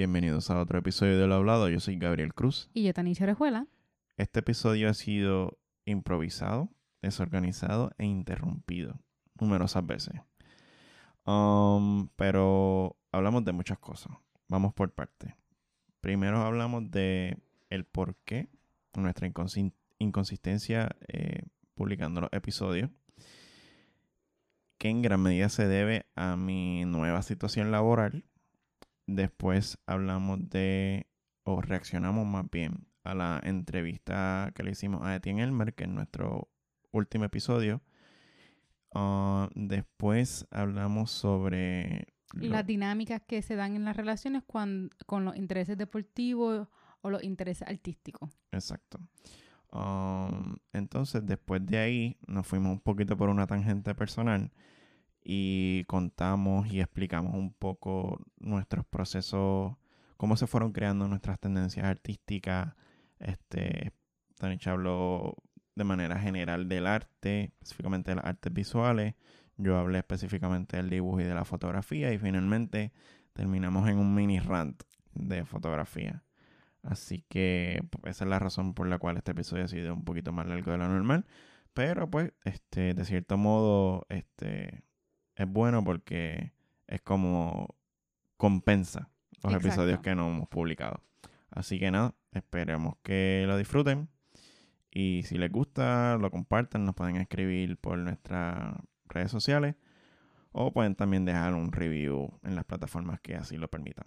Bienvenidos a otro episodio de Lo Hablado. Yo soy Gabriel Cruz. Y yo, Tanisha Orejuela. Este episodio ha sido improvisado, desorganizado e interrumpido numerosas veces. Um, pero hablamos de muchas cosas. Vamos por partes. Primero hablamos de el por qué nuestra inconsistencia eh, publicando los episodios, que en gran medida se debe a mi nueva situación laboral. Después hablamos de, o reaccionamos más bien, a la entrevista que le hicimos a Etienne Elmer, que es nuestro último episodio. Ah, después hablamos sobre... Las dinámicas que se dan en las relaciones con los intereses deportivos o los intereses artísticos. Exacto. Um, entonces, después de ahí, nos fuimos un poquito por una tangente personal y contamos y explicamos un poco nuestros procesos, cómo se fueron creando nuestras tendencias artísticas. Este, Tanicha habló de manera general del arte, específicamente de las artes visuales. Yo hablé específicamente del dibujo y de la fotografía y finalmente terminamos en un mini rant de fotografía. Así que pues, esa es la razón por la cual este episodio ha sido un poquito más largo de lo normal. Pero pues, este, de cierto modo, este, es bueno porque es como compensa los episodios que no hemos publicado. Así que nada, esperemos que lo disfruten. Y si les gusta, lo compartan, nos pueden escribir por nuestras redes sociales. O pueden también dejar un review en las plataformas que así lo permitan.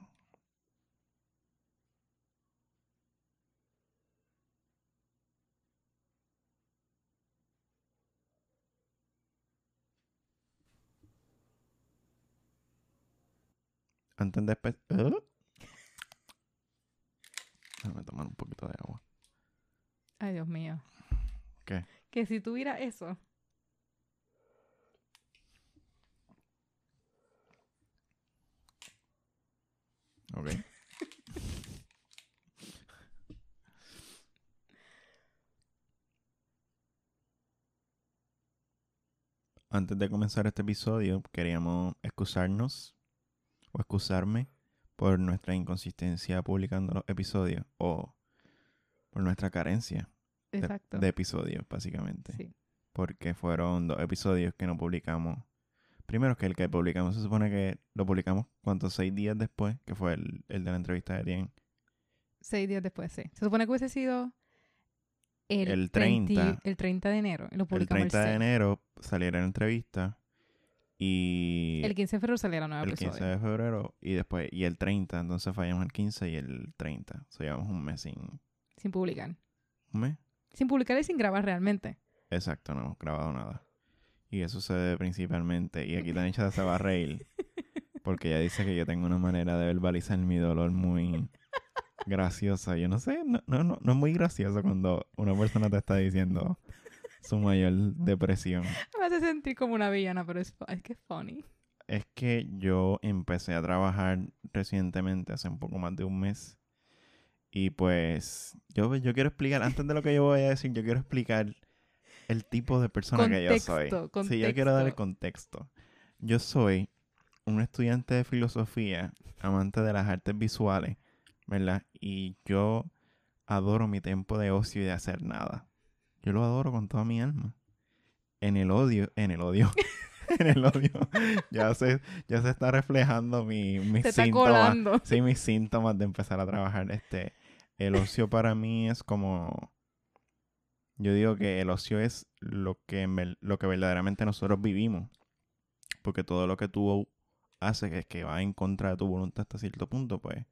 Antes de ¿eh? Déjame tomar un poquito de agua. Ay, Dios mío. ¿Qué? Que si tuviera eso. Ok. Antes de comenzar este episodio, queríamos excusarnos o excusarme por nuestra inconsistencia publicando los episodios o por nuestra carencia de, episodios, básicamente. Sí. Porque fueron dos episodios que no publicamos. Primero que el que publicamos se supone que lo publicamos, ¿cuántos? Seis días después, que fue el, de la entrevista de Tien. Seis días después, sí. Se supone que hubiese sido el, 30. el 30 de enero. Lo el 30 de enero saliera la entrevista y... El 15 de febrero salió la nueva El 15 de febrero y después, y el 30, entonces fallamos el 15 y el 30. O sea, llevamos un mes sin... Sin publicar. ¿Un mes? Sin publicar y sin grabar realmente. Exacto, no hemos grabado nada. Y eso se debe principalmente, y aquí Tanisha se va a reír, porque ella dice que yo tengo una manera de verbalizar mi dolor muy graciosa. Yo no sé, no, no, no, no es muy gracioso cuando una persona te está diciendo su mayor depresión. Me hace sentir como una villana, pero es, que es funny. Es que yo empecé a trabajar recientemente, hace un poco más de un mes. Y pues, yo, yo quiero explicar, antes de lo que yo voy a decir, yo quiero explicar el tipo de persona que yo soy. Sí, yo quiero dar el contexto. Yo soy un estudiante de filosofía, amante de las artes visuales, ¿verdad? Y yo adoro mi tiempo de ocio y de hacer nada. Yo lo adoro con toda mi alma. En el odio, en el odio, en el odio, ya se, ya se está reflejando mi, mis síntomas. Sí, mis síntomas de empezar a trabajar. Este, el ocio para mí es como, yo digo que el ocio es lo que, lo que verdaderamente nosotros vivimos. Porque todo lo que tú haces, que, es que va en contra de tu voluntad hasta cierto punto, pues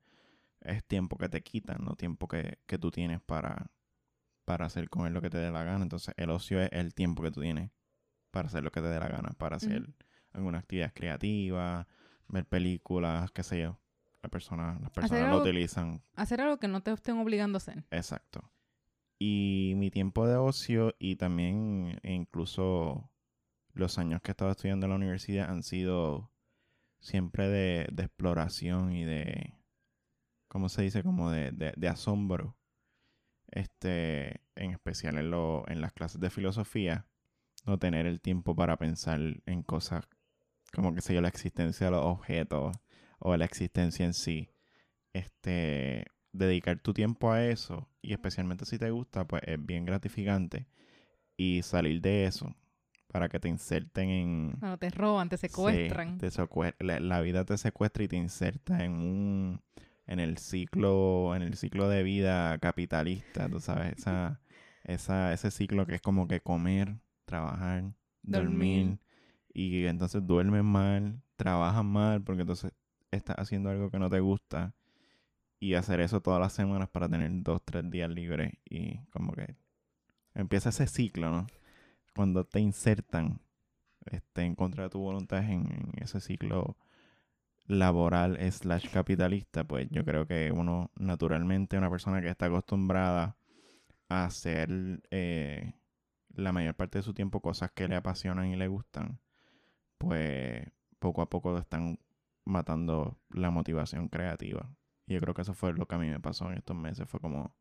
es tiempo que te quitan, no tiempo que, que tú tienes para, para hacer con él lo que te dé la gana. Entonces, el ocio es el tiempo que tú tienes para hacer lo que te dé la gana, para hacer alguna actividad creativa, ver películas, qué sé yo. La persona, las personas lo utilizan. Hacer algo que no te estén obligando a hacer. Exacto. Y mi tiempo de ocio y también incluso los años que he estado estudiando en la universidad han sido siempre de, de exploración y de, ¿cómo se dice? Como de, de, de asombro este, en especial en, lo, en las clases de filosofía, no tener el tiempo para pensar en cosas como que sé yo, la existencia de los objetos o la existencia en sí. este, dedicar tu tiempo a eso, y especialmente si te gusta, pues es bien gratificante. Y salir de eso para que te inserten en... Bueno, te roban, te secuestran. la, vida te secuestra y te inserta en un... En el ciclo, en el ciclo de vida capitalista, tú sabes, esa, esa, ese ciclo que es como que comer, trabajar, dormir, y entonces duermes mal, trabajas mal, porque entonces estás haciendo algo que no te gusta y hacer eso todas las semanas para tener dos, tres días libres y como que empieza ese ciclo, ¿no? Cuando te insertan este, en contra de tu voluntad en, ese ciclo laboral slash capitalista, pues yo creo que uno naturalmente, una persona que está acostumbrada a hacer eh, la mayor parte de su tiempo cosas que le apasionan y le gustan, pues poco a poco están matando la motivación creativa. Y yo creo que eso fue lo que a mí me pasó en estos meses. Fue como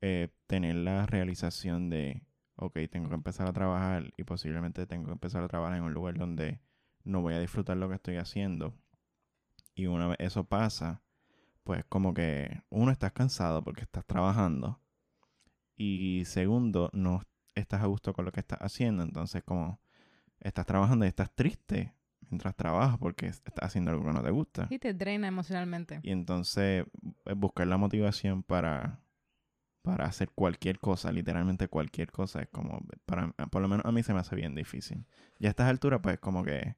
eh, tener la realización de, ok, tengo que empezar a trabajar y posiblemente tengo que empezar a trabajar en un lugar donde no voy a disfrutar lo que estoy haciendo. Y una vez eso pasa, pues como que uno estás cansado porque estás trabajando. Y segundo, no estás a gusto con lo que estás haciendo. Entonces como estás trabajando y estás triste mientras trabajas porque estás haciendo algo que no te gusta. Y te drena emocionalmente. Y entonces eh, buscar la motivación para, para hacer cualquier cosa, literalmente cualquier cosa, es como, para, por lo menos a mí se me hace bien difícil. Y a estas alturas pues como que,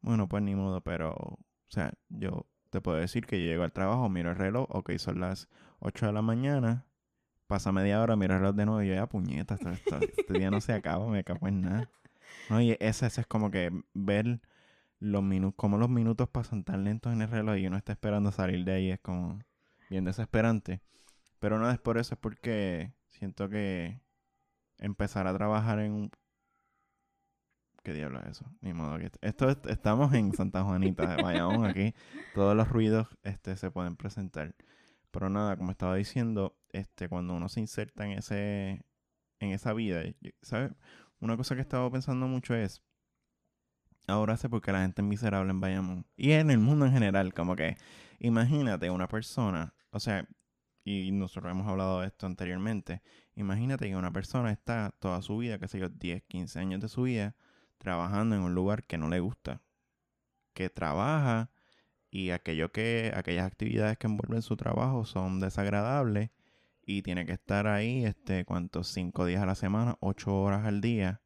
bueno, pues ni modo, pero, o sea, yo te puedo decir que llego al trabajo, miro el reloj, ok, son las 8 de la mañana, pasa media hora, miro el reloj de nuevo y yo ya puñeta, este día no se acaba, me cago en nada. No, y ese, es como que ver los minutos, como los minutos pasan tan lentos en el reloj y uno está esperando salir de ahí, es como bien desesperante. Pero no es por eso, es porque siento que empezar a trabajar en. ¿Qué diablo es eso? Ni modo que... Esto estamos en Santa Juanita, vayamos aquí. Todos los ruidos este, se pueden presentar. Pero nada, como estaba diciendo, este, cuando uno se inserta en ese, en esa vida, ¿sabes? Una cosa que he estado pensando mucho es, ahora sé por qué la gente es miserable en Bayamón. Y en el mundo en general, como que, imagínate una persona, o sea, y nosotros hemos hablado de esto anteriormente, imagínate que una persona está toda su vida, qué sé yo, 10, 15 años de su vida, trabajando en un lugar que no le gusta, que trabaja y aquello que, aquellas actividades que envuelven su trabajo son desagradables y tiene que estar ahí, este, ¿cuántos? Cinco días a la semana, ocho horas al día.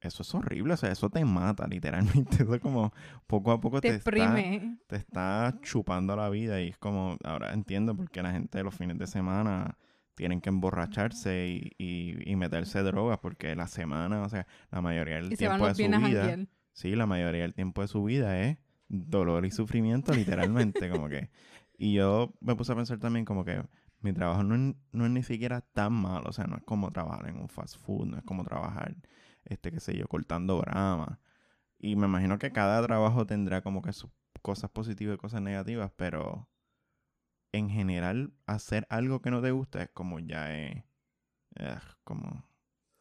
Eso es horrible, o sea, eso te mata literalmente, eso es como poco a poco te, está, te está chupando la vida y es como, ahora entiendo por qué la gente los fines de semana tienen que emborracharse y, y, meterse drogas porque la semana, o sea, la mayoría del tiempo de su vida, sí, la mayoría del tiempo de su vida es dolor y sufrimiento literalmente, como que, y yo me puse a pensar también como que mi trabajo no es, no es ni siquiera tan malo, o sea, no es como trabajar en un fast food, no es como trabajar este, qué sé yo, cortando grama. Y me imagino que cada trabajo tendrá como que sus cosas positivas y cosas negativas, pero en general hacer algo que no te gusta es como ya es, como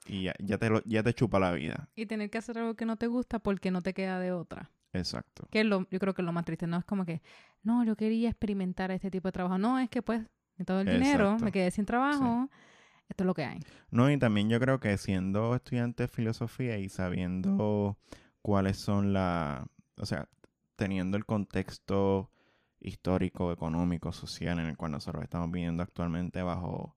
y ya, ya, te ya te chupa la vida. Y tener que hacer algo que no te gusta porque no te queda de otra. Exacto. Que es lo, yo creo que es lo más triste, no es como que, no, yo quería experimentar este tipo de trabajo. No, es que pues, todo el dinero, me quedé sin trabajo esto es lo que hay. No, y también yo creo que siendo estudiante de filosofía y sabiendo cuáles son las, o sea, teniendo el contexto histórico, económico, social en el cual nosotros estamos viviendo actualmente bajo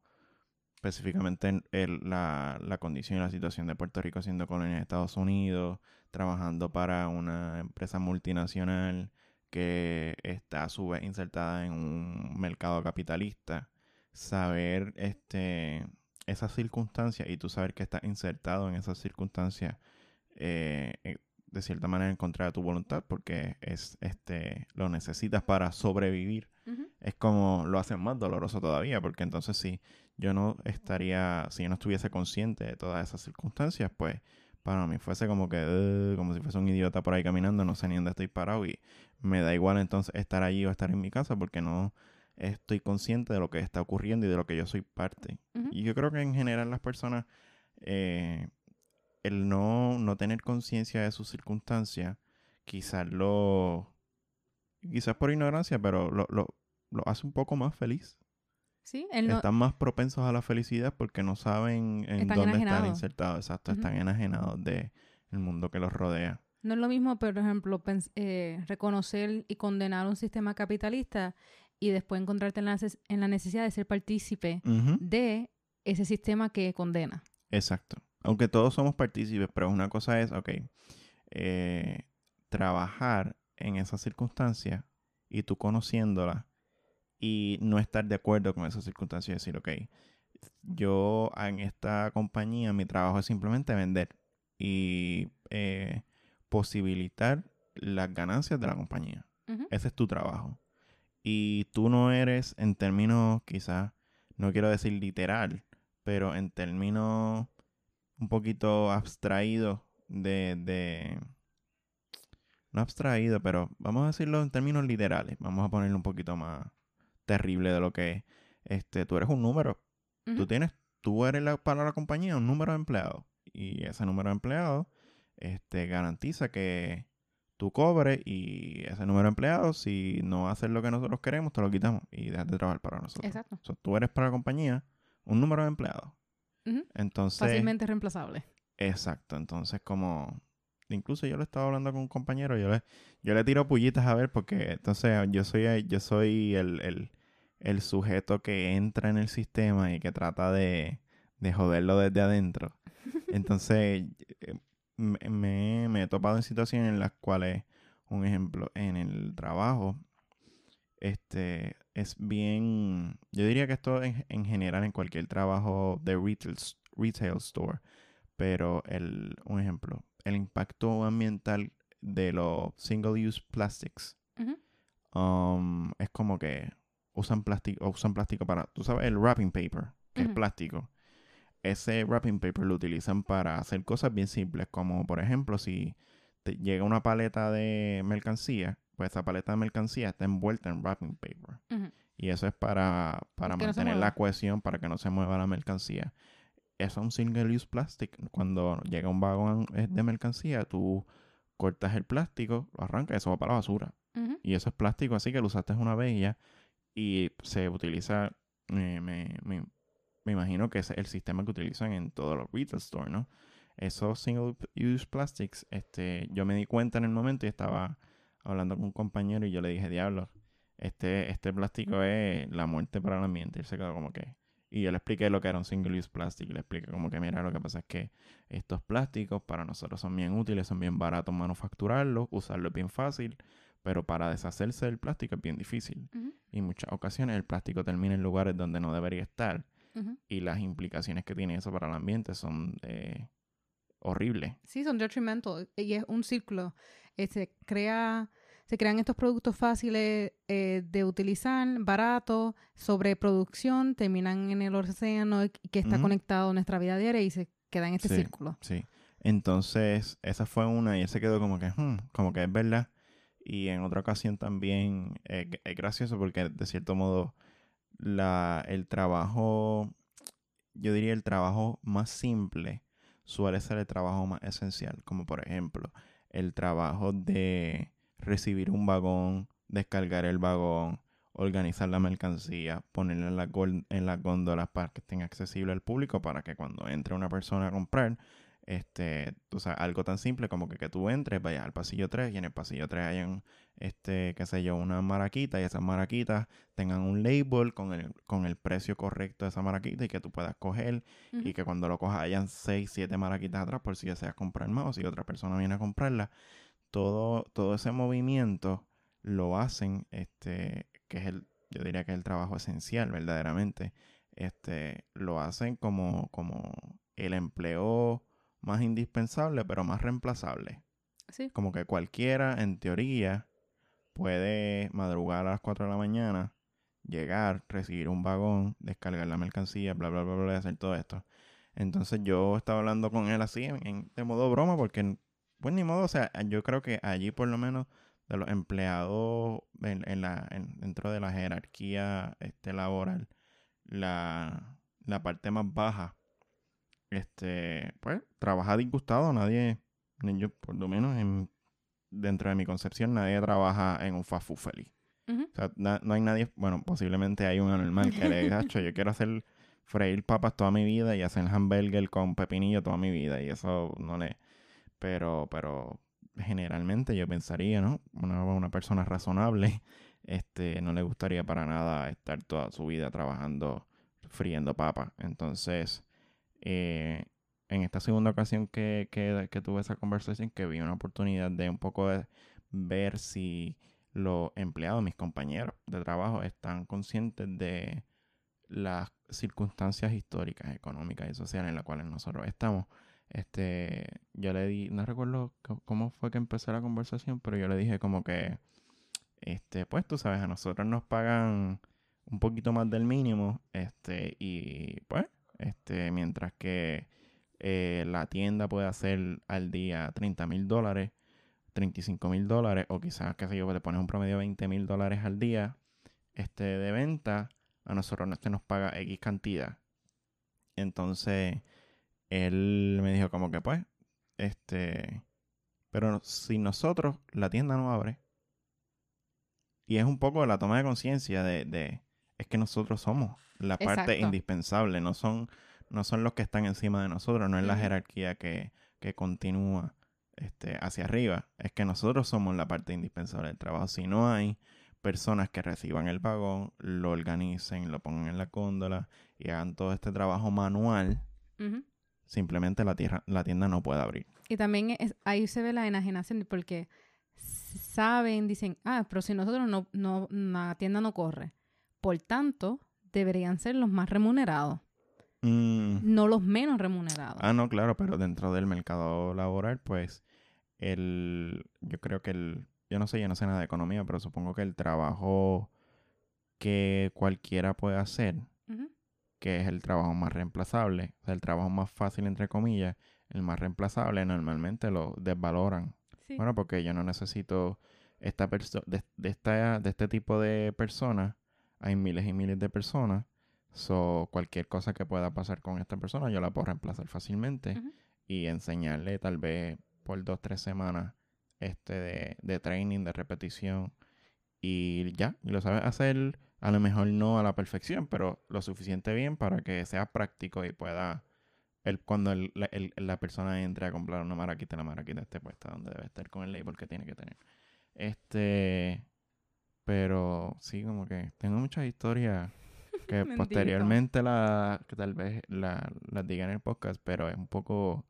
específicamente la, la, condición y la situación de Puerto Rico siendo colonia de Estados Unidos, trabajando para una empresa multinacional que está a su vez insertada en un mercado capitalista, saber este esas circunstancias y tú saber que estás insertado en esas circunstancias eh, eh, de cierta manera en contra de tu voluntad porque es este lo necesitas para sobrevivir. Es como lo hacen más doloroso todavía porque entonces si yo no estaría si yo no estuviese consciente de todas esas circunstancias pues para mí fuese como que como si fuese un idiota por ahí caminando no sé ni dónde estoy parado y me da igual entonces estar allí o estar en mi casa porque no estoy consciente de lo que está ocurriendo y de lo que yo soy parte. Y yo creo que en general las personas, eh, el no, no tener conciencia de sus circunstancias, quizás lo, quizás por ignorancia, pero lo, lo, lo hace un poco más feliz. Sí, Están más propensos a la felicidad porque no saben en dónde están insertados. Exacto, están enajenados del mundo que los rodea. No es lo mismo, por ejemplo, eh, reconocer y condenar un sistema capitalista y después encontrarte en la, en la necesidad de ser partícipe de ese sistema que condena. Exacto. Aunque todos somos partícipes, pero una cosa es, ok, eh, trabajar en esa circunstancia y tú conociéndola y no estar de acuerdo con esa circunstancia y decir, ok, yo en esta compañía mi trabajo es simplemente vender y eh, posibilitar las ganancias de la compañía. Ese es tu trabajo. Y tú no eres en términos quizás, no quiero decir literal, pero en términos un poquito abstraídos de, de no abstraído, pero vamos a decirlo en términos literales. Vamos a ponerlo un poquito más terrible de lo que es. Este, tú eres un número. Tú tienes, tú eres para la compañía un número de empleados. Y ese número de empleados este, garantiza que tú cobres y ese número de empleados, si no haces lo que nosotros queremos, te lo quitamos y dejas de trabajar para nosotros. Exacto. tú eres para la compañía un número de empleados. Entonces. Fácilmente reemplazable. Exacto. Entonces, como incluso yo le estaba hablando con un compañero, yo le, yo le tiro pullitas a ver porque entonces yo soy, yo soy el, el, sujeto que entra en el sistema y que trata de, de joderlo desde adentro. Entonces eh, me, me, he topado en situaciones en las cuales, un ejemplo, en el trabajo, este es bien, yo diría que esto en, en general en cualquier trabajo de retail, retail store, pero el, un ejemplo, el impacto ambiental de los single-use plastics um, es como que usan plástico, usan plástico para, tú sabes, el wrapping paper, que es plástico. Ese wrapping paper lo utilizan para hacer cosas bien simples, como por ejemplo, si te llega una paleta de mercancía, pues esa paleta de mercancía está envuelta en wrapping paper. Y eso es para, para mantener la cohesión, para que no se mueva la mercancía es un single use plastic. Cuando llega un vagón eh, de mercancía, tú cortas el plástico, lo arrancas, eso va para la basura. Y eso es plástico, así que lo usaste una vez y ya. Y se utiliza, me, me, me, imagino que es el sistema que utilizan en todos los retail stores, ¿no? Esos single use plastics, este, yo me di cuenta en el momento y estaba hablando con un compañero y yo le dije, diablo, este, este plástico es la muerte para el ambiente. Y él se quedó como que, y yo le expliqué lo que era un single use plastic. Le expliqué como que, mira, lo que pasa es que estos plásticos para nosotros son bien útiles, son bien baratos manufacturarlos, usarlo es bien fácil, pero para deshacerse del plástico es bien difícil. Y en muchas ocasiones el plástico termina en lugares donde no debería estar. Y las implicaciones que tiene eso para el ambiente son eh, horribles. Sí, son detrimental. Y es un círculo. Se este, crea se crean estos productos fáciles eh, de utilizar, baratos, sobre producción, terminan en el océano que está conectado a nuestra vida diaria y se queda en este círculo. Sí. Entonces, esa fue una y él se quedó como que, hmm, como que es verdad. Y en otra ocasión también eh, es gracioso porque de cierto modo la, el trabajo, yo diría el trabajo más simple suele ser el trabajo más esencial, como por ejemplo el trabajo de recibir un vagón, descargar el vagón, organizar la mercancía, ponerla en, la en las góndolas para que estén accesibles al público, para que cuando entre una persona a comprar, este, tú sabes, algo tan simple como que, que tú entres, vayas al pasillo 3 y en el pasillo 3 hayan, este, qué sé yo, una maraquita y esas maraquitas tengan un label con el, con el precio correcto de esa maraquita y que tú puedas coger y que cuando lo cojas hayan 6, 7 maraquitas atrás por si deseas comprar más o si otra persona viene a comprarla. Todo, todo ese movimiento lo hacen, este, que es el, yo diría que es el trabajo esencial verdaderamente, este, lo hacen como, como el empleo más indispensable, pero más reemplazable. Como que cualquiera, en teoría, puede madrugar a las 4 de la mañana, llegar, recibir un vagón, descargar la mercancía, bla, bla, bla, bla, hacer todo esto. Entonces yo estaba hablando con él así, en, de modo broma, porque pues ni modo, o sea, yo creo que allí por lo menos de los empleados en, la, dentro de la jerarquía este, laboral, la, parte más baja, este, pues, trabaja disgustado, nadie, yo por lo menos en dentro de mi concepción, nadie trabaja en un fast food feliz. O sea, no hay nadie, bueno, posiblemente hay un anormal que le diga, yo quiero hacer freír papas toda mi vida y hacer hamburger con pepinillo toda mi vida y eso no le... Pero, pero generalmente yo pensaría, ¿no? Una, una persona razonable, este, no le gustaría para nada estar toda su vida trabajando friendo papas. Entonces, eh, en esta segunda ocasión que, que, tuve esa conversación, que vi una oportunidad de un poco de ver si los empleados, mis compañeros de trabajo, están conscientes de las circunstancias históricas, económicas y sociales en las cuales nosotros estamos. Este, yo le di, no recuerdo cómo fue que empezó la conversación, pero yo le dije como que, este, pues tú sabes, a nosotros nos pagan un poquito más del mínimo, este, y pues, este, mientras que eh, la tienda puede hacer al día 30 mil dólares, 35 mil dólares, o quizás, qué sé yo, te pones un promedio de 20 mil dólares al día este, de venta, a nosotros este nos paga X cantidad. Entonces, él me dijo como que pues, este, pero si nosotros, la tienda no abre, y es un poco la toma de conciencia de, de, es que nosotros somos la parte indispensable, no son no son los que están encima de nosotros, no es la jerarquía que, que continúa este, hacia arriba, es que nosotros somos la parte indispensable del trabajo. Si no hay personas que reciban el vagón, lo organicen, lo pongan en la cóndola y hagan todo este trabajo manual, simplemente la, tierra, la tienda no puede abrir. Y también ahí se ve la enajenación porque saben, dicen, ah, pero si nosotros no, no, la tienda no corre, por tanto, deberían ser los más remunerados. Mm. No los menos remunerados. Ah, no, claro, pero dentro del mercado laboral, pues, el, yo creo que el, yo no sé, yo no sé nada de economía, pero supongo que el trabajo que cualquiera puede hacer, que es el trabajo más reemplazable, o sea, el trabajo más fácil, entre comillas, el más reemplazable, normalmente lo desvaloran. Bueno, porque yo no necesito esta persona, de, esta, de este tipo de personas, hay miles y miles de personas So, cualquier cosa que pueda pasar con esta persona, yo la puedo reemplazar fácilmente y enseñarle tal vez por dos, tres semanas este de, de training, de repetición y ya, y lo sabes hacer a lo mejor no a la perfección, pero lo suficiente bien para que sea práctico y pueda, el, cuando el, la, persona entre a comprar una maraquita, la maraquita esté puesta donde debe estar con el label que tiene que tener. Este, pero sí, como que tengo muchas historias que posteriormente la, que tal vez la, la diga en el podcast, pero es un poco,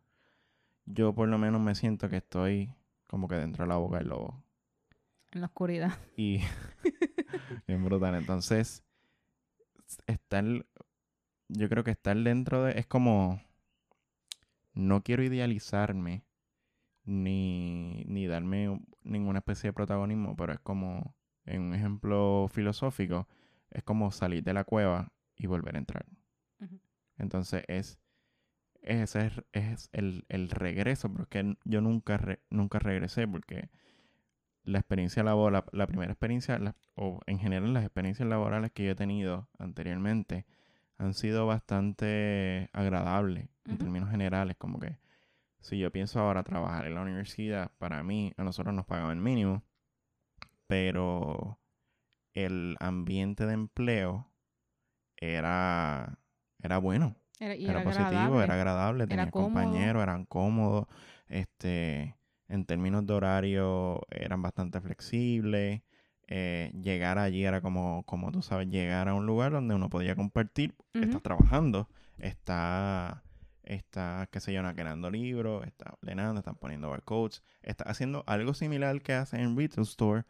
yo por lo menos me siento que estoy como que dentro de la boca del lobo. En la oscuridad. Y bien brutal. Entonces, estar, yo creo que estar dentro de, es como, no quiero idealizarme ni, ni darme ninguna especie de protagonismo, pero es como, en un ejemplo filosófico, es como salir de la cueva y volver a entrar. Entonces es, ese es, el, regreso, porque yo nunca, nunca regresé, porque la experiencia laboral, la, primera experiencia, o en general las experiencias laborales que yo he tenido anteriormente, han sido bastante agradables en términos generales, como que si yo pienso ahora trabajar en la universidad, para mí, a nosotros nos pagaban el mínimo, pero el ambiente de empleo era, era bueno. Era, positivo, era agradable, tenía compañeros, eran cómodos, este, en términos de horario eran bastante flexibles. Eh, llegar allí era como, como tú sabes, llegar a un lugar donde uno podía compartir, estás trabajando, está, está, qué sé yo, naquerando libros, está ordenando, están poniendo barcodes, está haciendo algo similar que hace en Retail Store,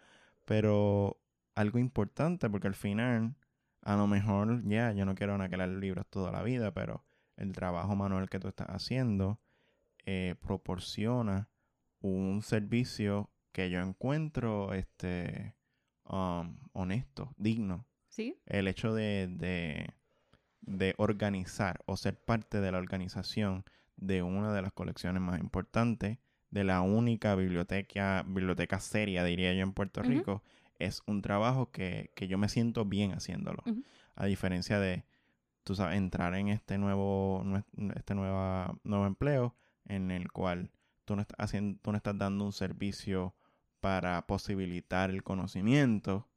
pero algo importante porque al final, a lo mejor, ya, yo no quiero naquelar libros toda la vida, pero el trabajo manual que tú estás haciendo eh, proporciona un servicio que yo encuentro este um, honesto, digno. Sí. El hecho de, de, de organizar o ser parte de la organización de una de las colecciones más importantes, de la única biblioteca, biblioteca seria, diría yo, en Puerto Rico, es un trabajo que, yo me siento bien haciéndolo. A diferencia de, tú sabes, entrar en este nuevo, este nueva, nuevo empleo en el cual tú no, estás haciendo, tú no estás dando un servicio para posibilitar el conocimiento.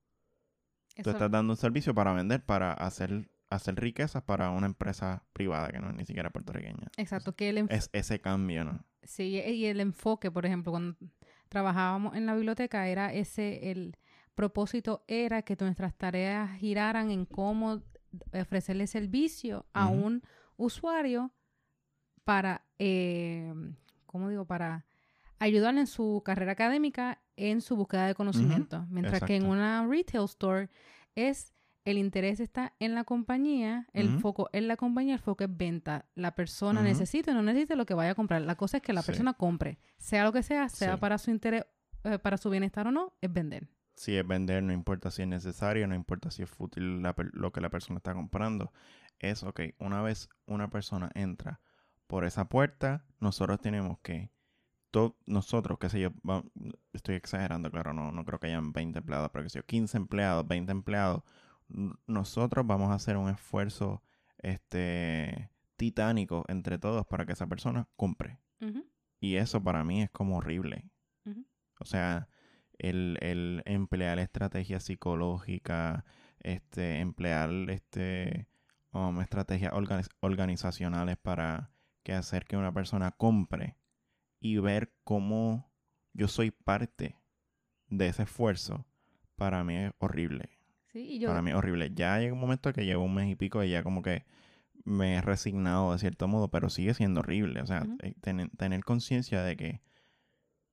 Tú Eso- estás dando un servicio para vender, para hacer, hacer riquezas para una empresa privada que no es ni siquiera puertorriqueña. exacto, que el, Es ese cambio, ¿no? Sí, y el enfoque, por ejemplo, cuando trabajábamos en la biblioteca, era ese, el propósito era que nuestras tareas giraran en cómo ofrecerle servicio a un usuario para, eh, ¿cómo digo? Para ayudarle en su carrera académica, en su búsqueda de conocimiento. Mientras que en una retail store es el interés está en la compañía, el foco en la compañía, el foco es venta. La persona Ujú. necesita o no necesita lo que vaya a comprar. La cosa es que la Sí. persona compre, sea lo que sea, sea Sí. para su interés, eh, para su bienestar o no, es vender. Si es vender, no importa si es necesario, no importa si es fútil la lo que la persona está comprando. Es, ok, una vez una persona entra por esa puerta, nosotros tenemos que, to- nosotros, qué sé yo, estoy exagerando, claro, no, no creo que hayan 20 empleados, pero qué sé yo, 15 empleados, 20 empleados, nosotros vamos a hacer un esfuerzo este, titánico entre todos para que esa persona compre. Y eso para mí es como horrible. O sea, el, el emplear estrategia psicológica, este, emplear este, um, estrategias organiz- organizacionales para que hacer que una persona compre y ver cómo yo soy parte de ese esfuerzo, para mí es horrible. Sí, y yo, Para mí es horrible. Ya llega un momento que llevo un mes y pico y ya como que me he resignado de cierto modo, pero sigue siendo horrible. O sea, eh, tener, tener conciencia de que,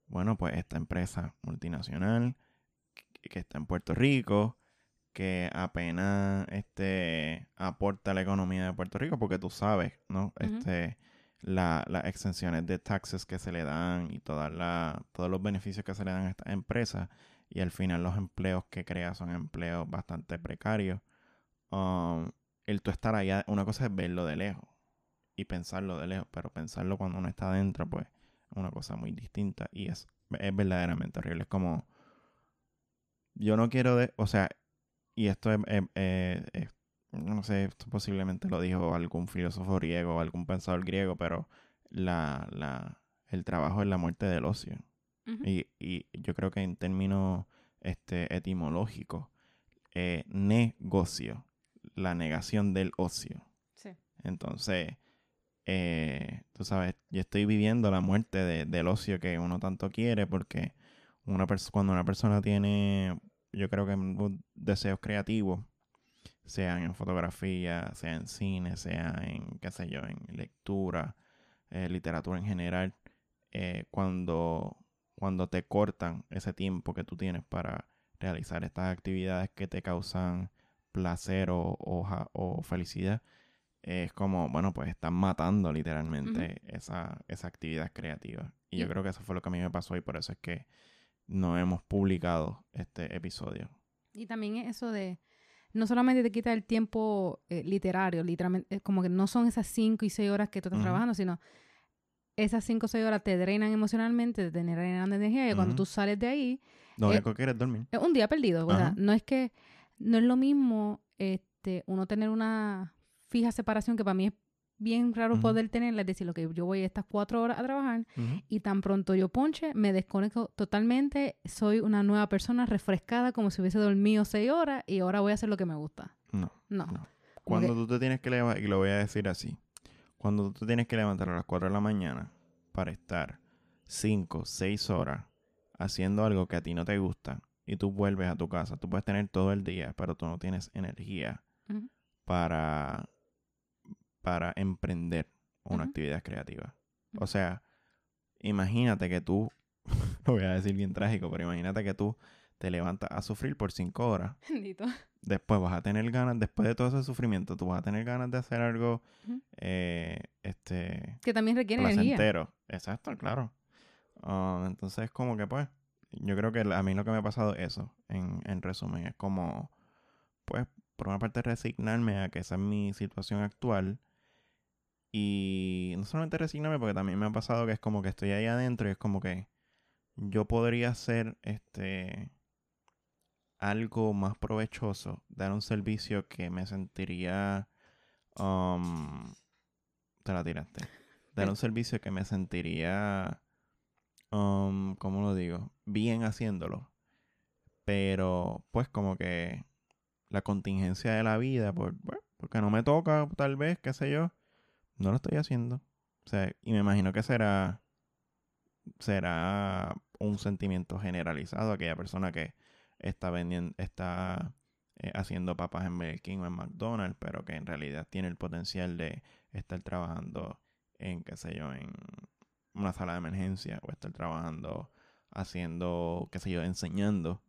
bueno, pues esta empresa multinacional que, que está en Puerto Rico, que apenas este aporta a la economía de Puerto Rico, porque tú sabes, ¿no? Este la- las exenciones de taxes que se le dan y todas la, todos los beneficios que se le dan a estas empresas y al final los empleos que crea son empleos bastante precarios. Um, el tú estar allá, una cosa es verlo de lejos y pensarlo de lejos, pero pensarlo cuando uno está adentro, pues es una cosa muy distinta y es, es verdaderamente horrible. Es como, yo no quiero, de, o sea, y esto es, no sé, esto posiblemente lo dijo algún filósofo griego algún pensador griego, pero la, la, el trabajo es la muerte del ocio. Y, y yo creo que en términos este, etimológicos, eh, negocio, la negación del ocio. Sí. Entonces, eh, tú sabes, yo estoy viviendo la muerte de- del ocio que uno tanto quiere porque una cuando una persona tiene, yo creo que deseos creativos, sean en fotografía, sea en cine, sea en, qué sé yo, en lectura, eh, literatura en general, eh, cuando, cuando te cortan ese tiempo que tú tienes para realizar estas actividades que te causan placer o, o, o felicidad, es como, bueno, pues están matando literalmente esa, esa actividad creativa. Y yo creo que eso fue lo que a mí me pasó y por eso es que no hemos publicado este episodio. Y también es eso de, no solamente te quita el tiempo eh, literario, literalmente, es como que no son esas cinco y seis horas que tú estás trabajando, sino esas cinco o seis horas te drenan emocionalmente, te drenan de energía, y cuando tú sales de ahí, único que quieres es dormir. es un día perdido. Ajá. No es que, no es lo mismo este, uno tener una fija separación que para mí es bien raro poder tenerla, es decir, lo que yo voy estas cuatro horas a trabajar y tan pronto yo ponche, me desconecto totalmente, soy una nueva persona refrescada como si hubiese dormido seis horas y ahora voy a hacer lo que me gusta. No. No. No. Cuando tú te tienes que levantar, y lo voy a decir así, cuando tú te tienes que levantar a las 4 de la mañana para estar 5, 6 horas haciendo algo que a ti no te gusta y tú vuelves a tu casa, tú puedes tener todo el día, pero tú no tienes energía para, para emprender una actividad creativa. O sea, imagínate que tú, lo voy a decir bien trágico, pero imagínate que tú te levantas a sufrir por 5 horas Bendito. después vas a tener ganas, después de todo ese sufrimiento, tú vas a tener ganas de hacer algo eh, este Que también requiere energía. placentero. Exacto, claro. Ah, entonces, como que pues, yo creo que a mí lo que me ha pasado es eso, en, en resumen, es como, pues, por una parte resignarme a que esa es mi situación actual. Y no solamente resignarme, porque también me ha pasado que es como que estoy ahí adentro y es como que yo podría hacer este algo más provechoso, dar un servicio que me sentiría um, te la tiraste. Dar Eh. un servicio que me sentiría um, ¿cómo lo digo? Bien haciéndolo. Pero, pues, como que la contingencia de la vida, por, bueno, porque no me toca, tal vez, qué sé yo, no lo estoy haciendo. O sea, y me imagino que será, será un sentimiento generalizado aquella persona que está vendiendo, está eh, haciendo papas en Burger King o en McDonald's, pero que en realidad tiene el potencial de estar trabajando en, qué sé yo, en una sala de emergencia o estar trabajando haciendo, qué sé yo, enseñando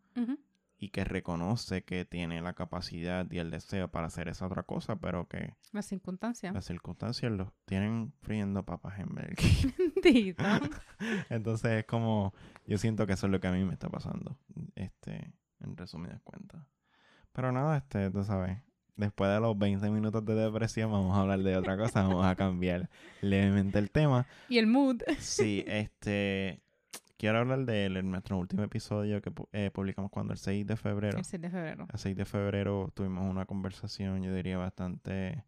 y que reconoce que tiene la capacidad y el deseo para hacer esa otra cosa, pero que las circunstancias. Las circunstancias los tienen friendo papas en King. Entonces es como, yo siento que eso es lo que a mí me está pasando, este, en resumidas cuentas. Pero nada, este, tú sabes, después de los 20 minutos de depresión vamos a hablar de otra cosa, vamos a cambiar levemente el tema. Y el mood. Sí, este, quiero hablar de él en nuestro último episodio que eh, publicamos cuando el 6 de febrero. El 6 de febrero. El 6 de febrero tuvimos una conversación, yo diría, bastante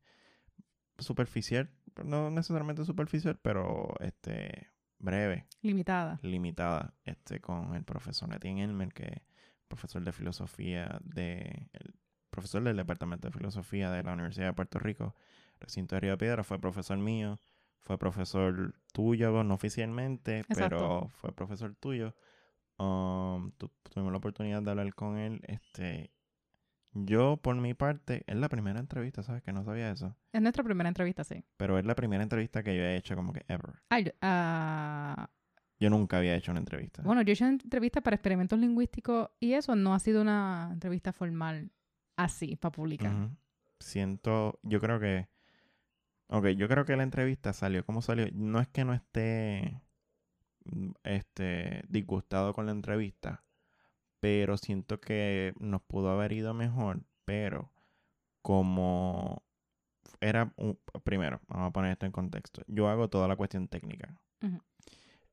superficial, no necesariamente superficial, pero este breve. Limitada. Limitada, este, con el profesor Etienne Elmer, que profesor de filosofía de el profesor del departamento de filosofía de la Universidad de Puerto Rico, recinto de Río Piedra, fue profesor mío, fue profesor tuyo, no oficialmente, pero fue profesor tuyo. Um, tuvimos la oportunidad de hablar con él, este, yo, por mi parte, es la primera entrevista, ¿sabes? Que no sabía eso. Es nuestra primera entrevista, sí. Pero es la primera entrevista que yo he hecho como que ever. Ay, uh... Yo nunca había hecho una entrevista. Bueno, yo he hecho entrevistas para experimentos lingüísticos y eso no ha sido una entrevista formal así, para publicar. Siento, yo creo que... Ok, yo creo que la entrevista salió como salió. No es que no esté mm, este disgustado con la entrevista, pero siento que nos pudo haber ido mejor, pero como era un, primero, vamos a poner esto en contexto. Yo hago toda la cuestión técnica.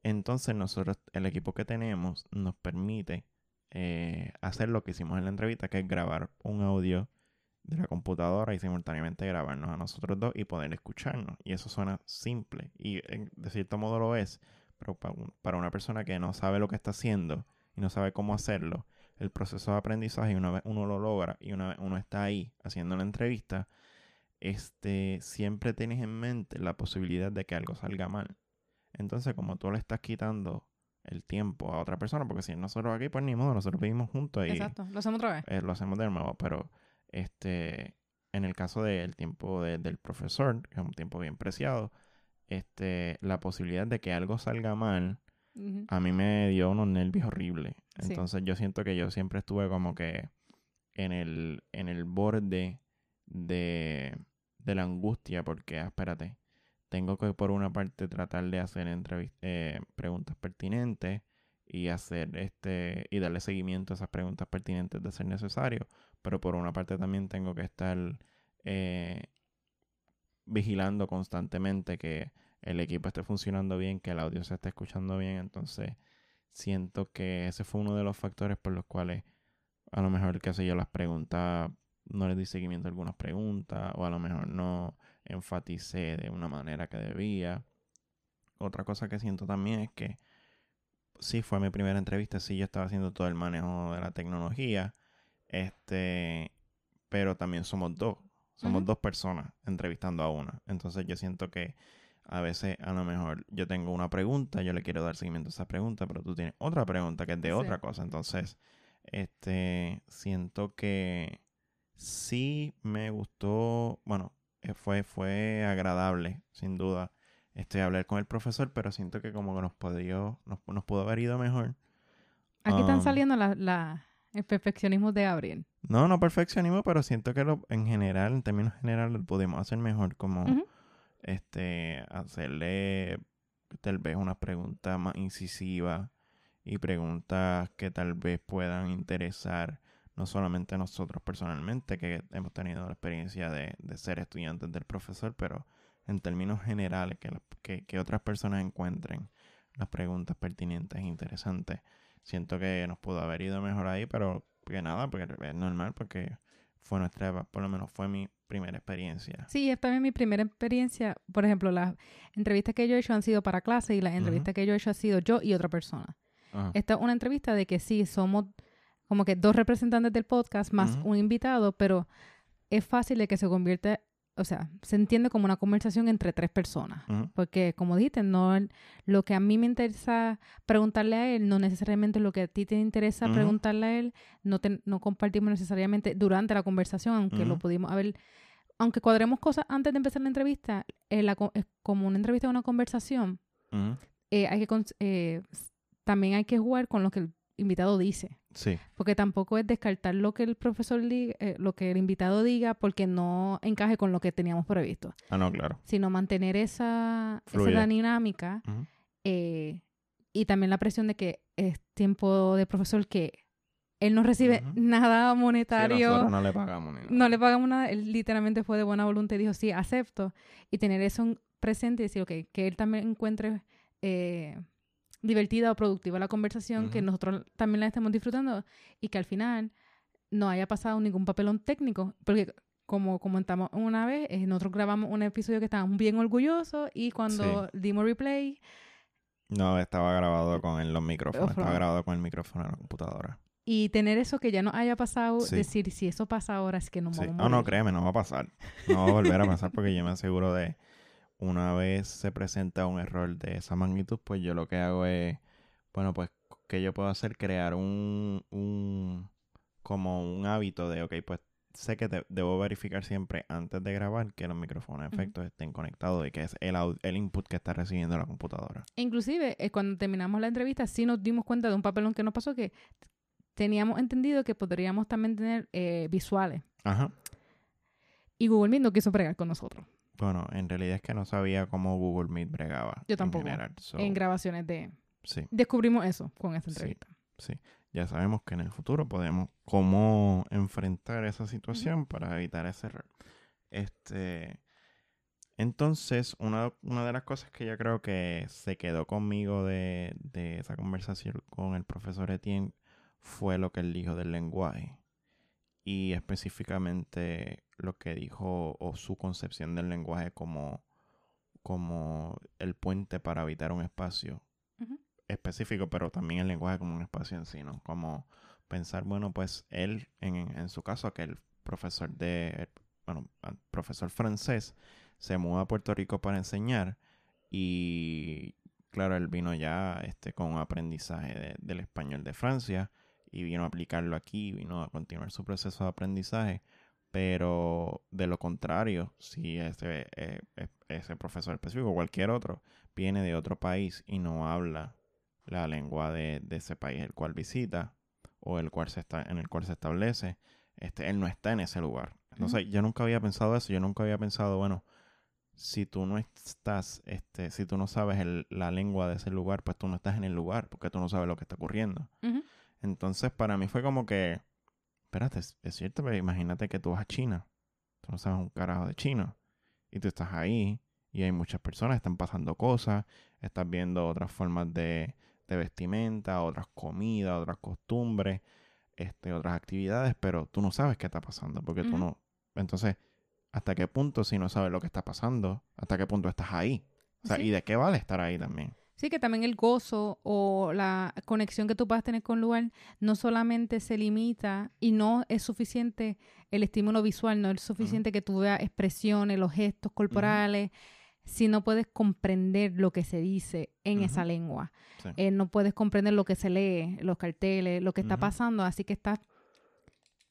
Entonces nosotros, el equipo que tenemos nos permite eh, hacer lo que hicimos en la entrevista, que es grabar un audio de la computadora y simultáneamente grabarnos a nosotros dos y poder escucharnos. Y eso suena simple y de cierto modo lo es, pero para una persona que no sabe lo que está haciendo, y no sabe cómo hacerlo, el proceso de aprendizaje, una vez uno lo logra y una vez uno está ahí haciendo la entrevista, este, siempre tienes en mente la posibilidad de que algo salga mal. Entonces, como tú le estás quitando el tiempo a otra persona, porque si nosotros aquí, pues ni modo, nosotros vivimos juntos y... Exacto, lo hacemos otra vez. Eh, lo hacemos de nuevo, pero este, en el caso del tiempo del profesor, que es un tiempo bien preciado, este, la posibilidad de que algo salga mal a mí me dio unos nervios horribles. Entonces yo siento que yo siempre estuve como que en el, en el borde de, de la angustia porque, ah, espérate, tengo que por una parte tratar de hacer eh, preguntas pertinentes y hacer este y darle seguimiento a esas preguntas pertinentes de ser necesario, pero por una parte también tengo que estar eh, vigilando constantemente que el equipo esté funcionando bien, que el audio se esté escuchando bien. Entonces, siento que ese fue uno de los factores por los cuales a lo mejor, qué sé yo, las preguntas, no le di seguimiento a algunas preguntas, o a lo mejor no enfaticé de una manera que debía. Otra cosa que siento también es que sí fue mi primera entrevista, sí yo estaba haciendo todo el manejo de la tecnología, este, pero también somos dos, somos dos personas entrevistando a una. Entonces yo siento que a veces a lo mejor yo tengo una pregunta, yo le quiero dar seguimiento a esa pregunta, pero tú tienes otra pregunta que es de otra cosa. Entonces, este, siento que sí me gustó, bueno, fue, fue agradable, sin duda, este, hablar con el profesor, pero siento que como que nos, podía, nos, nos pudo haber ido mejor. Aquí están um, saliendo la, la, el perfeccionismo de Gabriel. No, no perfeccionismo, pero siento que lo, en general, en términos generales, lo pudimos hacer mejor como este, hacerle tal vez una pregunta más incisiva y preguntas que tal vez puedan interesar no solamente nosotros personalmente, que hemos tenido la experiencia de, ser estudiantes del profesor, pero en términos generales, que, que, otras personas encuentren las preguntas pertinentes e interesantes. Siento que nos pudo haber ido mejor ahí, pero que nada, porque es normal, porque fue nuestra, por lo menos fue mi primera experiencia. Sí, es también mi primera experiencia. Por ejemplo, las entrevistas que yo he hecho han sido para clase y las entrevistas que yo he hecho han sido yo y otra persona. Esta es una entrevista de que sí, somos como que dos representantes del podcast más un invitado, pero es fácil de que se convierta, o sea, se entiende como una conversación entre tres personas. Porque, como dijiste, no lo que a mí me interesa preguntarle a él, no necesariamente lo que a ti te interesa preguntarle a él, no, te- no compartimos necesariamente durante la conversación, aunque lo pudimos haber, aunque cuadremos cosas antes de empezar la entrevista, eh, la es como una entrevista o una conversación, eh, hay que eh, también hay que jugar con lo que el invitado dice. Sí, Porque tampoco es descartar lo que el profesor diga, eh, lo que el invitado diga, porque no encaje con lo que teníamos previsto, ah, no, claro. sino mantener esa, esa dinámica eh, y también la presión de que es tiempo de profesor que él no recibe nada Sí, monetario, nosotros no le pagamos ni nada. no le pagamos nada, él literalmente fue de buena voluntad y dijo, sí, acepto. Y tener eso en- presente y decir, ok, que él también encuentre eh, divertida o productiva la conversación, que nosotros también la estemos disfrutando y que al final no haya pasado ningún papelón técnico, porque como comentamos una vez, eh, nosotros grabamos un episodio que estábamos bien orgullosos y cuando dimos replay, No, estaba grabado con el- los micrófonos. Estaba grabado con el micrófono de la computadora. y tener eso que ya no haya pasado, Sí. decir, si eso pasa ahora es que no Sí. vamos a No, no, morir". créeme, no va a pasar. No va a volver a pasar porque yo me aseguro de una vez se presenta un error de esa magnitud, pues yo lo que hago es, bueno, pues, ¿qué yo puedo hacer? Crear un, un como un hábito de, ok, pues sé que te- debo verificar siempre antes de grabar que los micrófonos de efectos estén conectados y que es el, el input que está recibiendo la computadora. Inclusive, eh, cuando terminamos la entrevista, sí nos dimos cuenta de un papelón que nos pasó que teníamos entendido que podríamos también tener eh, visuales. Ajá. Y Google Meet no quiso bregar con nosotros Bueno, en realidad es que no sabía cómo Google Meet bregaba. Yo en tampoco. general, so, en grabaciones de... sí. Descubrimos eso con esta Sí. entrevista. ya sabemos que en el futuro podemos cómo enfrentar esa situación para evitar ese error. Este, entonces, una, una de las cosas que yo creo que se quedó conmigo de, de esa conversación con el profesor Etienne fue lo que él dijo del lenguaje. Y específicamente lo que dijo o su concepción del lenguaje como, como el puente para habitar un espacio específico, pero también el lenguaje como un espacio en sí, ¿no? Como pensar, bueno, pues él, en, en su caso, que el profesor de, bueno, profesor francés, se muda a Puerto Rico para enseñar y, claro, él vino ya este, con un aprendizaje de- del español de Francia y vino a aplicarlo aquí, vino a continuar su proceso de aprendizaje, pero de lo contrario, si ese, eh, eh, ese profesor específico, cualquier otro, viene de otro país y no habla la lengua de, de ese país el cual visita o el cual se está en el cual se establece este él no está en ese lugar. Entonces yo nunca había pensado eso yo nunca había pensado bueno si tú no estás este si tú no sabes el- la lengua de ese lugar pues tú no estás en el lugar porque tú no sabes lo que está ocurriendo. Ujú. Entonces para mí fue como que espérate es, cierto pero imagínate que tú vas a China tú no sabes un carajo de chino y tú estás ahí y hay muchas personas, están pasando cosas, estás viendo otras formas de, de vestimenta, otras comidas, otras costumbres, este, otras actividades, pero tú no sabes qué está pasando, porque tú Ujú. no. Entonces, ¿hasta qué punto si no sabes lo que está pasando? ¿Hasta qué punto estás ahí? O sea, Sí. ¿y de qué vale estar ahí también? Sí, que también el gozo o la conexión que tú puedas tener con el lugar no solamente se limita y no es suficiente el estímulo visual, no es suficiente que tú veas expresiones, los gestos corporales, si no puedes comprender lo que se dice en esa lengua. Sí. Eh, no puedes comprender lo que se lee, los carteles, lo que está pasando, así que estás...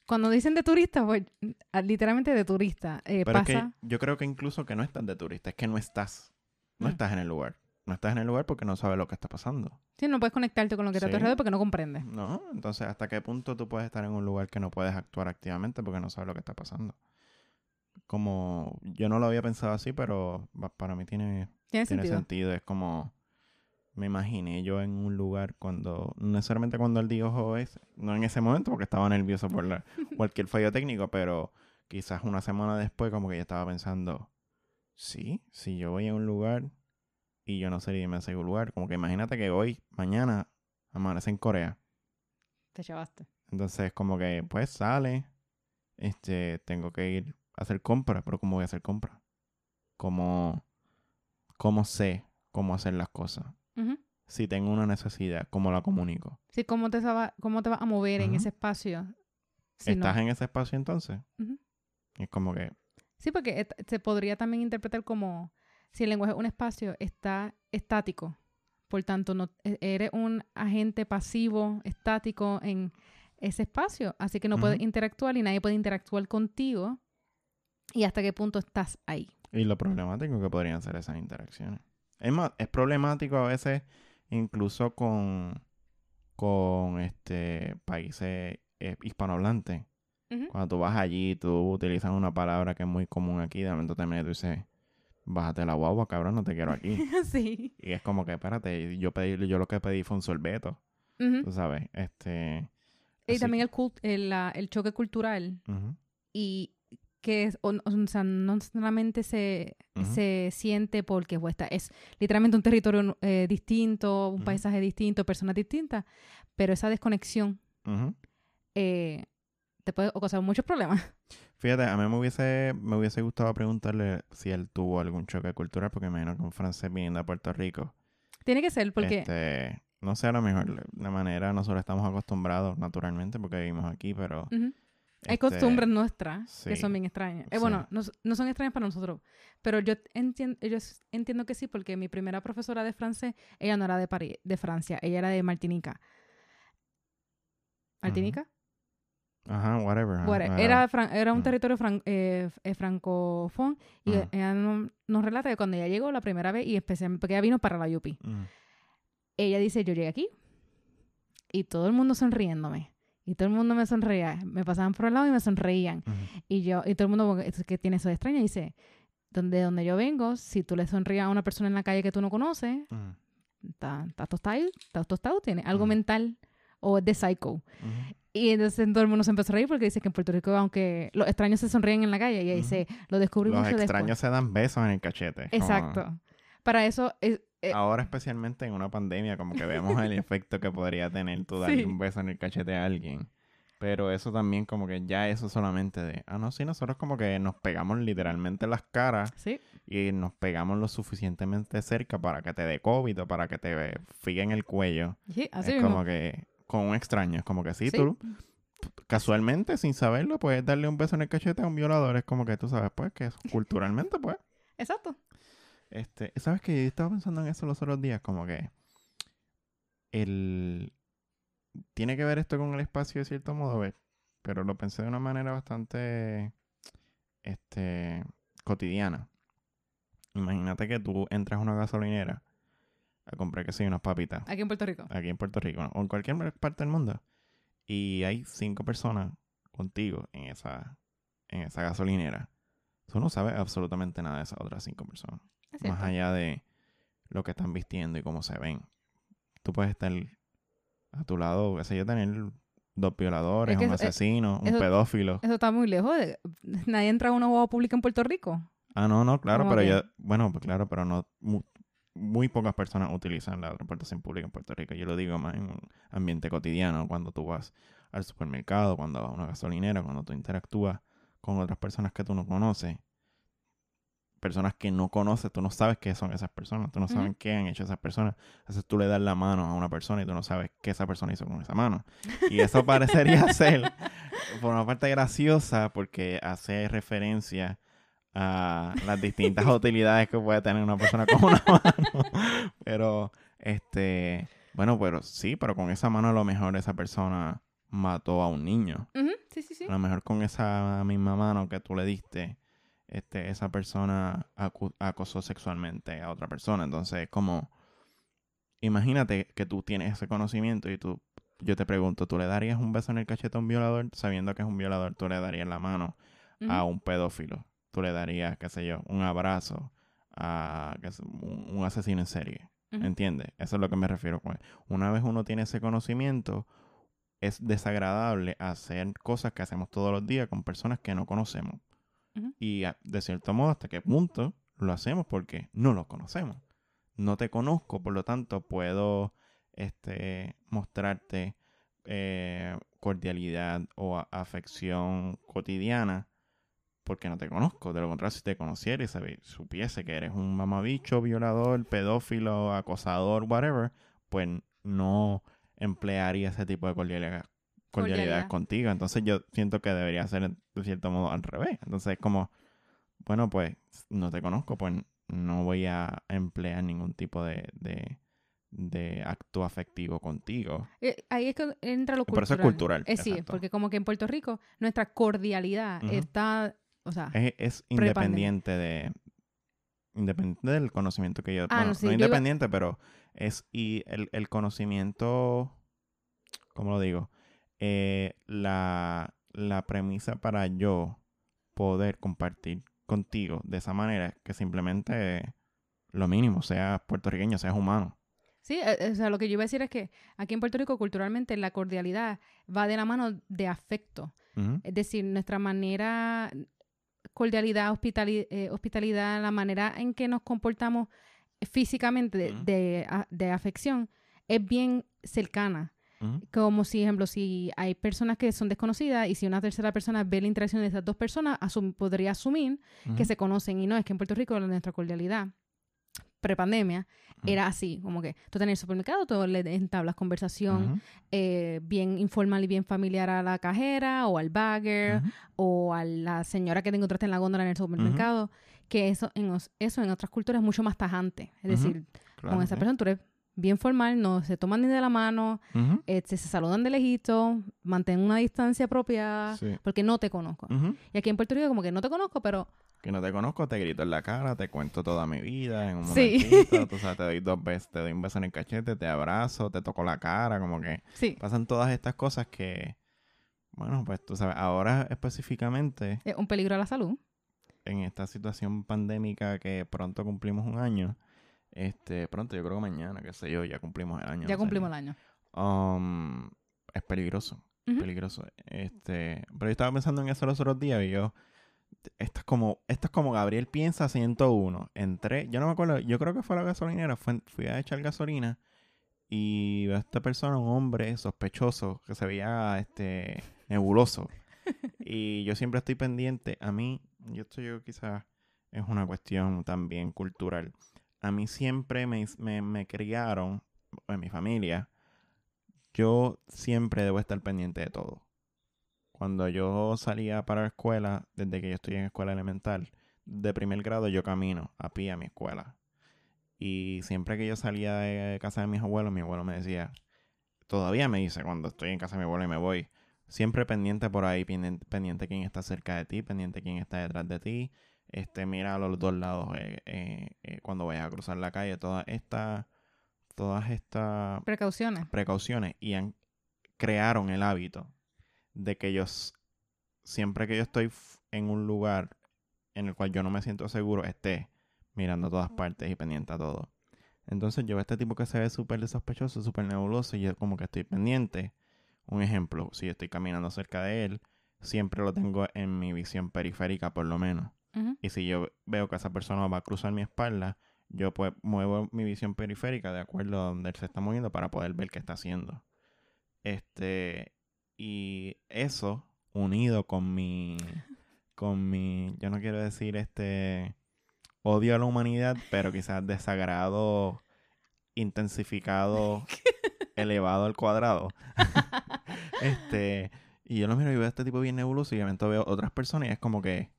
Cuando dicen de turista, pues ah, literalmente de turista. eh, Pero es que yo creo que incluso que no estás de turista, es que no estás. No Mm. estás en el lugar. No estás en el lugar porque no sabes lo que está pasando. Sí, no puedes conectarte con lo que está a tu Sí. alrededor porque no comprendes. No, entonces ¿hasta qué punto tú puedes estar en un lugar que no puedes actuar activamente porque no sabes lo que está pasando? Como yo no lo había pensado así, pero pa- para mí tiene, Tiene tiene sentido. sentido. Es como me imaginé yo en un lugar cuando, no necesariamente cuando él dijo es, no en ese momento porque estaba nervioso por la- cualquier fallo técnico, pero quizás una semana después como que yo estaba pensando, sí, si yo voy a un lugar y yo no sé irme a ese lugar, como que imagínate que hoy, mañana, amanece en Corea. Te chavaste. Entonces, como que, pues sale este, tengo que ir a hacer compras, pero ¿cómo voy a hacer compras? ¿Cómo, cómo sé cómo hacer las cosas? Si tengo una necesidad, ¿cómo la comunico? Sí, ¿cómo te, va, cómo te vas a mover en ese espacio? Si no- ¿Estás en ese espacio entonces? Es como que, Sí, porque se podría también interpretar como si el lenguaje es un espacio, está estático. Por tanto, no e- eres un agente pasivo, estático en ese espacio. Así que no puedes interactuar y nadie puede interactuar contigo. ¿Y hasta qué punto estás ahí? y lo problemático que podrían ser esas interacciones. Es más, es problemático a veces incluso con, con este países eh, hispanohablantes. Cuando tú vas allí, tú utilizas una palabra que es muy común aquí, de momento y tú dices, bájate la guagua, cabrón, no te quiero aquí. sí. y es como que, espérate, yo pedí, yo lo que pedí fue un sorbeto, tú sabes, este... Y así también el, cult- el, el choque cultural. Y que es, o, o sea, no solamente se, se siente porque pues, está- es literalmente un territorio eh, distinto, un paisaje distinto, personas distintas, pero esa desconexión eh, te puede causar muchos problemas. Fíjate, a mí me hubiese, me hubiese gustado preguntarle si él tuvo algún choque cultural, porque me imagino que un francés viniendo a Puerto Rico, Tiene que ser porque este, no sé, a lo mejor de manera nosotros estamos acostumbrados naturalmente porque vivimos aquí, pero... ujú, hay este, costumbres nuestras que sí, son bien extrañas. Eh, sí. Bueno, no, no son extrañas para nosotros, pero yo entiendo, yo entiendo que sí, porque mi primera profesora de francés, ella no era de París, de Francia, ella era de Martinica. ¿Martinica? Ajá, whatever. Ajá, Bueno, ajá. era, fran- era un Mm. territorio fran- eh, eh, francófono y ella no- nos relata que cuando ella llegó la primera vez y especialmente porque ella vino para la Yupi, Mm, ella dice, yo llegué aquí y todo el mundo sonriéndome y todo el mundo me sonreía, me pasaban por el lado y me sonreían y yo y todo el mundo que- tiene eso de extraña dice, donde donde yo vengo, si tú le sonrías a una persona en la calle que tú no conoces, ujú, está está tostado, está tostado, tiene algo mental o es de psycho. ujú. Y entonces todo el mundo se empezó a reír porque dice que en Puerto Rico, aunque los extraños se sonríen en la calle, y ella dice, lo descubrí Los mucho extraños después. se dan besos en el cachete. como- Exacto. Para eso, es- eh, Ahora especialmente en una pandemia, como que vemos el efecto que podría tener tú darle Sí. un beso en el cachete a alguien. Pero eso también como que ya eso solamente de, ah, no, sí, nosotros como que nos pegamos literalmente en las caras sí, y nos pegamos lo suficientemente cerca para que te dé COVID o para que te figue en el cuello. sí, así es mismo. como que con un extraño, es como que sí, Sí. tú casualmente, sin saberlo, puedes darle un beso en el cachete a un violador. Es como que tú sabes, pues, que eso, culturalmente, pues. Exacto. Este, ¿sabes que Yo estaba pensando en eso los otros días, como que el... Tiene que ver esto con el espacio de cierto modo, ¿ves? pero lo pensé de una manera bastante, este, cotidiana. Imagínate que tú entras a una gasolinera a comprar, que sé, unas papitas. Aquí en Puerto Rico. aquí en Puerto Rico o en cualquier parte del mundo. Y hay cinco personas contigo en esa en esa gasolinera. Tú no sabes absolutamente nada de esas otras cinco personas. Más allá de lo que están vistiendo y cómo se ven. Tú puedes estar a tu lado qué sé yo tener dos violadores Es que un eso- eh, asesino un eso- pedófilo. Eso está muy lejos. De... Nadie entra a una guagua pública en Puerto Rico. ah no no claro pero que- yo bueno pues claro pero no muy pocas personas utilizan la transportación pública en Puerto Rico. Yo lo digo más en un ambiente cotidiano, cuando tú vas al supermercado, cuando vas a una gasolinera, cuando tú interactúas con otras personas que tú no conoces. Personas que no conoces, tú no sabes qué son esas personas, tú no sabes qué han hecho esas personas. Entonces tú le das la mano a una persona y tú no sabes qué esa persona hizo con esa mano. Y eso parecería ser, por una parte, graciosa porque hace referencia a las distintas utilidades que puede tener una persona con una mano. Pero, este, bueno, pero sí, pero con esa mano a lo mejor esa persona mató a un niño. Ujú, Sí, sí, sí. A lo mejor con esa misma mano que tú le diste, este, esa persona acosó sexualmente a otra persona. Entonces, como, imagínate que tú tienes ese conocimiento y tú, yo te pregunto, ¿tú le darías un beso en el cachete a un violador? Sabiendo que es un violador, tú le darías la mano a un pedófilo. Tú le darías, qué sé yo, un abrazo a un, un asesino en serie. Ujú. ¿Entiendes? Eso es lo que me refiero con Una vez uno tiene ese conocimiento, es desagradable hacer cosas que hacemos todos los días con personas que no conocemos. Y a- de cierto modo, hasta qué punto lo hacemos porque no lo conocemos. No te conozco, por lo tanto, puedo este, mostrarte eh, cordialidad o afección cotidiana porque no te conozco. De lo contrario, si te conociera y supiese que eres un mamabicho, violador, pedófilo, acosador, whatever, pues no emplearía ese tipo de cordialidad, cordialidad Cordialidad. contigo. Entonces yo siento que debería ser de cierto modo al revés. Entonces es como, bueno, pues no te conozco, pues no voy a emplear ningún tipo de, de, de acto afectivo contigo. Eh, ahí es que entra lo Por cultural. eso es cultural, Eh, sí, porque como que en Puerto Rico nuestra cordialidad está, o sea, Es, independiente de independiente del conocimiento que yo Ah, bueno, no, sí, no yo iba- independiente pero es y el, el conocimiento ¿cómo lo digo? Eh, la, la premisa para yo poder compartir contigo de esa manera que simplemente lo mínimo, seas puertorriqueño, seas humano. sí, eh, o sea, lo que yo iba a decir es que aquí en Puerto Rico culturalmente la cordialidad va de la mano de afecto. Es decir, nuestra manera, cordialidad, hospitali- eh, hospitalidad, la manera en que nos comportamos físicamente de, de, a- de afección es bien cercana. Como si, ejemplo, si hay personas que son desconocidas y si una tercera persona ve la interacción de esas dos personas, asum- podría asumir que se conocen. Y no, es que en Puerto Rico nuestra cordialidad prepandemia Ujú. era así, como que tú tenés el supermercado, tú le entablas conversación eh, bien informal y bien familiar a la cajera o al bagger o a la señora que te encontraste en la góndola en el supermercado, que eso en, eso en otras culturas es mucho más tajante. Es decir, Claro, con esa persona tú eres bien formal, no se toman ni de la mano, este, se saludan de lejito, mantén una distancia apropiada, sí. porque no te conozco. Y aquí en Puerto Rico como que no te conozco, pero Que no te conozco, te grito en la cara, te cuento toda mi vida en un Sí. momentito. Tú sabes, te doy dos veces, te doy un beso en el cachete, te abrazo, te toco la cara, como que sí, pasan todas estas cosas que, bueno, pues tú sabes, ahora específicamente es un peligro a la salud. en esta situación pandémica que pronto cumplimos un año, este, pronto, yo creo que mañana, qué sé yo, ya cumplimos el año. ya cumplimos el año. Um, es peligroso, peligroso. Este, pero yo estaba pensando en eso los otros días y yo, esto es como, esto es como Gabriel piensa 101. Entré, yo no me acuerdo, yo creo que fue a la gasolinera, fue- fui a echar gasolina y veo a esta persona, un hombre sospechoso, que se veía este nebuloso. y yo siempre estoy pendiente, a mí, yo estoy yo quizás es una cuestión también cultural. A mí siempre me, me, criaron, en mi familia, yo siempre debo estar pendiente de todo. Cuando yo salía para la escuela, desde que yo estoy en escuela elemental, de primer grado yo camino a pie a mi escuela. Y siempre que yo salía de casa de mis abuelos, mi abuelo me decía, todavía me dice cuando estoy en casa de mi abuelo y me voy, siempre pendiente por ahí, pendiente, pendiente quién está cerca de ti, pendiente quién está detrás de ti, este, mira a los dos lados eh, eh, eh, cuando vayas a cruzar la calle, todas estas, todas estas Precauciones. precauciones y han, crearon el hábito de que yo, siempre que yo estoy en un lugar en el cual yo no me siento seguro, esté mirando a todas partes y pendiente a todo. Entonces yo veo a este tipo que se ve súper sospechoso, súper nebuloso y yo como que estoy pendiente. Un ejemplo, si yo estoy caminando cerca de él, siempre lo tengo en mi visión periférica por lo menos. Y si yo veo que esa persona va a cruzar mi espalda, yo pues muevo mi visión periférica de acuerdo a donde él se está moviendo para poder ver qué está haciendo. Este, y eso unido con mi, con mi, yo no quiero decir este, odio a la humanidad, pero quizás desagrado intensificado, elevado al cuadrado. este, y yo lo miro y veo a este tipo bien nebuloso y de veo otras personas y es como que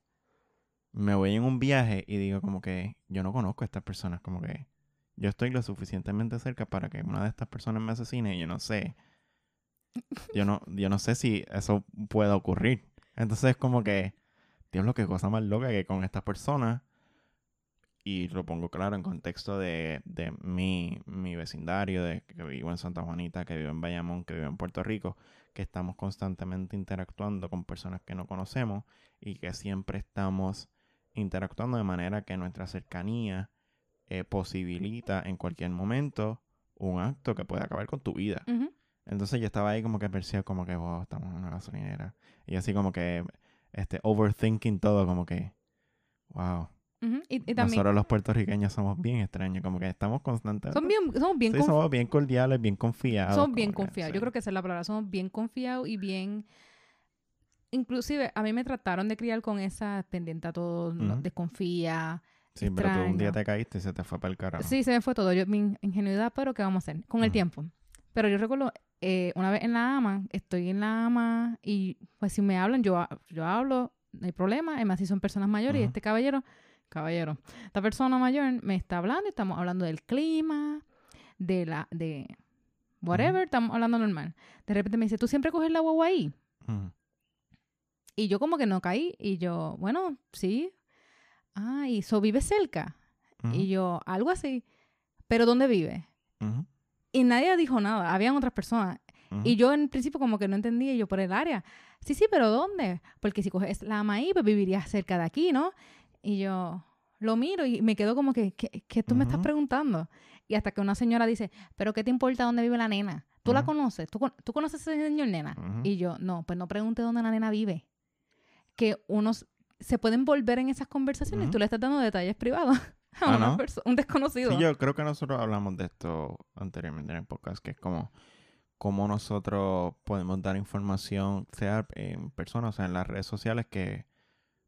me voy en un viaje y digo como que yo no conozco a estas personas, como que yo estoy lo suficientemente cerca para que una de estas personas me asesine y yo no sé. Yo no, yo no sé si eso pueda ocurrir. Entonces es como que, Dios, lo que cosa más loca que con estas personas, y lo pongo claro en contexto de, de mi, mi vecindario, de que vivo en Santa Juanita, que vivo en Bayamón, que vivo en Puerto Rico, que estamos constantemente interactuando con personas que no conocemos y que siempre estamos interactuando de manera que nuestra cercanía eh, posibilita en cualquier momento un acto que puede acabar con tu vida. Entonces yo estaba ahí como que percibo como que, wow, estamos en una gasolinera. Y así como que, este, overthinking todo, como que, wow, Y, y también Nosotros los puertorriqueños somos bien extraños, como que estamos constantemente... son bien, somos bien Sí, somos bien cordiales, bien confiados. somos bien que, confiados. sí. Yo creo que esa es la palabra. Somos bien confiados y bien... Inclusive, a mí me trataron de criar con esa pendiente a todo, desconfía. Sí, pero tú un día te caíste y se te fue para el carajo. Sí, se me fue todo. Yo, mi ingenuidad, pero ¿qué vamos a hacer? Con el tiempo. Pero yo recuerdo, eh, una vez en la AMA, estoy en la AMA y pues si me hablan, yo, yo hablo, no hay problema. Además, si son personas mayores y este caballero, caballero, esta persona mayor me está hablando y estamos hablando del clima, de la, de whatever, estamos hablando normal. De repente me dice, ¿tú siempre coges la guagua ahí? Y yo como que no caí y yo, bueno, sí. Ah, y eso vive cerca. Y yo, algo así. ¿Pero dónde vive? Ujú. Y nadie dijo nada, habían otras personas. Y yo en principio como que no entendía, y yo por el área. Sí, sí, pero ¿dónde? Porque si coges la maíz, pues vivirías cerca de aquí, ¿no? Y yo lo miro y me quedo como que, ¿qué, qué tú me estás preguntando? Y hasta que una señora dice, ¿pero qué te importa dónde vive la nena? ¿Tú la conoces? ¿Tú, con- ¿Tú conoces a ese señor nena? Y yo, no, pues no pregunte dónde la nena vive. Que unos se pueden volver en esas conversaciones Ujú. tú le estás dando detalles privados a Ah, una ¿no? un desconocido. Sí, yo creo que nosotros hablamos de esto anteriormente en el podcast, que es como cómo nosotros podemos dar información, sea en persona, o sea, en las redes sociales, que,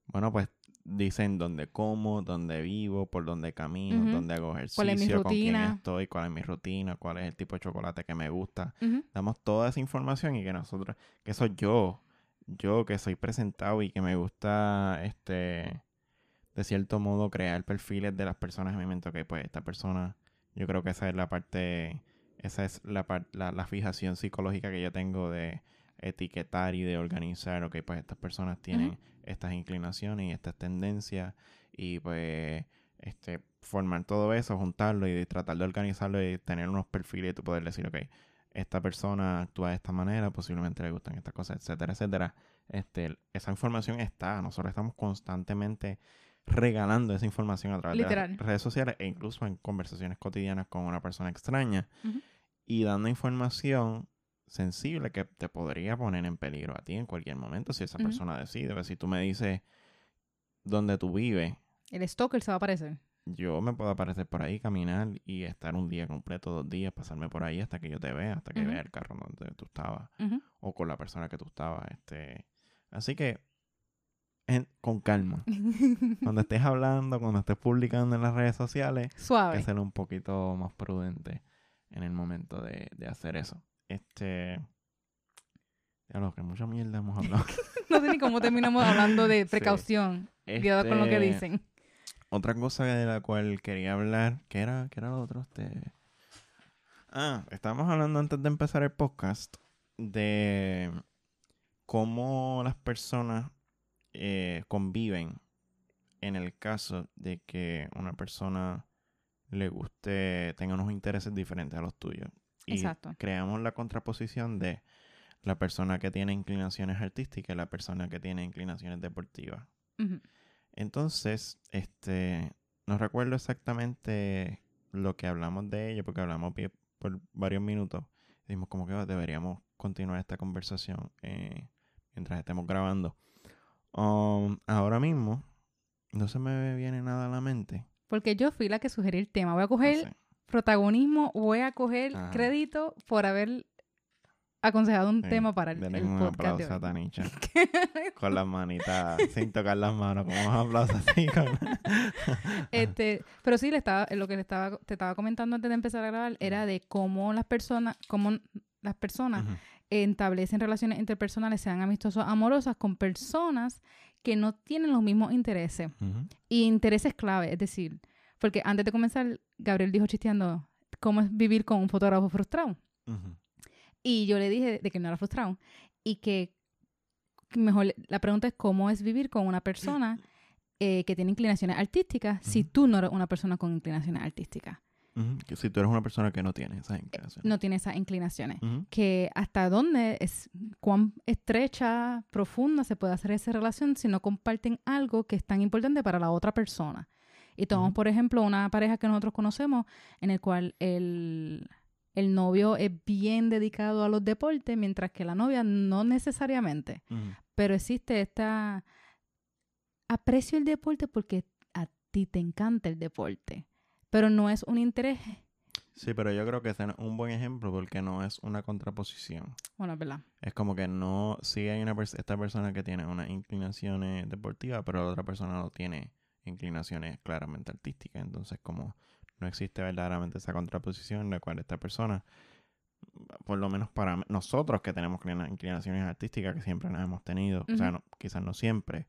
bueno, pues dicen dónde como, dónde vivo, por dónde camino, dónde hago ejercicio, ¿Cuál es mi con quién estoy, cuál es mi rutina, cuál es el tipo de chocolate que me gusta. Damos toda esa información y que nosotros, que eso yo, yo que soy presentado y que me gusta, este, de cierto modo, crear perfiles de las personas en mi mente, que pues esta persona, yo creo que esa es la parte, esa es la, la, la fijación psicológica que yo tengo de etiquetar y de organizar, ok, pues estas personas tienen estas inclinaciones y estas tendencias y pues este formar todo eso, juntarlo y tratar de organizarlo y tener unos perfiles y tú poder decir, ok, esta persona actúa de esta manera, posiblemente le gustan estas cosas, etcétera, etcétera. Este, esa información está, nosotros estamos constantemente regalando esa información a través de las redes sociales e incluso en conversaciones cotidianas con una persona extraña y dando información sensible que te podría poner en peligro a ti en cualquier momento si esa Ujú. persona decide. Pues, si tú me dices dónde tú vives, El stalker se va a aparecer. Yo me puedo aparecer por ahí, caminar y estar un día completo, dos días, pasarme por ahí hasta que yo te vea, hasta que vea el carro donde tú estabas o con la persona que tú estabas. Este. Así que, en- con calma. Cuando estés hablando, cuando estés publicando en las redes sociales, Suave. que ser un poquito más prudente en el momento de, de hacer eso. Este. Ya lo que mucha mierda hemos hablado. No sé ni cómo terminamos hablando de Sí. precaución. Cuidado con lo que Este, dicen. Otra cosa de la cual quería hablar, ¿qué era, qué era lo otro? Este... Ah, estábamos hablando antes de empezar el podcast de cómo las personas eh, conviven en el caso de que una persona le guste, tenga unos intereses diferentes a los tuyos. Y Exacto. creamos la contraposición de la persona que tiene inclinaciones artísticas y la persona que tiene inclinaciones deportivas. Ujú. Entonces, este, no recuerdo exactamente lo que hablamos de ello, porque hablamos por varios minutos. Dijimos como que "Oh, deberíamos continuar esta conversación eh, mientras estemos grabando. Um, ahora mismo, no se me viene nada a la mente. Porque yo fui la que sugerí el tema. Voy a No coger sé. protagonismo, voy a coger Ajá. crédito por haber aconsejado un Sí, tema para el, denle el un podcast de aplauso a. Tanicha con las manitas, sin tocar las manos, como un aplauso así. con- Este, pero sí, le estaba, lo que le estaba, te estaba comentando antes de empezar a grabar era de cómo las personas, cómo las personas establecen relaciones interpersonales, sean amistosas, amorosas, con personas que no tienen los mismos intereses. Y intereses clave, es decir, porque antes de comenzar, Gabriel dijo chisteando, ¿cómo es vivir con un fotógrafo frustrado? Ujú. Y yo le dije de que no era frustrado. Y que mejor, la pregunta es cómo es vivir con una persona eh, que tiene inclinaciones artísticas si tú no eres una persona con inclinaciones artísticas. Que si tú eres una persona que no tiene esas inclinaciones. No tiene esas inclinaciones. Que hasta dónde es, cuán estrecha, profunda se puede hacer esa relación si no comparten algo que es tan importante para la otra persona. Y tomamos, por ejemplo, una pareja que nosotros conocemos en el cual el, el novio es bien dedicado a los deportes, mientras que la novia no necesariamente. Pero existe esta... Aprecio el deporte porque a ti te encanta el deporte, pero no es un interés. Sí, pero yo creo que es un buen ejemplo porque no es una contraposición. Bueno, es verdad. Es como que no, sí hay una pers- esta persona que tiene unas inclinaciones deportivas, pero la otra persona no tiene inclinaciones claramente artísticas. Entonces, como no existe verdaderamente esa contraposición en la cual esta persona, por lo menos para nosotros que tenemos clina- inclinaciones artísticas que siempre las hemos tenido, o sea, no- quizás no siempre,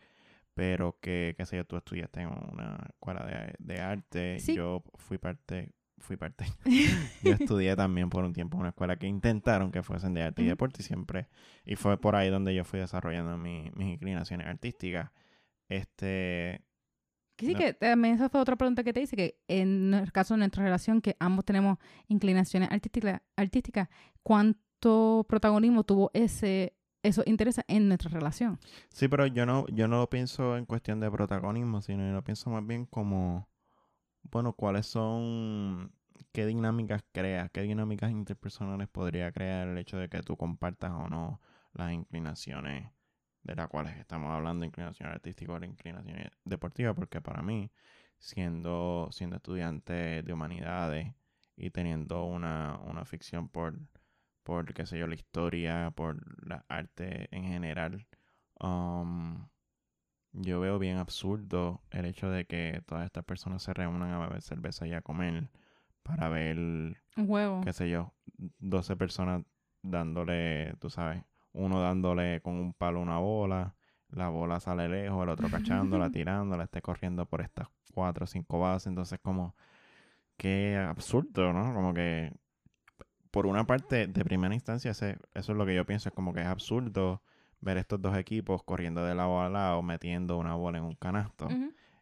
pero que, qué sé yo, tú estudiaste en una escuela de, de arte, Sí. yo fui parte, fui parte, yo estudié también por un tiempo en una escuela que intentaron que fuesen de arte y deporte y siempre, y fue por ahí donde yo fui desarrollando mi- mis inclinaciones artísticas. Este, Que sí, No. que también esa fue otra pregunta que te hice, que en el caso de nuestra relación, que ambos tenemos inclinaciones artísticas, artísticas ¿cuánto protagonismo tuvo ese esos intereses en nuestra relación? Sí, pero yo no, yo no lo pienso en cuestión de protagonismo, sino yo lo pienso más bien como, bueno, cuáles son, qué dinámicas creas, qué dinámicas interpersonales podría crear el hecho de que tú compartas o no las inclinaciones de las cuales estamos hablando, inclinaciones artísticas o inclinaciones deportivas, porque para mí, siendo, siendo estudiante de humanidades y teniendo una, una ficción por, por, qué sé yo, la historia, por la arte en general, um, yo veo bien absurdo el hecho de que todas estas personas se reúnan a beber cerveza y a comer para ver, Un juego. qué sé yo, 12 personas dándole, tú sabes, uno dándole con un palo una bola, la bola sale lejos, el otro cachándola, tirándola, esté corriendo por estas cuatro o cinco bases, entonces como, qué absurdo, ¿no? Como que, por una parte, de primera instancia, ese- eso es lo que yo pienso, es como que es absurdo ver estos dos equipos corriendo de lado a lado, metiendo una bola en un canasto.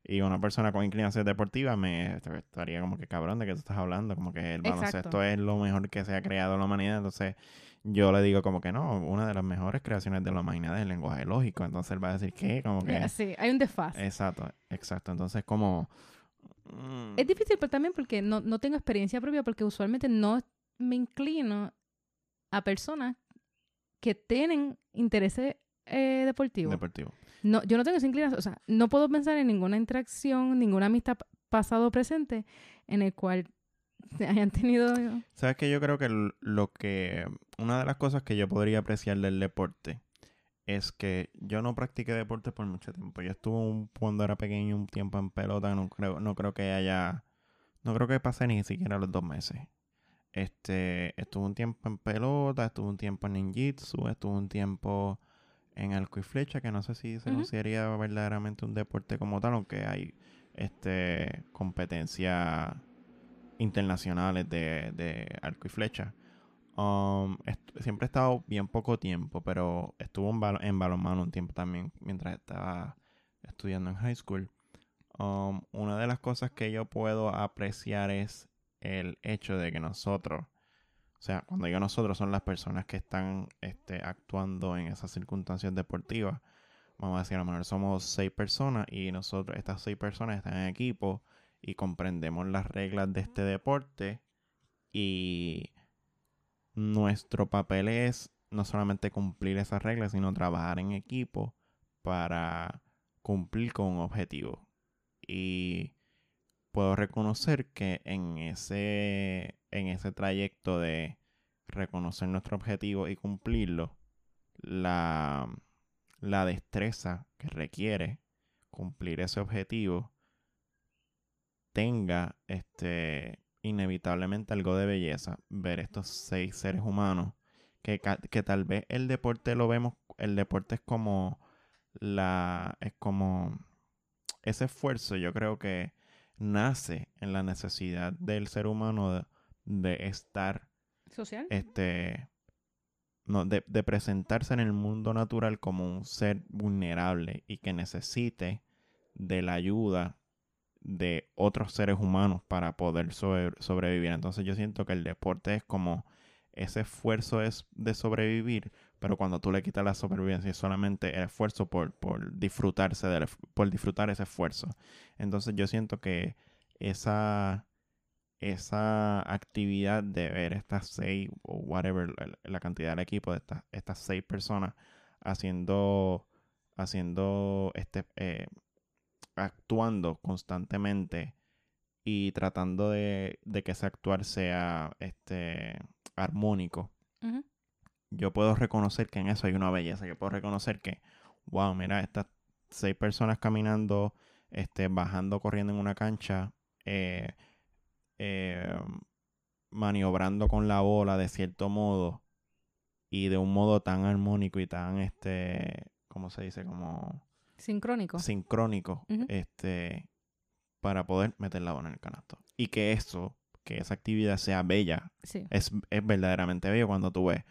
Y una persona con inclinación deportiva me estaría como que cabrón de que tú estás hablando, como que el baloncesto es lo mejor que se ha creado en la humanidad, entonces yo le digo como que no, una de las mejores creaciones de la humanidad es el lenguaje lógico, entonces él va a decir que como que Yeah, sí, hay un desfase. exacto, exacto, entonces como mm, Es difícil pero también porque no, no tengo experiencia propia, porque usualmente no me inclino a personas que tienen intereses eh, deportivos. deportivo. No, yo no tengo esa inclinación, o sea, no puedo pensar en ninguna interacción, ninguna amistad pa- pasado o presente en el cual hayan tenido... Sabes que yo creo que lo que una de las cosas que yo podría apreciar del deporte es que yo no practiqué deporte por mucho tiempo. Yo estuve un, cuando era pequeño un tiempo en pelota, no creo, no creo que haya, no creo que pase ni siquiera los dos meses. Este, estuve un tiempo en pelota, estuve un tiempo en ninjitsu, estuve un tiempo en arco y flecha, que no sé si se consideraría verdaderamente un deporte como tal, aunque hay este competencia internacionales de, de arco y flecha. Um, siempre he estado bien poco tiempo, pero estuve en balonmano un tiempo también mientras estaba estudiando en high school. Um, una de las cosas que yo puedo apreciar es el hecho de que nosotros, o sea, cuando digo nosotros son las personas que están este, actuando en esas circunstancias deportivas. Vamos a decir, a lo mejor somos seis personas y nosotros, estas seis personas están en equipo y comprendemos las reglas de este deporte y nuestro papel es no solamente cumplir esas reglas, sino trabajar en equipo para cumplir con un objetivo. Y puedo reconocer que en ese, en ese trayecto de reconocer nuestro objetivo y cumplirlo, la, la destreza que requiere cumplir ese objetivo tenga este inevitablemente algo de belleza ver estos seis seres humanos que, que tal vez el deporte lo vemos el deporte es como la es como ese esfuerzo yo creo que nace en la necesidad del ser humano de, de estar ¿Social? este no, de, de presentarse en el mundo natural como un ser vulnerable y que necesite de la ayuda de otros seres humanos para poder sobre- sobrevivir. Entonces yo siento que el deporte es como ese esfuerzo es de sobrevivir, pero cuando tú le quitas la sobrevivencia es solamente el esfuerzo por, por disfrutarse por disfrutar ese esfuerzo. Entonces yo siento que esa esa actividad de ver estas seis o whatever la, la cantidad del equipo de estas, estas seis personas haciendo haciendo este eh, actuando constantemente y tratando de, de que ese actuar sea este armónico, yo puedo reconocer que en eso hay una belleza. Yo puedo reconocer que, wow, mira, estas seis personas caminando, este, bajando, corriendo en una cancha, eh, eh, maniobrando con la bola de cierto modo y de un modo tan armónico y tan, este, ¿cómo se dice? Como Sincrónico. sincrónico, este, para poder meter la bola en el canasto. Y que eso, que esa actividad sea bella, Sí. es, es verdaderamente bello cuando tú ves,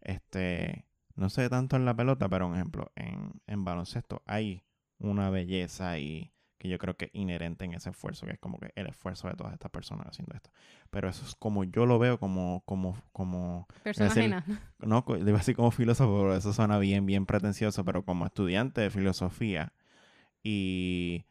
este, no sé tanto en la pelota, pero un ejemplo, en, en baloncesto hay una belleza ahí que yo creo que es inherente en ese esfuerzo, que es como que el esfuerzo de todas estas personas haciendo esto. Pero eso es como yo lo veo como, como, como, Persona decir- ajena. no, co- le iba a decir como filósofo, pero eso suena bien, bien pretencioso, pero como estudiante de filosofía y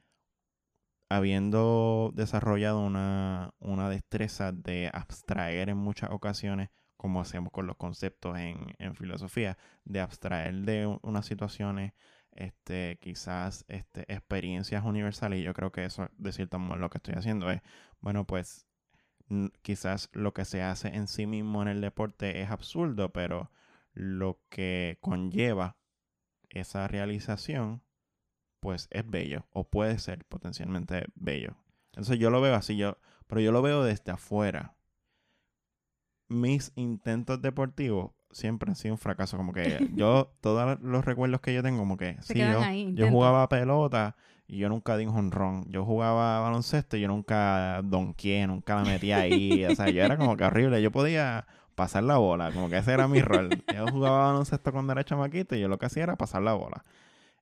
habiendo desarrollado una, una destreza de abstraer en muchas ocasiones, como hacemos con los conceptos en, en filosofía, de abstraer de unas situaciones, este, quizás este, experiencias universales, y yo creo que eso, de cierto modo, lo que estoy haciendo es, bueno, pues quizás lo que se hace en sí mismo en el deporte es absurdo, pero lo que conlleva esa realización, pues es bello, o puede ser potencialmente bello. Entonces yo lo veo así, yo, pero yo lo veo desde afuera. Mis intentos deportivos siempre han sido un fracaso, como que yo, todos los recuerdos que yo tengo, como que sí, yo, ahí, yo jugaba pelota y yo nunca di un jonrón. Yo jugaba baloncesto y yo nunca donqué, nunca la metí ahí. o sea, yo era como que horrible. Yo podía pasar la bola, como que ese era mi rol. Yo jugaba baloncesto cuando era chamaquito y yo lo que hacía era pasar la bola.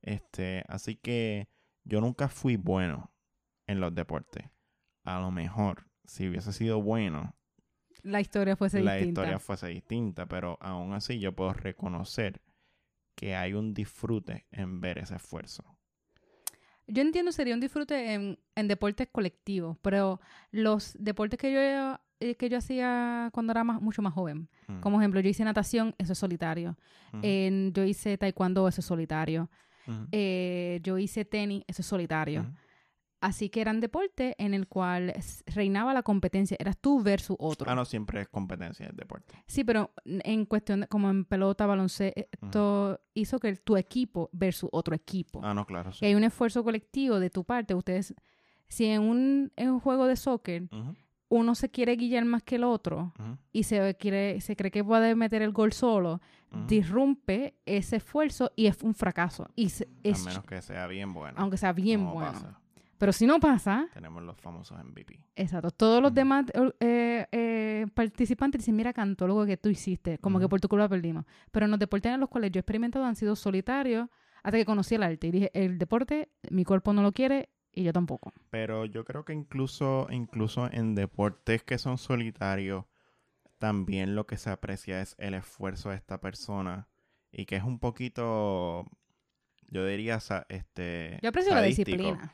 Este, así que yo nunca fui bueno en los deportes. A lo mejor, si hubiese sido bueno, La historia fuese la distinta. historia fuese distinta, pero aún así yo puedo reconocer que hay un disfrute en ver ese esfuerzo. Yo entiendo sería un disfrute en, en deportes colectivos, pero los deportes que yo eh, que yo hacía cuando era más, mucho más joven, Mm, como ejemplo, yo hice natación, eso es solitario. mm, En- yo hice taekwondo, eso es solitario. mm, Eh, yo hice tenis, eso es solitario. Así que eran deportes en el cual reinaba la competencia, eras tú versus otro. Ah, no, siempre es competencia el deporte. Sí, pero en cuestión de, como en pelota, baloncesto, hizo que tu equipo versus otro equipo. Ah, no, claro. Sí. hay un esfuerzo colectivo de tu parte. Ustedes, si en un, en un juego de soccer uno se quiere guiar más que el otro y se quiere, se cree que puede meter el gol solo, disrumpe ese esfuerzo y es un fracaso. Y es, A menos que sea bien bueno. aunque sea bien bueno. pasa. Pero si no pasa, Tenemos los famosos MVP. exacto, todos los demás eh, eh, participantes dicen, mira, cantó lo que tú hiciste, como que por tu culpa perdimos. Pero en los deportes en los cuales yo he experimentado han sido solitarios hasta que conocí el arte y dije, el deporte, mi cuerpo no lo quiere y yo tampoco. Pero yo creo que incluso, incluso en deportes que son solitarios, también lo que se aprecia es el esfuerzo de esta persona. Y que es un poquito, yo diría, este... Yo aprecio la disciplina.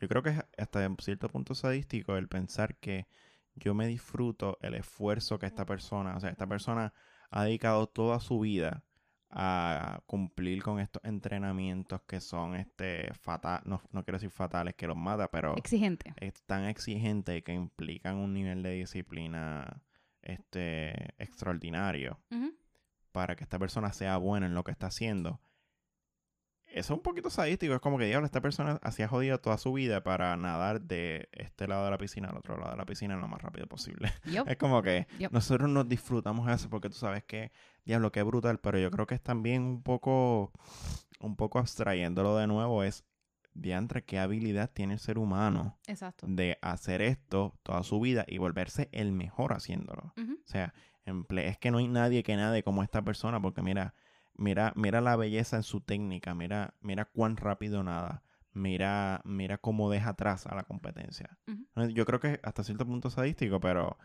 Yo creo que es hasta cierto punto sadístico el pensar que yo me disfruto el esfuerzo que esta persona, o sea, esta persona ha dedicado toda su vida a cumplir con estos entrenamientos que son este fatal, no, no quiero decir fatales que los mata, pero Exigente. es tan exigentes y que implican un nivel de disciplina este extraordinario para que esta persona sea buena en lo que está haciendo. Eso es un poquito sadístico. Es como que, diablo, esta persona hacía jodido toda su vida para nadar de este lado de la piscina al otro lado de la piscina lo más rápido posible. Es como que Yep. nosotros nos disfrutamos eso porque tú sabes que, diablo, qué brutal. Pero yo creo que es también un poco, un poco abstrayéndolo de nuevo, es, diantre, qué habilidad tiene el ser humano Exacto. de hacer esto toda su vida y volverse el mejor haciéndolo. O sea, es que no hay nadie que nade como esta persona, porque mira, mira, mira la belleza en su técnica, mira, mira cuán rápido nada, mira, mira cómo deja atrás a la competencia. Yo creo que hasta cierto punto es sadístico, pero,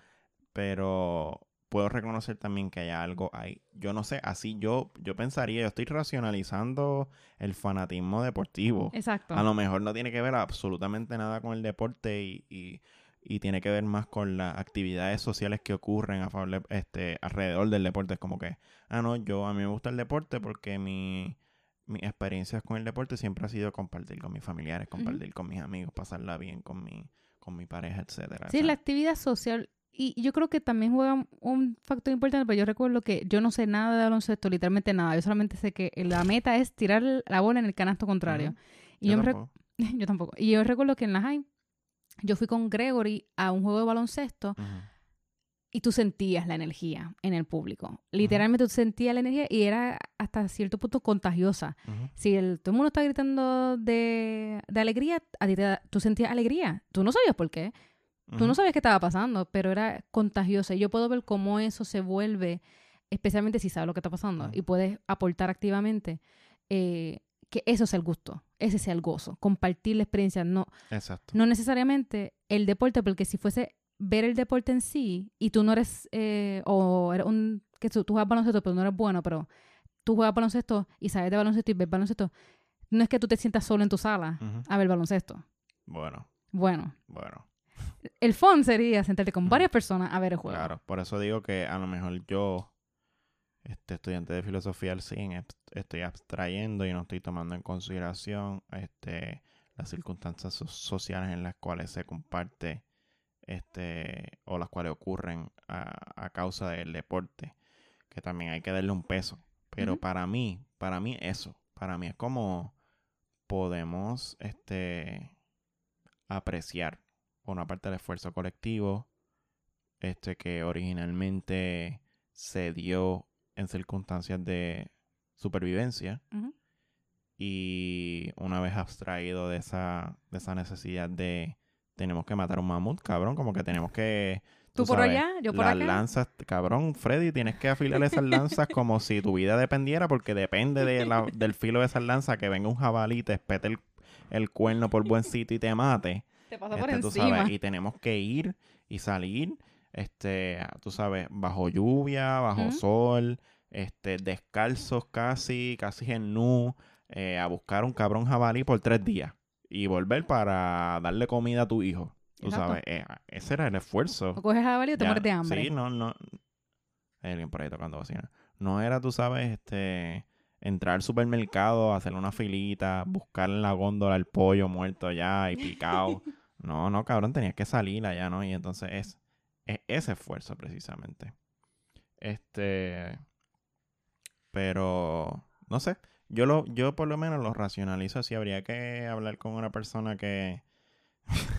pero puedo reconocer también que hay algo ahí. Yo no sé, así yo, yo pensaría, yo estoy racionalizando el fanatismo deportivo. Exacto. A lo mejor no tiene que ver absolutamente nada con el deporte y, y- y tiene que ver más con las actividades sociales que ocurren a favor este, alrededor del deporte. Es como que, ah, no, yo a mí me gusta el deporte porque mi, mis experiencias con el deporte siempre ha sido compartir con mis familiares, compartir con mis amigos, pasarla bien con mi, con mi pareja, etcétera. Sí, la actividad social. Y yo creo que también juega un factor importante, pero yo recuerdo que yo no sé nada de baloncesto, literalmente nada. Yo solamente sé que la meta es tirar la bola en el canasto contrario. Y yo, tampoco. yo tampoco. Y yo recuerdo que en la high, yo fui con Gregory a un juego de baloncesto y tú sentías la energía en el público. Literalmente tú sentías la energía y era hasta cierto punto contagiosa. Si el, todo el mundo está gritando de, alegría, a ti te, tú sentías alegría. Tú no sabías por qué. Tú no sabías qué estaba pasando, pero era contagiosa. Y yo puedo ver cómo eso se vuelve, especialmente si sabes lo que está pasando y puedes aportar activamente, eh, que eso es el gusto, ese sea el gozo, compartir la experiencia. No, Exacto. no necesariamente el deporte, porque si fuese ver el deporte en sí y tú no eres, eh, o eres un, que tú, juegas baloncesto pero no eres bueno, pero tú juegas baloncesto y sabes de baloncesto y ves baloncesto, no es que tú te sientas solo en tu sala a ver baloncesto. Bueno. Bueno. Bueno. El fun sería sentarte con varias personas a ver el juego. Claro, por eso digo que a lo mejor yo, este estudiante de filosofía al CIN, estoy abstrayendo y no estoy tomando en consideración este las circunstancias sociales en las cuales se comparte este, o las cuales ocurren a, causa del deporte, que también hay que darle un peso. Pero para mí, para mí eso, para mí es como podemos este, apreciar por una parte el esfuerzo colectivo, este que originalmente se dio en circunstancias de supervivencia. Y una vez abstraído de esa, de esa necesidad de tenemos que matar a un mamut, cabrón, como que tenemos que... Tú, por allá, yo por las acá. lanzas, cabrón, Freddy, tienes que afilar esas lanzas como si tu vida dependiera, porque depende del filo de esas lanzas que venga un jabalí, te espete el, cuerno por buen sitio y te mate. Te pasa por este, encima. y tenemos que ir y salir, este, tú sabes, bajo lluvia, bajo sol, este, descalzos casi, casi en nu, eh, a buscar un cabrón jabalí por tres días y volver para darle comida a tu hijo. Tú sabes, eh, ese era el esfuerzo. O coges jabalí o te mueres de hambre. Sí, no, no. Hay alguien por ahí tocando bocina. No era, tú sabes, este entrar al supermercado, hacer una filita, buscar en la góndola el pollo muerto ya y picado. no, no, cabrón, tenías que salir allá, ¿no? Y entonces es, es ese esfuerzo precisamente. Este. Pero, no sé. Yo, lo, yo por lo menos lo racionalizo así. Habría que hablar con una persona que...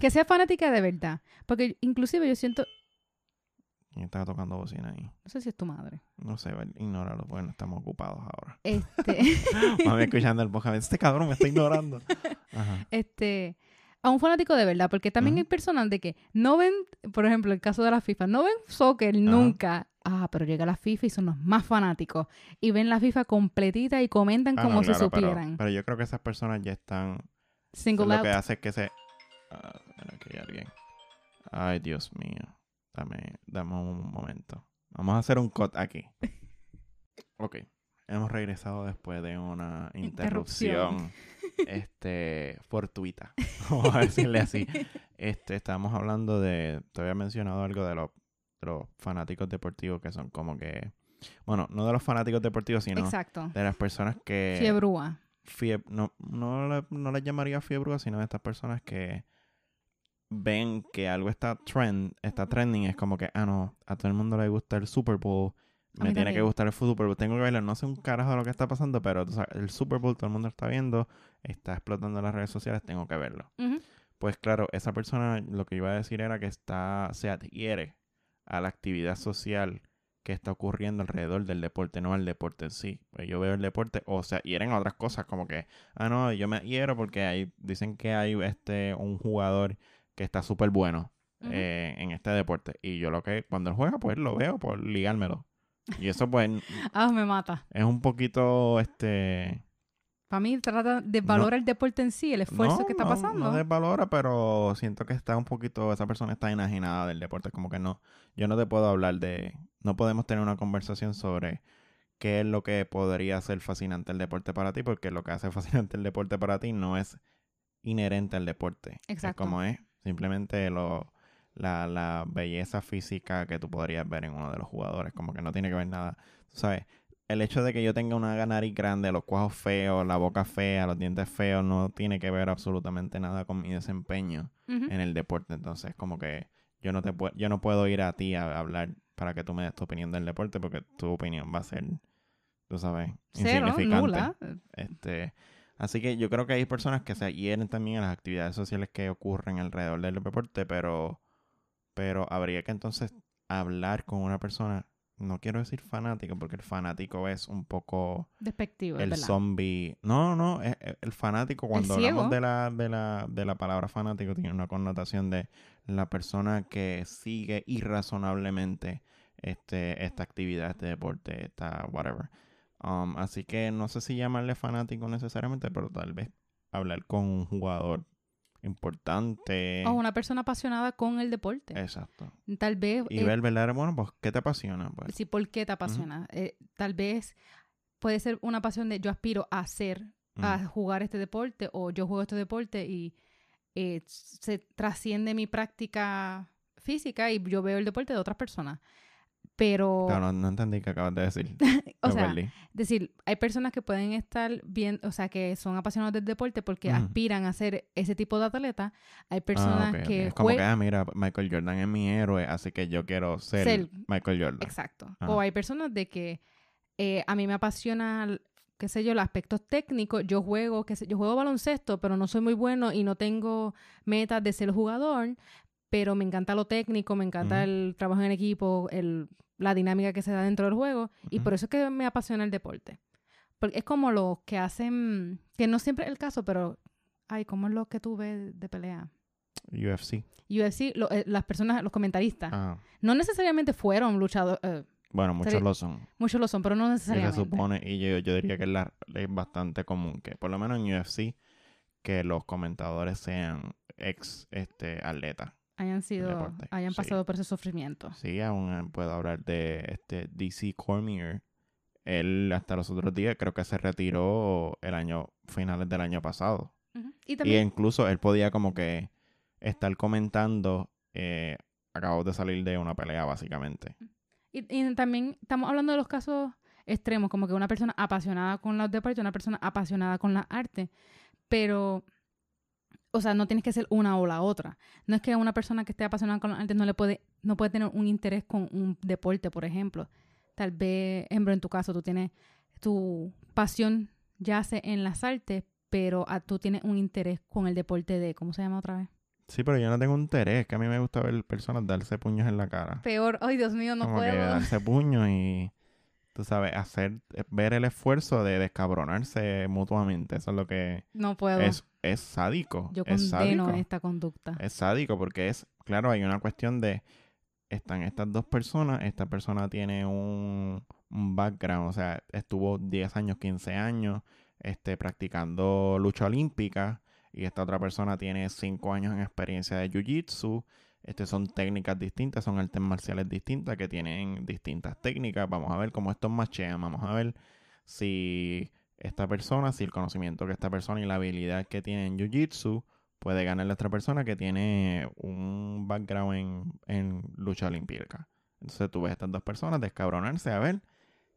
que sea fanática de verdad. Porque inclusive yo siento... ¿Quién está tocando bocina ahí? No sé si es tu madre. No sé, ignóralo, bueno, estamos ocupados ahora. Este... Mami escuchando el podcast. Este cabrón me está ignorando. Ajá. Este a un fanático de verdad, porque también hay personas de que no ven, por ejemplo, el caso de la FIFA, no ven soccer nunca, Ah, pero llega la FIFA y son los más fanáticos. Y ven la FIFA completita y comentan ah, como si supieran. Pero, yo creo que esas personas ya están. Single Lo que hace es que se. Ah, aquí hay alguien. Ay, Dios mío. Dame, dame un momento. Vamos a hacer un cut aquí. ok. Hemos regresado después de una interrupción, este fortuita. Vamos a decirle así. Este, estábamos hablando de. Te había mencionado algo de los los fanáticos deportivos que son como que. Bueno, no de los fanáticos deportivos, sino de las personas que. Fiebrúa. no, no, no les llamaría fiebrúa, sino de estas personas que ven que algo está trend, está trending, es como que, ah, no, a todo el mundo le gusta el Super Bowl, me tiene que gustar el fútbol, tengo que verlo, no sé un carajo de lo que está pasando, pero el Super Bowl todo el mundo está viendo, está explotando las redes sociales, tengo que verlo. Pues claro, esa persona lo que iba a decir era que está, se adhiere a la actividad social que está ocurriendo alrededor del deporte, no al deporte en sí. Pues yo veo el deporte, o sea, hieren otras cosas como que, ah, no, yo me hiero porque hay, dicen que hay este un jugador que está súper bueno eh, en este deporte. Y yo lo que, cuando él juega, pues lo veo por ligármelo. Y eso pues... ah, me mata. Es un poquito, este... Para mí trata de valorar el deporte en sí, el esfuerzo que está pasando. No desvalora, pero siento que está un poquito, esa persona está enajenada del deporte, como que no, yo no te puedo hablar de, no podemos tener una conversación sobre qué es lo que podría ser fascinante el deporte para ti, porque lo que hace fascinante el deporte para ti no es inherente al deporte. Exacto. Es como es simplemente lo, la, la belleza física que tú podrías ver en uno de los jugadores, como que no tiene que ver nada, tú sabes, el hecho de que yo tenga una nariz grande, los cuajos feos, la boca fea, los dientes feos, no tiene que ver absolutamente nada con mi desempeño en el deporte. Entonces, como que yo no te puedo, yo no puedo ir a ti a hablar para que tú me des tu opinión del deporte, porque tu opinión va a ser, tú sabes, Cero, insignificante. nula. Este, así que yo creo que hay personas que se adhieren también a las actividades sociales que ocurren alrededor del deporte, pero, pero habría que entonces hablar con una persona, no quiero decir fanático, porque el fanático es un poco Despectivo, es el verdad. zombie. No, no, es- es- el fanático, cuando ciego. hablamos de la, de, la, de la palabra fanático, tiene una connotación de la persona que sigue irrazonablemente este, esta actividad, este deporte, esta whatever. Um, así que no sé si llamarle fanático necesariamente, pero tal vez hablar con un jugador importante. O una persona apasionada con el deporte. Exacto. Tal vez... Y eh, ver, ¿verdad? Bueno, pues, ¿qué te apasiona? Pues, Sí, ¿por qué te apasiona? Eh, tal vez puede ser una pasión de yo aspiro a hacer, a mm, jugar este deporte o yo juego este deporte y eh, se trasciende mi práctica física y yo veo el deporte de otras personas. Pero, no, no entendí qué acabas de decir. o sea, perdí. decir, hay personas que pueden estar bien, o sea, que son apasionados del deporte porque aspiran a ser ese tipo de atleta. Hay personas Ah, ok. que Es como que, ah, mira, Michael Jordan es mi héroe, así que yo quiero ser, Ser- Michael Jordan. Exacto. Ajá. O hay personas de que eh, a mí me apasiona, qué sé yo, los aspectos técnicos. Yo juego, qué sé, yo juego baloncesto, pero no soy muy bueno y no tengo metas de ser jugador, pero me encanta lo técnico, me encanta el trabajo en equipo, el, la dinámica que se da dentro del juego y por eso es que me apasiona el deporte. Porque es como los que hacen, que no siempre es el caso, pero, ay, ¿cómo es lo que tú ves de pelea? UFC. UFC, lo- eh, las personas, los comentaristas, Ah, no necesariamente fueron luchadores, eh, bueno, muchos Sería- lo son. muchos lo son, pero no Y se necesariamente. supone, y yo, yo diría que es, la- es bastante común que, por lo menos en UFC, que los comentadores sean ex este, atletas. Hayan sido, hayan sí. pasado por ese sufrimiento. Sí, aún eh, puedo hablar de este DC Cormier. Él hasta los otros días creo que se retiró el año, finales del año pasado. Y Y también, incluso él podía como que estar comentando, eh, acabó de salir de una pelea básicamente. y, y también estamos hablando de los casos extremos, como que una persona apasionada con los deportes, una persona apasionada con la arte, pero, o sea, no tienes que ser una o la otra. No es que una persona que esté apasionada con la arte no le puede, no puede tener un interés con un deporte, por ejemplo. Tal vez, ejemplo, en tu caso, tú tienes tu pasión yace en las artes, pero ah, tú tienes un interés con el deporte de, ¿cómo se llama otra vez? Sí, pero yo no tengo interés, que a mí me gusta ver personas darse puños en la cara. Peor, ay Dios mío, no como que puedo. darse puños y, tú sabes, hacer, eh, ver el esfuerzo de descabronarse mutuamente. Eso es lo que No puedo. es, es sádico. Yo es condeno sádico. esta conducta. Es sádico porque es, claro, hay una cuestión de, están estas dos personas, esta persona tiene un, un background, o sea, estuvo 10 años, 15 años este, practicando lucha olímpica y esta otra persona tiene 5 años en experiencia de Jiu-Jitsu. Este, son técnicas distintas, son artes marciales distintas que tienen distintas técnicas. Vamos a ver cómo estos machean, vamos a ver si esta persona, si el conocimiento que esta persona y la habilidad que tiene en Jiu-Jitsu puede ganarle a otra persona que tiene un background en, en lucha olímpica. Entonces tú ves a estas dos personas descabronarse a ver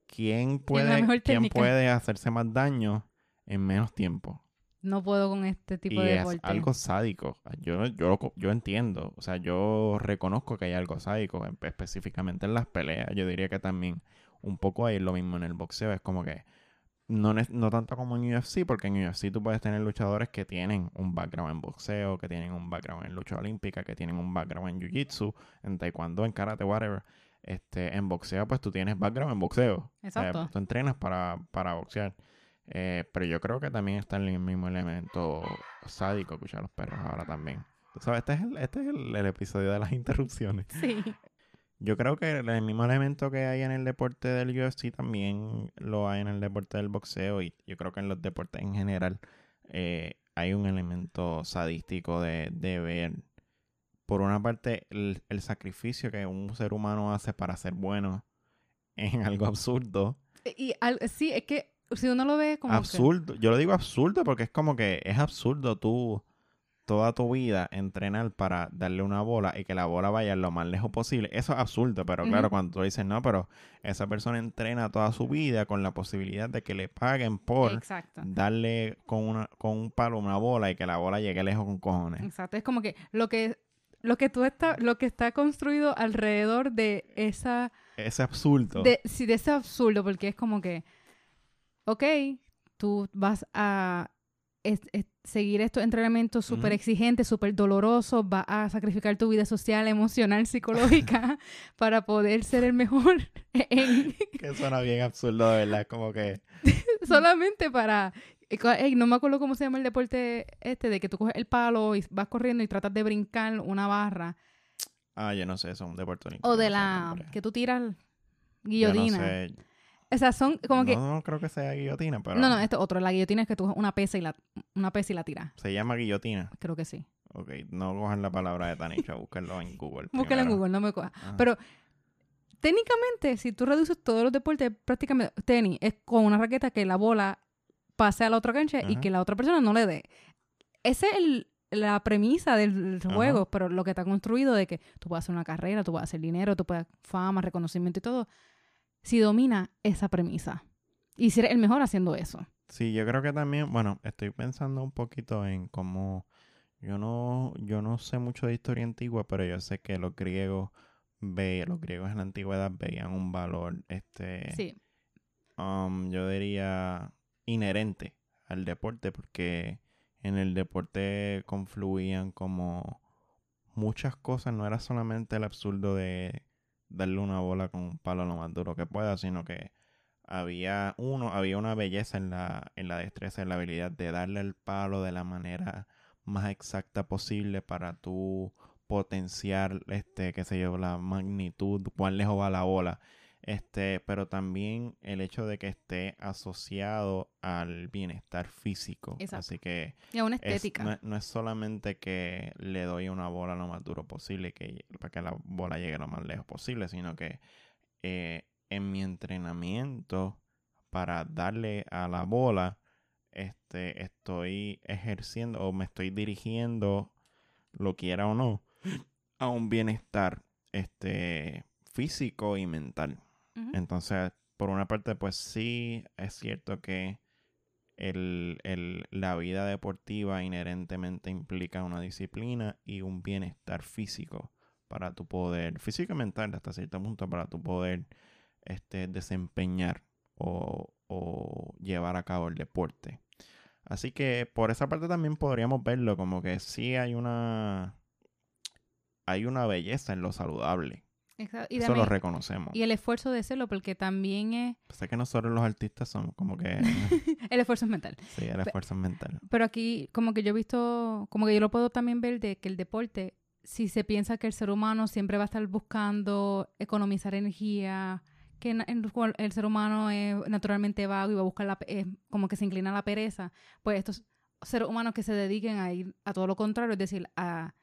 quién puede, quién puede hacerse más daño en menos tiempo. No puedo con este tipo y de es deporte. algo sádico. Yo, yo, yo entiendo, o sea, yo reconozco que hay algo sádico, en- específicamente en las peleas. Yo diría que también un poco hay lo mismo en el boxeo. Es como que no, no tanto como en UFC, porque en UFC tú puedes tener luchadores que tienen un background en boxeo, que tienen un background en lucha olímpica, que tienen un background en jiu-jitsu, en taekwondo, en karate, whatever. Este, en boxeo, pues tú tienes background en boxeo. O sea, Exacto. tú entrenas para, para boxear. Eh, pero yo creo que también está el mismo elemento sádico, escuchar a los perros ahora también. Tú sabes, este es el, este es el, el episodio de las interrupciones. Sí. Yo creo que el, mismo elemento que hay en el deporte del UFC también lo hay en el deporte del boxeo y yo creo que en los deportes en general eh, hay un elemento sadístico de, de ver, por una parte, el, el sacrificio que un ser humano hace para ser bueno en algo absurdo. Y al- sí, es que si uno lo ve como que- absurdo. Yo lo digo absurdo porque es como que es absurdo tú toda tu vida entrenar para darle una bola y que la bola vaya lo más lejos posible. Eso es absurdo, pero claro, cuando tú dices, no, pero esa persona entrena toda su vida con la posibilidad de que le paguen por Exacto. darle con, una, con un palo una bola y que la bola llegue lejos con cojones. Exacto. Es como que lo que lo que tú está lo que está construido alrededor de esa Es absurdo. de sí, de ese absurdo porque es como que ok, tú vas a es- es- seguir estos entrenamientos súper exigentes, súper dolorosos, vas a sacrificar tu vida social, emocional, psicológica para poder ser el mejor en, que suena bien absurdo, de verdad. Como que. solamente para eh, co- ey, no me acuerdo cómo se llama el deporte este de que tú coges el palo y vas corriendo y tratas de brincar una barra Ah, yo no sé, eso es un deporte olímpico. o de la que tú tiras Yo no guillotina. sé. O sea, son como que No, no creo que sea guillotina, pero. no, no, esto otro, la guillotina es que tú una pesa y la una pesa y la tiras. Se llama guillotina. Creo que sí. Ok, no cojan la palabra de Tanisha, búsquenlo en Google. Búscala en. Google, no me cojas. Ajá. Pero técnicamente, si tú reduces todos los deportes, prácticamente tenis es con una raqueta que la bola pase a la otra cancha y que la otra persona no le dé. Esa es el- la premisa del Ajá. juego, pero lo que está construido de que tú puedes hacer una carrera, tú puedes hacer dinero, tú puedes fama, reconocimiento y todo, si domina esa premisa. Y si eres el mejor haciendo eso. Sí, yo creo que también, bueno, estoy pensando un poquito en cómo yo no, yo no sé mucho de historia antigua, pero yo sé que los griegos ve, los griegos en la antigüedad veían un valor, este, Sí. um, yo diría inherente al deporte, porque en el deporte confluían como muchas cosas, no era solamente el absurdo de darle una bola con un palo lo más duro que pueda, sino que había uno, había una belleza en la, en la destreza, en la habilidad de darle el palo de la manera más exacta posible para tú potenciar, este, qué sé yo, la magnitud, cuán lejos va la bola. Este, pero también el hecho de que esté asociado al bienestar físico. Exacto. Así que Y a una es- estética. no, es- no es solamente que le doy una bola lo más duro posible que, para que la bola llegue lo más lejos posible, sino que eh, en mi entrenamiento para darle a la bola, este, estoy ejerciendo o me estoy dirigiendo, lo quiera o no, a un bienestar este, físico y mental. Entonces, por una parte, pues sí es cierto que el, el- la vida deportiva inherentemente implica una disciplina y un bienestar físico para tu poder, físico y mental hasta cierto punto, para tu poder este, desempeñar o, o llevar a cabo el deporte. Así que por esa parte también podríamos verlo como que sí hay una hay una belleza en lo saludable. Exacto. Y, Eso lo también- reconocemos. y el esfuerzo de hacerlo, porque también es... Sé que nosotros los artistas somos como que... el esfuerzo es mental. sí, el esfuerzo es mental. Pero aquí, como que yo he visto, como que yo lo puedo también ver de que el deporte, si se piensa que el ser humano siempre va a estar buscando economizar energía, que en el ser humano es naturalmente vago y va a buscar la, es como que se inclina a la pereza, pues estos seres humanos que se dediquen a ir a todo lo contrario, es decir, a,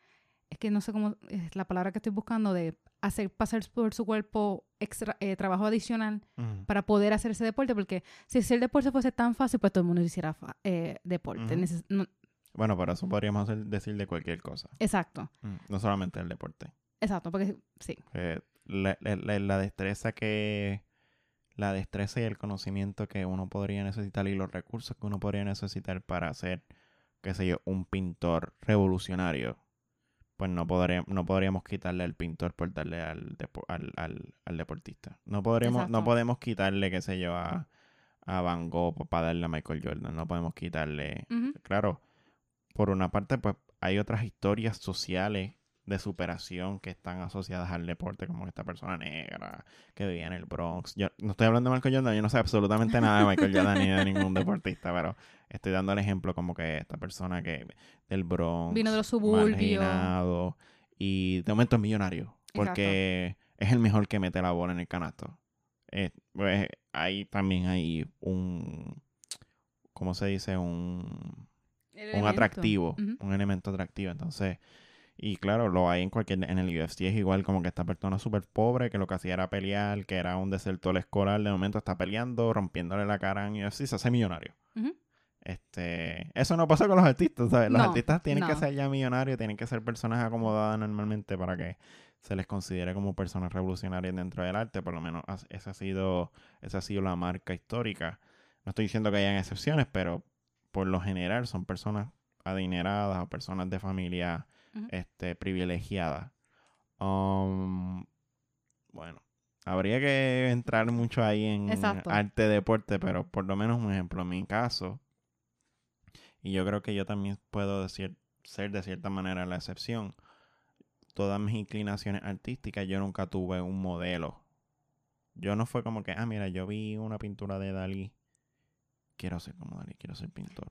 es que no sé cómo es la palabra que estoy buscando, de hacer pasar por su cuerpo extra, eh, trabajo adicional para poder hacer ese deporte, porque si, el deporte fuese tan fácil, pues todo el mundo hiciera fa- eh, deporte. No- Bueno, pero eso podríamos hacer- decir de cualquier cosa. exacto, Mm, No solamente el deporte. exacto, porque sí, Eh, la, la- la- la destreza que... La destreza y el conocimiento que uno podría necesitar y los recursos que uno podría necesitar para ser, qué sé yo, un pintor revolucionario, pues no, podré- no podríamos quitarle al pintor por darle al, depo- al, al- al deportista. No, podremos, no podemos quitarle, qué sé yo, a, a Van Gogh para darle a Michael Jordan. No podemos quitarle claro, por una parte, pues hay otras historias sociales de superación que están asociadas al deporte, como esta persona negra que vivía en el Bronx. Yo no estoy hablando de Michael Jordan, yo no sé absolutamente nada de Michael Jordan ni de ningún deportista, pero estoy dando el ejemplo como que esta persona que del Bronx, Vino de los suburbios. y de momento es millonario, porque es el mejor que mete la bola en el canasto. Eh, pues ahí también hay un, ¿cómo se dice? Un un atractivo, un elemento atractivo. Entonces, y claro, lo hay en cualquier, en el UFC es igual como que esta persona súper pobre que lo que hacía era pelear, que era un desertor escolar, de momento está peleando, rompiéndole la cara en UFC, se hace millonario. ujú. Este, eso no pasa con los artistas, ¿sabes? Los No, artistas tienen que ser ya millonarios, tienen que ser personas acomodadas normalmente para que se les considere como personas revolucionarias dentro del arte, por lo menos esa ha sido, esa ha sido la marca histórica. No estoy diciendo que hayan excepciones, pero por lo general son personas adineradas o personas de familia Ujú. este, privilegiada. Um, bueno, habría que entrar mucho ahí en Exacto. arte, deporte, pero por lo menos un ejemplo, en mi caso, y yo creo que yo también puedo decir, ser de cierta manera la excepción. Todas mis inclinaciones artísticas, yo nunca tuve un modelo. Yo no fue como que, ah, mira, yo vi una pintura de Dalí. Quiero ser como Dalí, quiero ser pintor.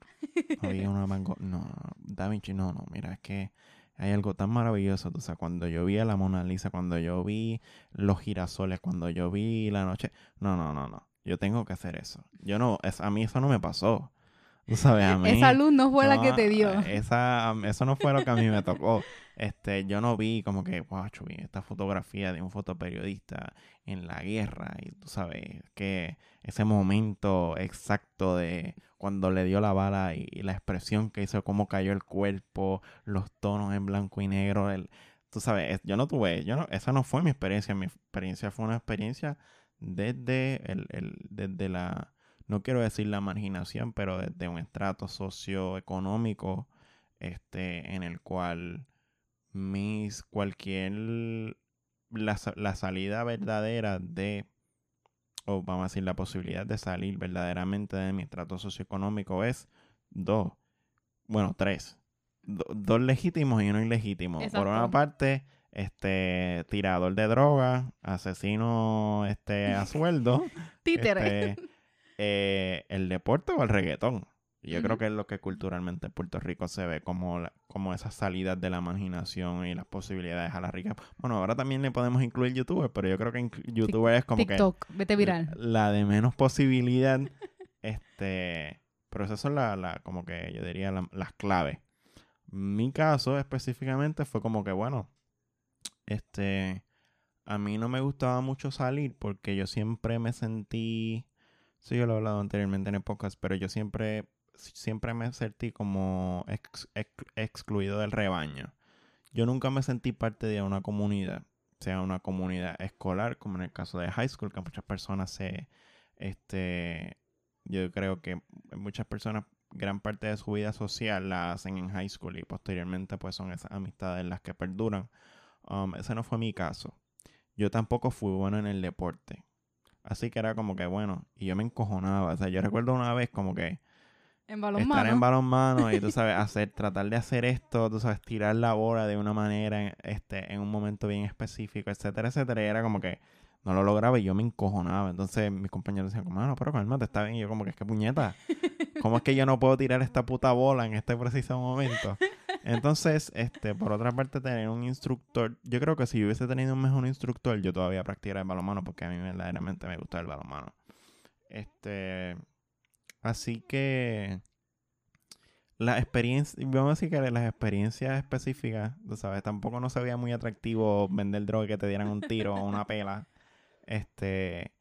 Había una no, no, Da Vinci, no, no. Mira, es que hay algo tan maravilloso. O sea, cuando yo vi a la Mona Lisa, cuando yo vi los girasoles, cuando yo vi la noche. No, no, no, no. Yo tengo que hacer eso. Yo no, es, a mí eso no me pasó. Tú sabes, a mí. Esa luz no fue la que te dio. Esa, eso no fue lo que a mí me tocó. Este, yo no vi como que, wow, vi esta fotografía de un fotoperiodista en la guerra y tú sabes que ese momento exacto de cuando le dio la bala y, y la expresión que hizo, cómo cayó el cuerpo, los tonos en blanco y negro, el, tú sabes, es- yo no tuve, yo no, esa no fue mi experiencia, mi experiencia fue una experiencia desde el, el- desde la, no quiero decir la marginación, pero desde un estrato socioeconómico, este, en el cual mis cualquier la, la salida verdadera de o vamos a decir la posibilidad de salir verdaderamente de mi estrato socioeconómico es dos bueno tres Do- dos legítimos y uno ilegítimo por una parte este tirador de droga asesino este a sueldo Títere. este, eh, el deporte o el reggaetón. Yo creo que es lo que culturalmente en Puerto Rico se ve como, la- como esas salidas de la marginación y las posibilidades a la rica. Bueno, ahora también le podemos incluir youtuber, pero yo creo que youtuber es como TikTok, vete que viral. la de menos posibilidad. este, pero esas son la, la- como que yo diría la- las claves. Mi caso específicamente fue como que, bueno, este, a mí no me gustaba mucho salir porque yo siempre me sentí, sí, yo lo he hablado anteriormente en el podcast, pero yo siempre, siempre me sentí como ex- ex- excluido del rebaño. Yo nunca me sentí parte de una comunidad, sea una comunidad escolar, como en el caso de high school, que muchas personas se, este, yo creo que muchas personas gran parte de su vida social la hacen en high school y posteriormente pues son esas amistades las que perduran. Um, ese no fue mi caso. Yo tampoco fui bueno en el deporte. Así que era como que bueno, y yo me encojonaba. O sea, yo recuerdo una vez como que En estar balonmano. en balonmano y tú sabes, hacer, tratar de hacer esto, tú sabes, tirar la bola de una manera, en- este, en un momento bien específico, etcétera, etcétera. Y era como que no lo lograba y yo me encojonaba. Entonces mis compañeros decían, como, "Ah, no, pero cálmate, está bien. Y yo como que es que puñeta. ¿Cómo es que yo no puedo tirar esta puta bola en este preciso momento? Entonces, este, por otra parte, tener un instructor, yo creo que si yo hubiese tenido un mejor instructor, yo todavía practicara el balonmano porque a mí verdaderamente me gusta el balonmano. Este, así que la experiencia, vamos a decir que las experiencias específicas, tú sabes, tampoco no se veía muy atractivo vender droga que te dieran un tiro o una pela. Este,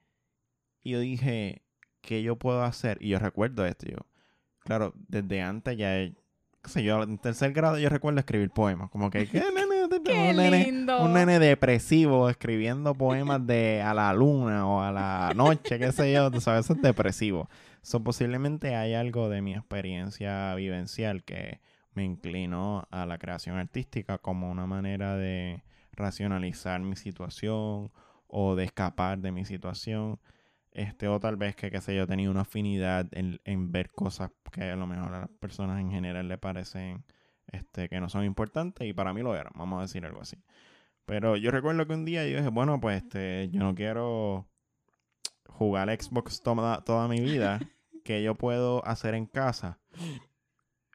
y yo dije, ¿qué yo puedo hacer? Y yo recuerdo esto, yo, claro, desde antes ya, qué sé yo, en tercer grado yo recuerdo escribir poemas, como que, ¿qué nene? ¡Qué un nene, lindo! un nene depresivo escribiendo poemas de a la luna o a la noche, qué sé yo, tú sabes, eso es depresivo. So, posiblemente hay algo de mi experiencia vivencial que me inclinó a la creación artística como una manera de racionalizar mi situación o de escapar de mi situación. Este, o tal vez que, qué sé yo, tenía una afinidad en, en ver cosas que a lo mejor a las personas en general le parecen este, que no son importantes y para mí lo eran, vamos a decir algo así. Pero yo recuerdo que un día yo dije, bueno, pues este, yo no quiero jugar Xbox toda, toda mi vida, que yo puedo hacer en casa,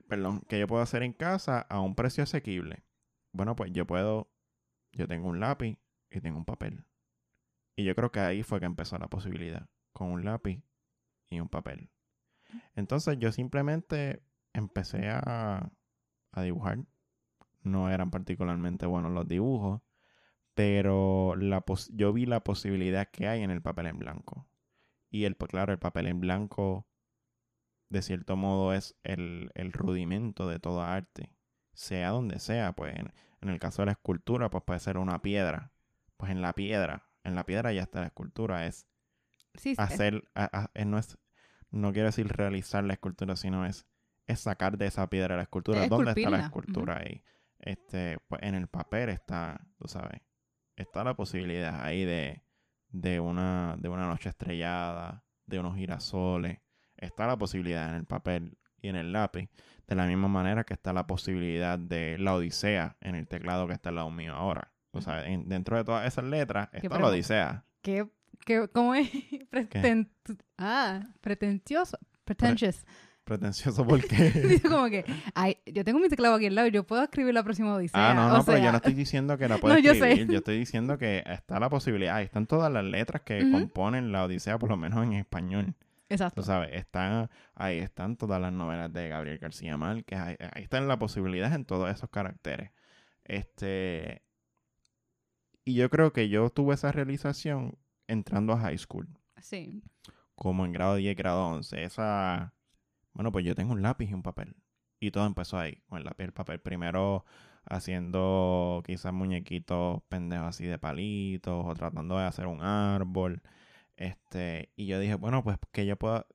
perdón, que yo puedo hacer en casa a un precio asequible. Bueno, pues yo puedo, yo tengo un lápiz y tengo un papel. Y yo creo que ahí fue que empezó la posibilidad, con un lápiz y un papel. Entonces yo simplemente empecé a, a dibujar. No eran particularmente buenos los dibujos, pero la pos- yo vi la posibilidad que hay en el papel en blanco. Y el, pues, claro, el papel en blanco de cierto modo es el, el rudimento de toda arte, sea donde sea, pues en, en el caso de la escultura, pues puede ser una piedra, pues en la piedra, en la piedra ya está la escultura, es Sí, hacer, a- a- no es, no quiero decir realizar la escultura, sino es, es sacar de esa piedra la escultura. Es ¿Dónde está la escultura ahí? Este, pues en el papel está, tú sabes, está la posibilidad ahí de, de una, de una noche estrellada, de unos girasoles, está la posibilidad en el papel y en el lápiz, de la misma manera que está la posibilidad de la Odisea en el teclado que está al lado mío ahora. O sea, en- dentro de todas esas letras está la? Odisea. ¿Qué, qué, ¿Cómo es? Preten- ah, pretencioso. Pretentious. Pretencioso porque... Como que, ay, yo tengo mi teclado aquí al lado yo puedo escribir la próxima odisea. Ah, no, O no, pero yo no estoy diciendo que la pueda No, yo sé. escribir. Yo estoy diciendo que está la posibilidad. Ahí están todas las letras que componen la Odisea, por lo menos en español. Exacto. Tú sabes, están, ahí están todas las novelas de Gabriel García Márquez. Ahí, ahí están las posibilidades en todos esos caracteres. Este. Y yo creo que yo tuve esa realización entrando a high school. Sí. Como en grado 10, grado 11. Esa. Bueno, pues yo tengo un lápiz y un papel. Y todo empezó ahí, con el lápiz y el papel. Primero haciendo quizás muñequitos pendejos así de palitos o tratando de hacer un árbol. Este, y yo dije, bueno, pues que yo pueda.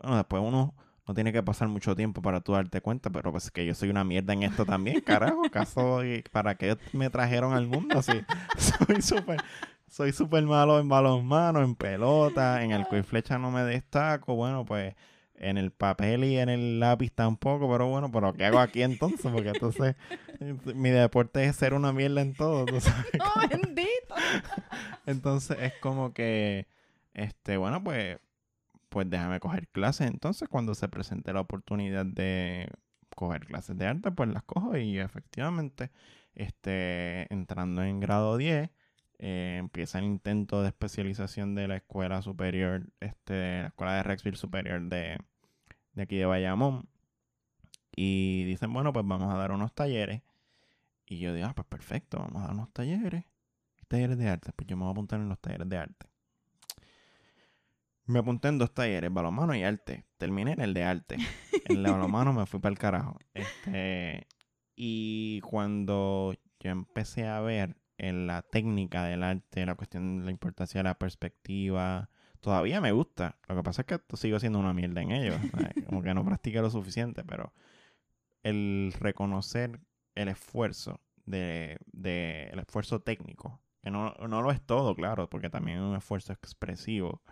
Bueno, después uno no tiene que pasar mucho tiempo para tú darte cuenta, pero pues que yo soy una mierda en esto también, carajo. ¿Acaso para qué me trajeron al mundo así? soy súper. Soy súper malo en balonmano, en pelota, en el y flecha no me destaco. Bueno, pues en el papel y en el lápiz tampoco, pero bueno, pero ¿qué hago aquí entonces? Porque entonces mi deporte es ser una mierda en todo, ¿tú sabes? ¡Oh, bendito! Entonces es como que, este, bueno, pues, pues déjame coger clases. Entonces cuando se presente la oportunidad de coger clases de arte, pues las cojo y efectivamente, este, entrando en grado 10, eh, empieza el intento de especialización de la escuela superior, este, la escuela de Rexville superior de, de aquí de Bayamón. Y dicen, bueno, pues vamos a dar unos talleres. Y yo digo, ah, pues perfecto, vamos a dar unos talleres talleres de arte. Pues yo me voy a apuntar en los talleres de arte. Me apunté en dos talleres, balonmano y arte. Terminé en el de arte. En el de balonmano me fui para el carajo. Este, y cuando yo empecé a ver en la técnica del arte, la cuestión de la importancia de la perspectiva, todavía me gusta. Lo que pasa es que sigo siendo una mierda en ello. Como que no practiqué lo suficiente, pero el reconocer el esfuerzo de, de el esfuerzo técnico que no, no lo es todo, claro, porque también hay un esfuerzo expresivo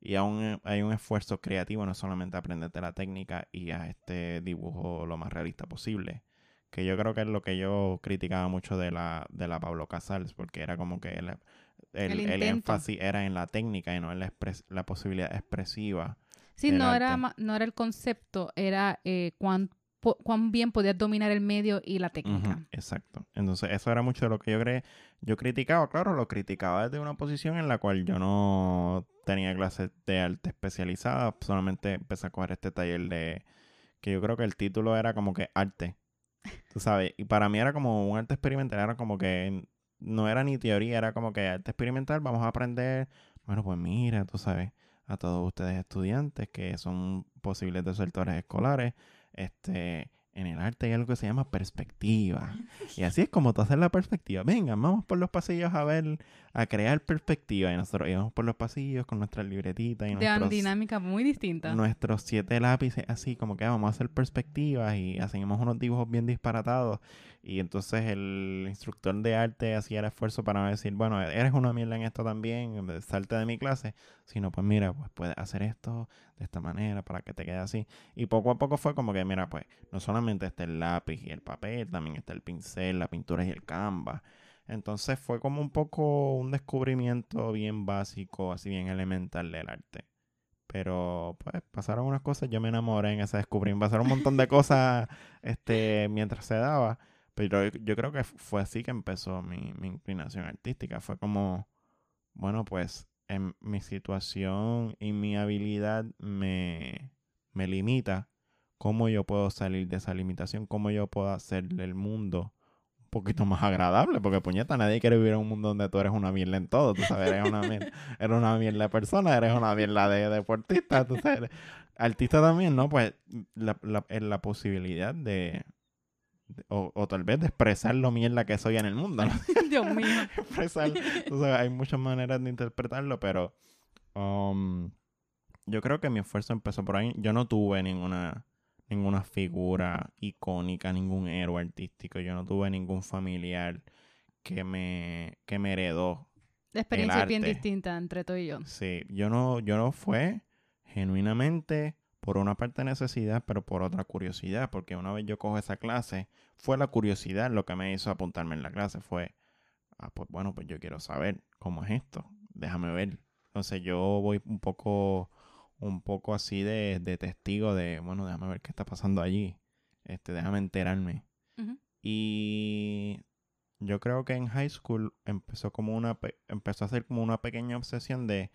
y aún hay un esfuerzo creativo, no solamente aprenderte la técnica y a este dibujo lo más realista posible. Que yo creo que es lo que yo criticaba mucho de la, de la Pablo Casals, porque era como que el, el, El el énfasis era en la técnica y no en la, expres- la posibilidad expresiva. Sí, no era, arte. no era el concepto, era eh, cuán, cuán bien podías dominar el medio y la técnica. Ujú, exacto. Entonces, eso era mucho de lo que yo creé. Yo criticaba, claro, lo criticaba desde una posición en la cual yo no tenía clases de arte especializada. Solamente empecé a coger este taller de. que yo creo que el título era como que arte. Tú sabes. Y para mí era como un arte experimental. Era como que no era ni teoría, era como que arte experimental. Vamos a aprender. Bueno, pues mira, tú sabes. A todos ustedes estudiantes que son posibles desertores escolares. Este. En el arte hay algo que se llama perspectiva. Y así es como tú haces la perspectiva. Venga, vamos por los pasillos a ver, a crear perspectiva. Y nosotros íbamos por los pasillos con nuestras libretitas y nuestros, dinámica muy distinta. nuestros siete lápices, así como que "Ah, vamos a hacer perspectivas y hacíamos unos dibujos bien disparatados. Y entonces el instructor de arte hacía el esfuerzo para no decir, bueno, eres una mierda en esto también, salte de mi clase, sino pues mira, pues puedes hacer esto de esta manera para que te quede así. Y poco a poco fue como que, mira, pues no solamente está el lápiz y el papel, también está el pincel, la pintura y el canvas. Entonces fue como un poco un descubrimiento bien básico, así bien elemental del arte. Pero pues pasaron unas cosas, yo me enamoré en ese descubrimiento. Pasaron un montón de cosas este, mientras se daba. Pero yo, creo que fue así que empezó mi, mi inclinación artística. Fue como, bueno, pues en mi situación y mi habilidad me, me limita. ¿Cómo yo puedo salir de esa limitación? ¿Cómo yo puedo hacerle el mundo un poquito más agradable? Porque puñeta, nadie quiere vivir en un mundo donde tú eres una mierda en todo. Tú sabes, eres una mierda, eres una mierda de persona, eres una mierda de deportista. Tú sabes, artista también, ¿no? Pues la, la, es la posibilidad de, de- o, o tal vez de expresar lo mierda que soy en el mundo, ¿no? Dios mío. expresar. o sea, hay muchas maneras de interpretarlo, pero um, yo creo que mi esfuerzo empezó por ahí. Yo no tuve ninguna ninguna figura icónica, ningún héroe artístico. Yo no tuve ningún familiar que me, que me heredó. La experiencia es bien distinta entre tú y yo. Sí, yo no, yo no fue genuinamente por una parte necesidad, pero por otra curiosidad, porque una vez yo cojo esa clase, fue la curiosidad lo que me hizo apuntarme en la clase, fue, ah, pues bueno, pues yo quiero saber cómo es esto, déjame ver. Entonces yo voy un poco, un poco así de, de testigo de, bueno, déjame ver qué está pasando allí, este, déjame enterarme. Y yo creo que en high school empezó como una pe- empezó a ser como una pequeña obsesión de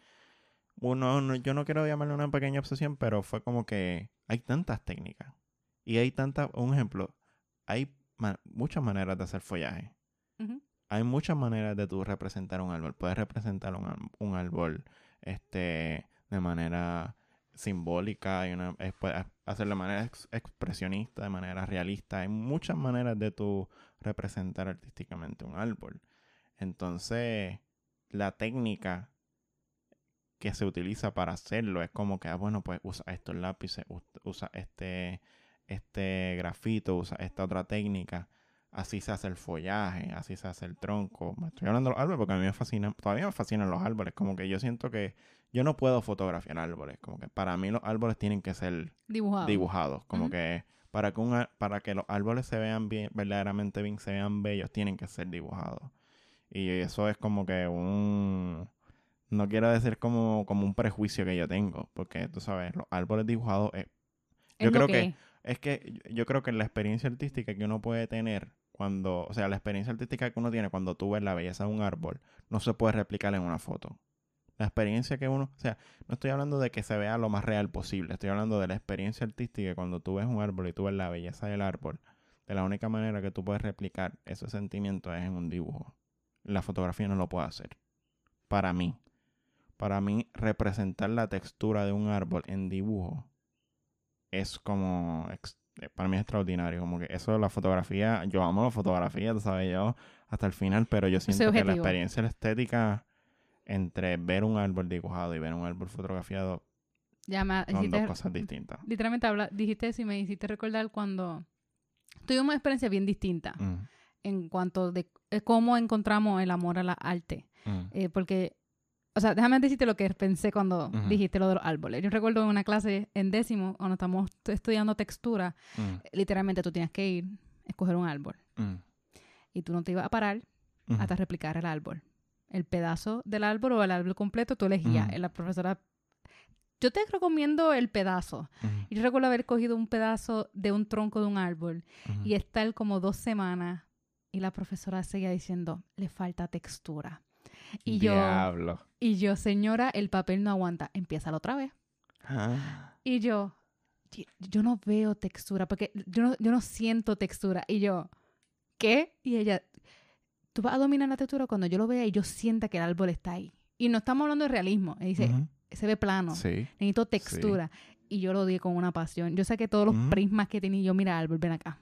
uno no- yo no quiero llamarle una pequeña obsesión, pero fue como que hay tantas técnicas y hay tantas, un ejemplo, hay muchas maneras de hacer follaje. Hay muchas maneras de tú representar un árbol. Puedes representar un, un árbol este de manera simbólica y una, hacerlo de manera ex- expresionista, de manera realista. Hay muchas maneras de tú representar artísticamente un árbol. Entonces, la técnica que se utiliza para hacerlo es como que, ah, bueno, pues usa estos lápices, us- usa este, este grafito, usa esta otra técnica. Así se hace el follaje, así se hace el tronco. Me estoy hablando de los árboles porque a mí me fascinan, todavía me fascinan los árboles. Como que yo siento que yo no puedo fotografiar árboles. Como que para mí los árboles tienen que ser Dibujado. dibujados. Como que para que, un, ar- para que los árboles se vean bien, verdaderamente bien, se vean bellos, tienen que ser dibujados. Y eso es como que un... No quiero decir como, como un prejuicio que yo tengo, porque tú sabes, los árboles dibujados... Es yo creo que, es. es que yo creo que la experiencia artística que uno puede tener cuando, o sea, la experiencia artística que uno tiene cuando tú ves la belleza de un árbol, no se puede replicar en una foto. La experiencia que uno, o sea, no estoy hablando de que se vea lo más real posible, estoy hablando de la experiencia artística que cuando tú ves un árbol y tú ves la belleza del árbol, de la única manera que tú puedes replicar ese sentimiento es en un dibujo. La fotografía no lo puede hacer. Para mí. Para mí, representar la textura de un árbol en dibujo es como para mí es extraordinario como que eso de la fotografía yo amo la fotografía tú sabes yo hasta el final pero yo siento que la experiencia la estética entre ver un árbol dibujado y ver un árbol fotografiado Ya me son hiciste- dos cosas distintas. Literalmente habla, dijiste eso y me hiciste recordar cuando tuvimos una experiencia bien distinta Mm, en cuanto de eh, cómo encontramos el amor a la arte. mm, Eh, porque, o sea, déjame decirte lo que pensé cuando dijiste lo de los árboles. Yo recuerdo en una clase en décimo, cuando estamos estudiando textura, mm, literalmente tú tienes que ir, escoger un árbol. mm, Y tú no te ibas a parar hasta replicar el árbol. El pedazo del árbol o el árbol completo tú elegías. Y La profesora, yo te recomiendo el pedazo. yo recuerdo haber cogido un pedazo de un tronco de un árbol ujú. y estar como dos semanas y la profesora seguía diciendo, le falta textura. Y yo, Diablo. y yo, señora, el papel no aguanta, empieza otra vez. Ah, Y yo, "Ye- yo no veo textura, porque yo no, yo no siento textura. Y yo, ¿qué? Y ella, tú vas a dominar la textura cuando yo lo vea y yo sienta que el árbol está ahí. Y no estamos hablando de realismo. Y dice, ujú, se ve plano. sí Necesito textura. Y yo lo di con una pasión. Yo saqué todos los Ujú. prismas que tenía. y Yo, mira, árbol, ven acá.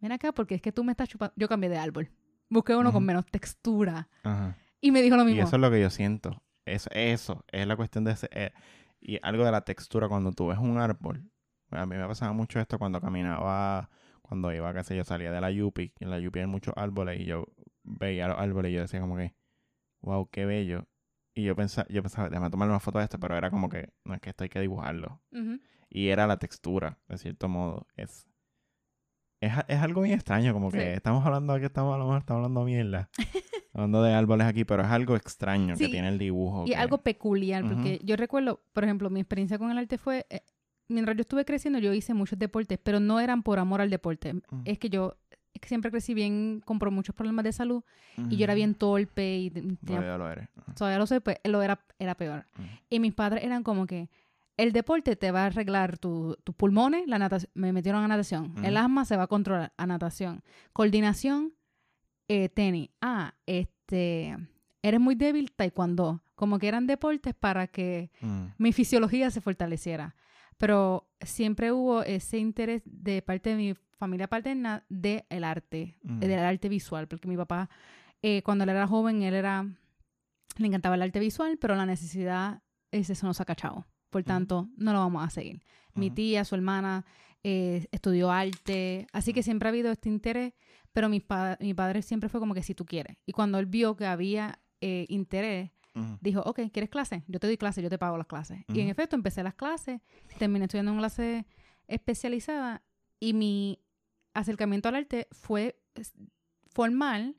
Ven acá porque es que tú me estás chupando. Yo cambié de árbol. Busqué uno con Ujú. menos textura. Ajá. Y me dijo lo Y mismo. eso es lo que yo siento. Eso, eso es la cuestión de ese. eh, y algo de la textura cuando tú ves un árbol. A mí me pasaba mucho esto cuando caminaba, cuando iba, qué sé yo, salía de la Yupi. Y en la Yupi hay muchos árboles y yo veía los árboles y yo decía como que, wow, qué bello. Y yo pensaba, yo pensaba, déjame tomar una foto de esto, pero era como que, no es que esto hay que dibujarlo. Y era la textura, de cierto modo. Es, es, es algo bien extraño, como que Sí. estamos hablando aquí, estamos estamos hablando mierda. hablando de árboles aquí, pero es algo extraño Sí, que tiene el dibujo. Y que- algo peculiar, porque yo recuerdo, por ejemplo, mi experiencia con el arte fue, eh, mientras yo estuve creciendo, yo hice muchos deportes, pero no eran por amor al deporte. Mm. Es que yo es que siempre crecí bien, compró muchos problemas de salud y yo era bien torpe y tenía- Todavía lo eres. Todavía lo sé, pues lo era, era peor. Y mis padres eran como que el deporte te va a arreglar tu- tus pulmones, la natación, me metieron a natación. El asma se va a controlar a natación. Coordinación, eh, tenis. Ah, este, eres muy débil, taekwondo. Como que eran deportes para que Mm. mi fisiología se fortaleciera. pero siempre hubo ese interés de parte de mi familia paterna del el arte, Mm. del arte visual, porque mi papá, eh, cuando él era joven, él era, le encantaba el arte visual, pero la necesidad es eso nos ha cachado. Por Ujú. tanto, no lo vamos a seguir. Mi tía, su hermana, eh, estudió arte, así que siempre ha habido este interés, pero mi, pa- mi padre siempre fue como que si tú quieres. Y cuando él vio que había eh, interés, dijo, ok, ¿quieres clase? Yo te doy clase, yo te pago las clases. Y en efecto, empecé las clases, terminé estudiando una clase especializada y mi acercamiento al arte fue formal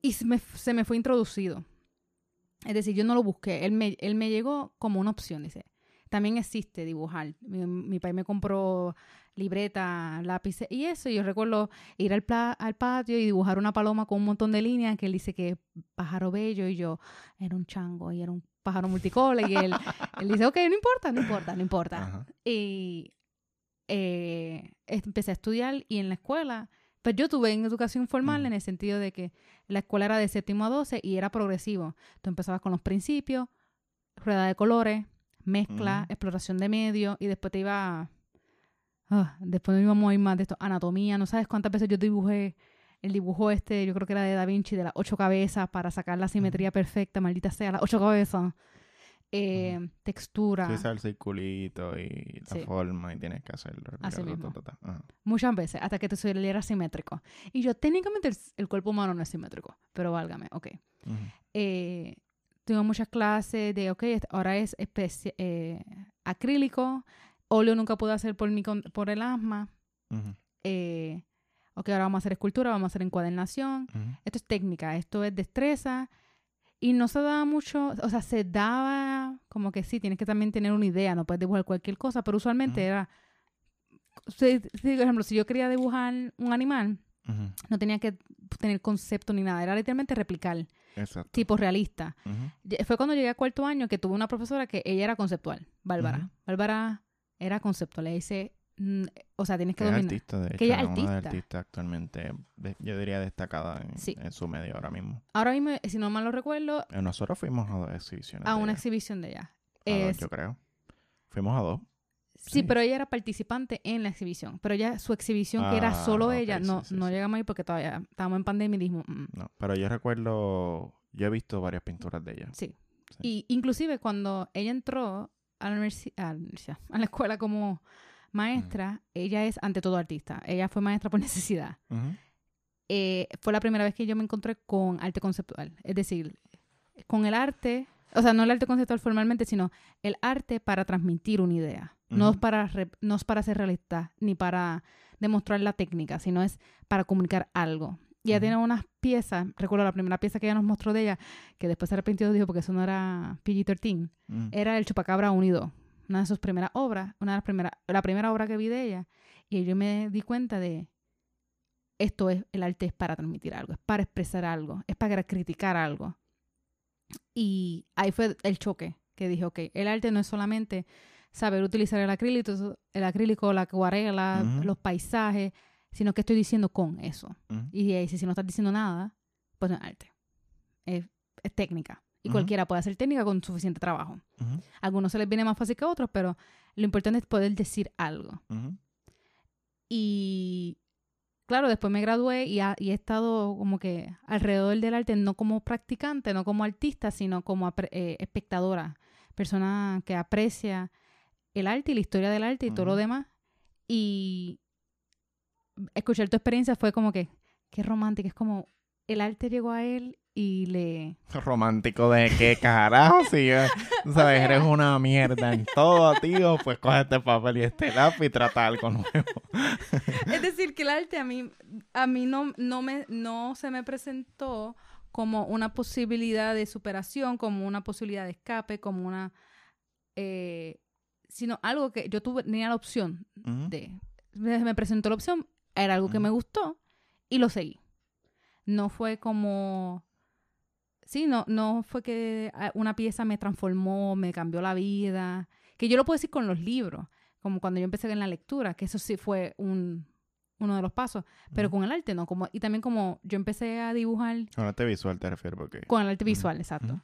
y se me, se me fue introducido. Es decir, yo no lo busqué, él me, él me llegó como una opción, dice. También existe dibujar. Mi, mi país me compró libreta, lápices y eso. Y yo recuerdo ir al, pla- al patio y dibujar una paloma con un montón de líneas que él dice que pájaro bello y yo era un chango y era un pájaro multicolor y él, él dice, ok, no importa, no importa, no importa. Ajá. Y eh, empecé a estudiar y en la escuela, pues yo tuve en educación formal en el sentido de que la escuela era de séptimo a 12 y era progresivo. Tú empezabas con los principios, rueda de colores, mezcla, Ujú. exploración de medios y después te iba... ah, después íbamos a ir más de esto, anatomía, no sabes cuántas veces yo dibujé el dibujo este, yo creo que era de Da Vinci, de las ocho cabezas para sacar la simetría perfecta, maldita sea, las ocho cabezas. Eh, Textura. Sí, el circulito y la Sí. forma y tienes que hacerlo. Así mismo. ta, ta, ta. Muchas veces, hasta que te saliera simétrico. Y yo, técnicamente, el, el cuerpo humano no es simétrico, pero válgame, ok. Eh, tuve muchas clases de, ok, est- ahora es eh, acrílico, óleo nunca pude hacer por, mi, con- por el asma. Eh, ok, ahora vamos a hacer escultura, vamos a hacer encuadernación. Esto es técnica, esto es destreza. Y no se daba mucho, o sea, se daba como que sí, tienes que también tener una idea, no puedes dibujar cualquier cosa, pero usualmente era, si, si, por ejemplo, si yo quería dibujar un animal, no tenía que tener concepto ni nada, era literalmente replicar, Exacto. tipo realista. Fue cuando llegué al cuarto año que tuve una profesora que ella era conceptual, Bárbara. Ujú. Bárbara era conceptual, le dice, mm, o sea, tienes que Que es dominar. artista, de hecho. Que ella es una de artista. actualmente, de- yo diría destacada en, Sí. en su medio ahora mismo. Ahora mismo, si no mal lo recuerdo, Eh, Nosotros fuimos a dos exhibiciones. a de una ella. exhibición de ella. A dos, Es- yo creo. Fuimos a dos. Sí, Sí. pero ella era participante en la exhibición. Pero ya su exhibición, que era Ah, solo ella, no, sí, no llegamos ahí porque todavía estábamos en pandemia y dijimos, "Mm". No, pero yo recuerdo, yo he visto varias pinturas de ella. sí. Y inclusive cuando ella entró a la, universidad, a la escuela como maestra, ella es ante todo artista. Ella fue maestra por necesidad. Eh, fue la primera vez que yo me encontré con arte conceptual. Es decir, con el arte, o sea, no el arte conceptual formalmente, sino el arte para transmitir una idea. No, es para no es para ser realista, ni para demostrar la técnica, sino es para comunicar algo. Y ella Ujú. tiene unas piezas, recuerdo la primera pieza que ella nos mostró de ella, que después se arrepintió y dijo porque eso no era PG-13, Mm. era el Chupacabra Unido, una de sus primeras obras, una de las primeras, la primera obra que vi de ella, y yo me di cuenta de esto es, el arte es para transmitir algo, es para expresar algo, es para criticar algo. Y ahí fue el choque, que dije, ok, el arte no es solamente saber utilizar el acrílico, el acrílico, la acuarela, los paisajes, sino que estoy diciendo con eso. Y ahí, si, no estás diciendo nada, pues no es arte. Es, es técnica. Y cualquiera puede hacer técnica con suficiente trabajo. A algunos se les viene más fácil que a otros, pero lo importante es poder decir algo. Y claro, después me gradué y, ha- y he estado como que alrededor del arte, no como practicante, no como artista, sino como eh, espectadora, persona que aprecia el arte y la historia del arte y todo lo demás. Y escuchar tu experiencia fue como que, qué romántica, es como el arte llegó a él y le... Romántico de qué carajo, si tú sabes, sea- eres una mierda en todo, tío, pues coge este papel y este lápiz y trata algo nuevo. Es decir, que el arte a mí, a mí no, no, me, no se me presentó como una posibilidad de superación, como una posibilidad de escape, como una... eh, sino algo que yo tuve, tenía la opción de... Me presentó la opción, era algo que me gustó y lo seguí. No fue como... Sí, no, no fue que ah, una pieza me transformó, me cambió la vida. Que yo lo puedo decir con los libros, como cuando yo empecé en la lectura, que eso sí fue un, uno de los pasos. Pero con el arte no. Como, y también como yo empecé a dibujar Con arte visual te refiero porque... con el arte visual, exacto.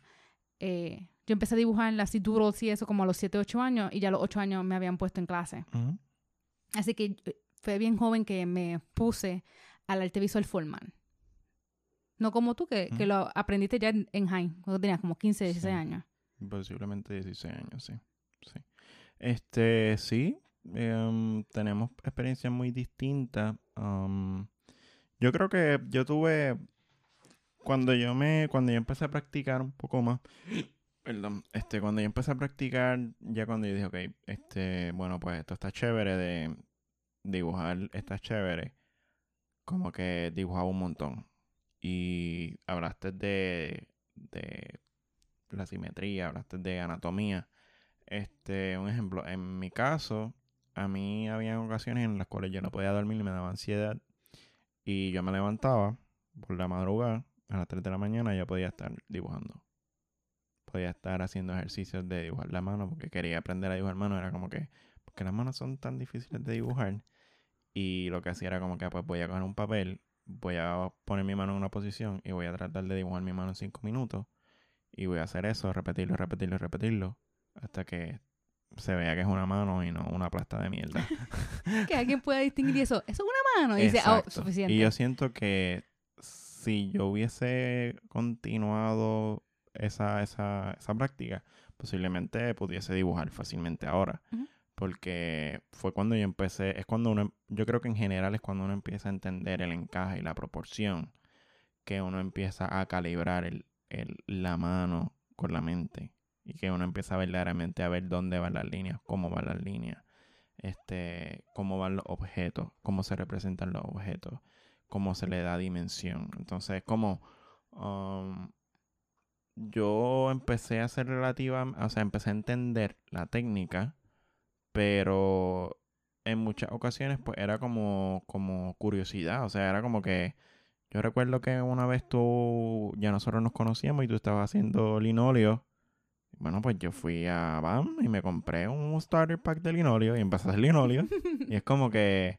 eh, yo empecé a dibujar las doodles y eso como a los 7, 8 años y ya a los 8 años me habían puesto en clase. Así que eh, fue bien joven que me puse al arte visual formal. No como tú, que, que lo aprendiste ya en, en high, cuando tenías como 15, 16 Sí. años. Posiblemente 16 años, sí. sí. Este, sí, em, tenemos experiencias muy distintas. Yo creo que yo tuve, cuando yo me, cuando yo empecé a practicar un poco más, perdón, este, cuando yo empecé a practicar, ya cuando yo dije, ok, este, bueno, pues esto está chévere de dibujar, está chévere, como que dibujaba un montón. Y hablaste de, de la simetría, hablaste de anatomía. Este, un ejemplo, en mi caso, a mí había ocasiones en las cuales yo no podía dormir y me daba ansiedad. Y yo me levantaba por la madrugada, a las 3 de la mañana, y yo podía estar dibujando. Podía estar haciendo ejercicios de dibujar la mano, porque quería aprender a dibujar mano. Era como que, porque las manos son tan difíciles de dibujar. Y lo que hacía era como que, pues voy a coger un papel, voy a poner mi mano en una posición y voy a tratar de dibujar mi mano en 5 minutos. Y voy a hacer eso, repetirlo, repetirlo, repetirlo, hasta que se vea que es una mano y no una plasta de mierda. Que alguien pueda distinguir eso. Eso es una mano. Y dice, oh, suficiente. Y yo siento que si yo hubiese continuado esa, esa, esa práctica, posiblemente pudiese dibujar fácilmente ahora. Porque fue cuando yo empecé, es cuando uno, yo creo que en general es cuando uno empieza a entender el encaje y la proporción, que uno empieza a calibrar el, el- la mano con la mente y que uno empieza verdaderamente a ver dónde van las líneas, cómo van las líneas, este, cómo van los objetos, cómo se representan los objetos, cómo se le da dimensión. Entonces, como um, yo empecé a hacer relativa, o sea, empecé a entender la técnica, pero en muchas ocasiones pues era como, como curiosidad, o sea, era como que yo recuerdo que una vez tú, ya nosotros nos conocíamos y tú estabas haciendo linóleo. Bueno, pues yo fui a BAM y me compré un starter pack de linóleo y empecé a hacer linóleo. y es como que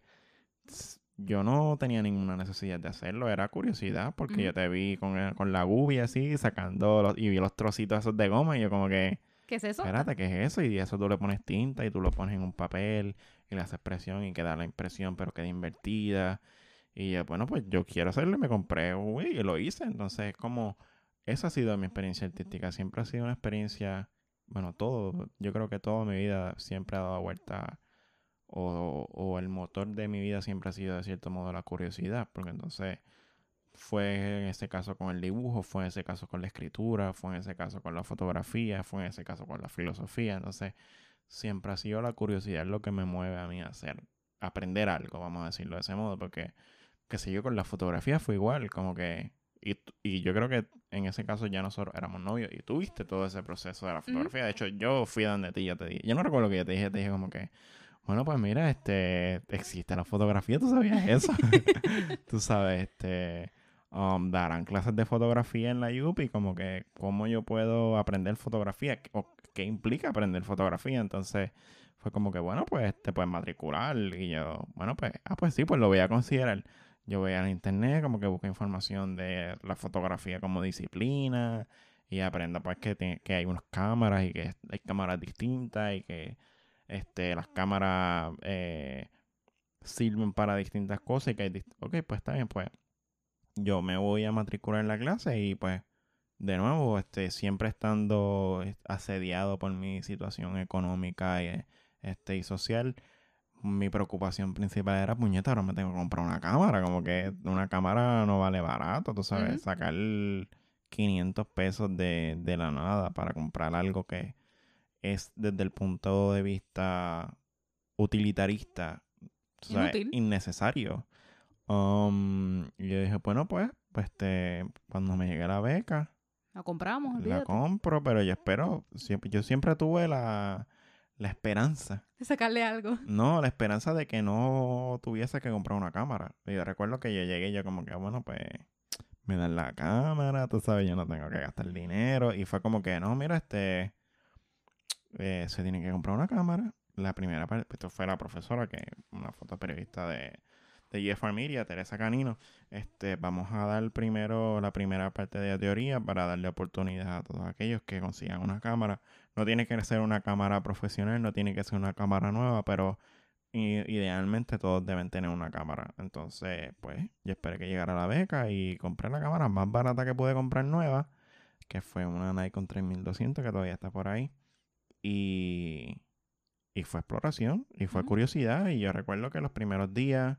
yo no tenía ninguna necesidad de hacerlo, era curiosidad, porque yo te vi con, el- con la gubia así, sacando los, y vi los trocitos esos de goma y yo como que, ¿Qué es eso? espérate, ¿qué es eso? Y eso tú le pones tinta y tú lo pones en un papel y le haces presión y queda la impresión, pero queda invertida. Y yo, bueno, pues yo quiero hacerlo y me compré, uy, y lo hice. Entonces, como, esa ha sido mi experiencia artística. Siempre ha sido una experiencia, bueno, todo, yo creo que toda mi vida siempre ha dado vuelta, o, o el motor de mi vida siempre ha sido de cierto modo la curiosidad, porque entonces fue en ese caso con el dibujo, fue en ese caso con la escritura, fue en ese caso con la fotografía, fue en ese caso con la filosofía. Entonces, siempre ha sido la curiosidad lo que me mueve a mí a hacer, aprender algo, vamos a decirlo de ese modo, porque, qué sé yo, con la fotografía fue igual, como que, y, y yo creo que en ese caso ya nosotros éramos novios y tú viste todo ese proceso de la fotografía. De hecho, yo fui a donde ti, yo te dije, yo no recuerdo que yo te dije, te dije como que, bueno, pues mira, este, existe la fotografía, tú sabías eso. tú sabes, este, um, darán clases de fotografía en la UPI, como que cómo yo puedo aprender fotografía o qué implica aprender fotografía. Entonces fue como que, bueno, pues te puedes matricular. Y yo, bueno, pues, ah, pues sí, pues lo voy a considerar. Yo voy a internet, como que busco información de la fotografía como disciplina y aprendo pues que, tiene- que hay unas cámaras y que hay cámaras distintas y que este, las cámaras eh, sirven para distintas cosas y que hay dist- ok, pues está bien, pues yo me voy a matricular en la clase y pues de nuevo, este, siempre estando eh, asediado por mi situación económica y, este, y social, mi preocupación principal era, puñeta, ahora me tengo que comprar una cámara, como que una cámara no vale barato, tú sabes, sacar 500 pesos de, de la nada para comprar algo que es desde el punto de vista utilitarista, sabes, Inútil. innecesario. Um, y yo dije, bueno, pues, pues este, cuando me llegue la beca, La compramos, la compro, pero yo espero, siempre, yo siempre tuve la, la esperanza, De sacarle algo. no, la esperanza de que no tuviese que comprar una cámara. Y yo recuerdo que yo llegué y yo como que, bueno, pues, me dan la cámara, tú sabes, yo no tengo que gastar dinero. Y fue como que, no, mira, este, eh, se tiene que comprar una cámara. La primera esto fue la profesora, que una fotoperiodista de, de GFR Media, Teresa Canino, este, vamos a dar primero la primera parte de la teoría para darle oportunidad a todos aquellos que consigan una cámara. No tiene que ser una cámara profesional, no tiene que ser una cámara nueva, pero idealmente todos deben tener una cámara. Entonces, pues, yo esperé que llegara la beca y compré la cámara más barata que pude comprar nueva, que fue una Nikon 3200 que todavía está por ahí. Y, y fue exploración y fue curiosidad. Y yo recuerdo que los primeros días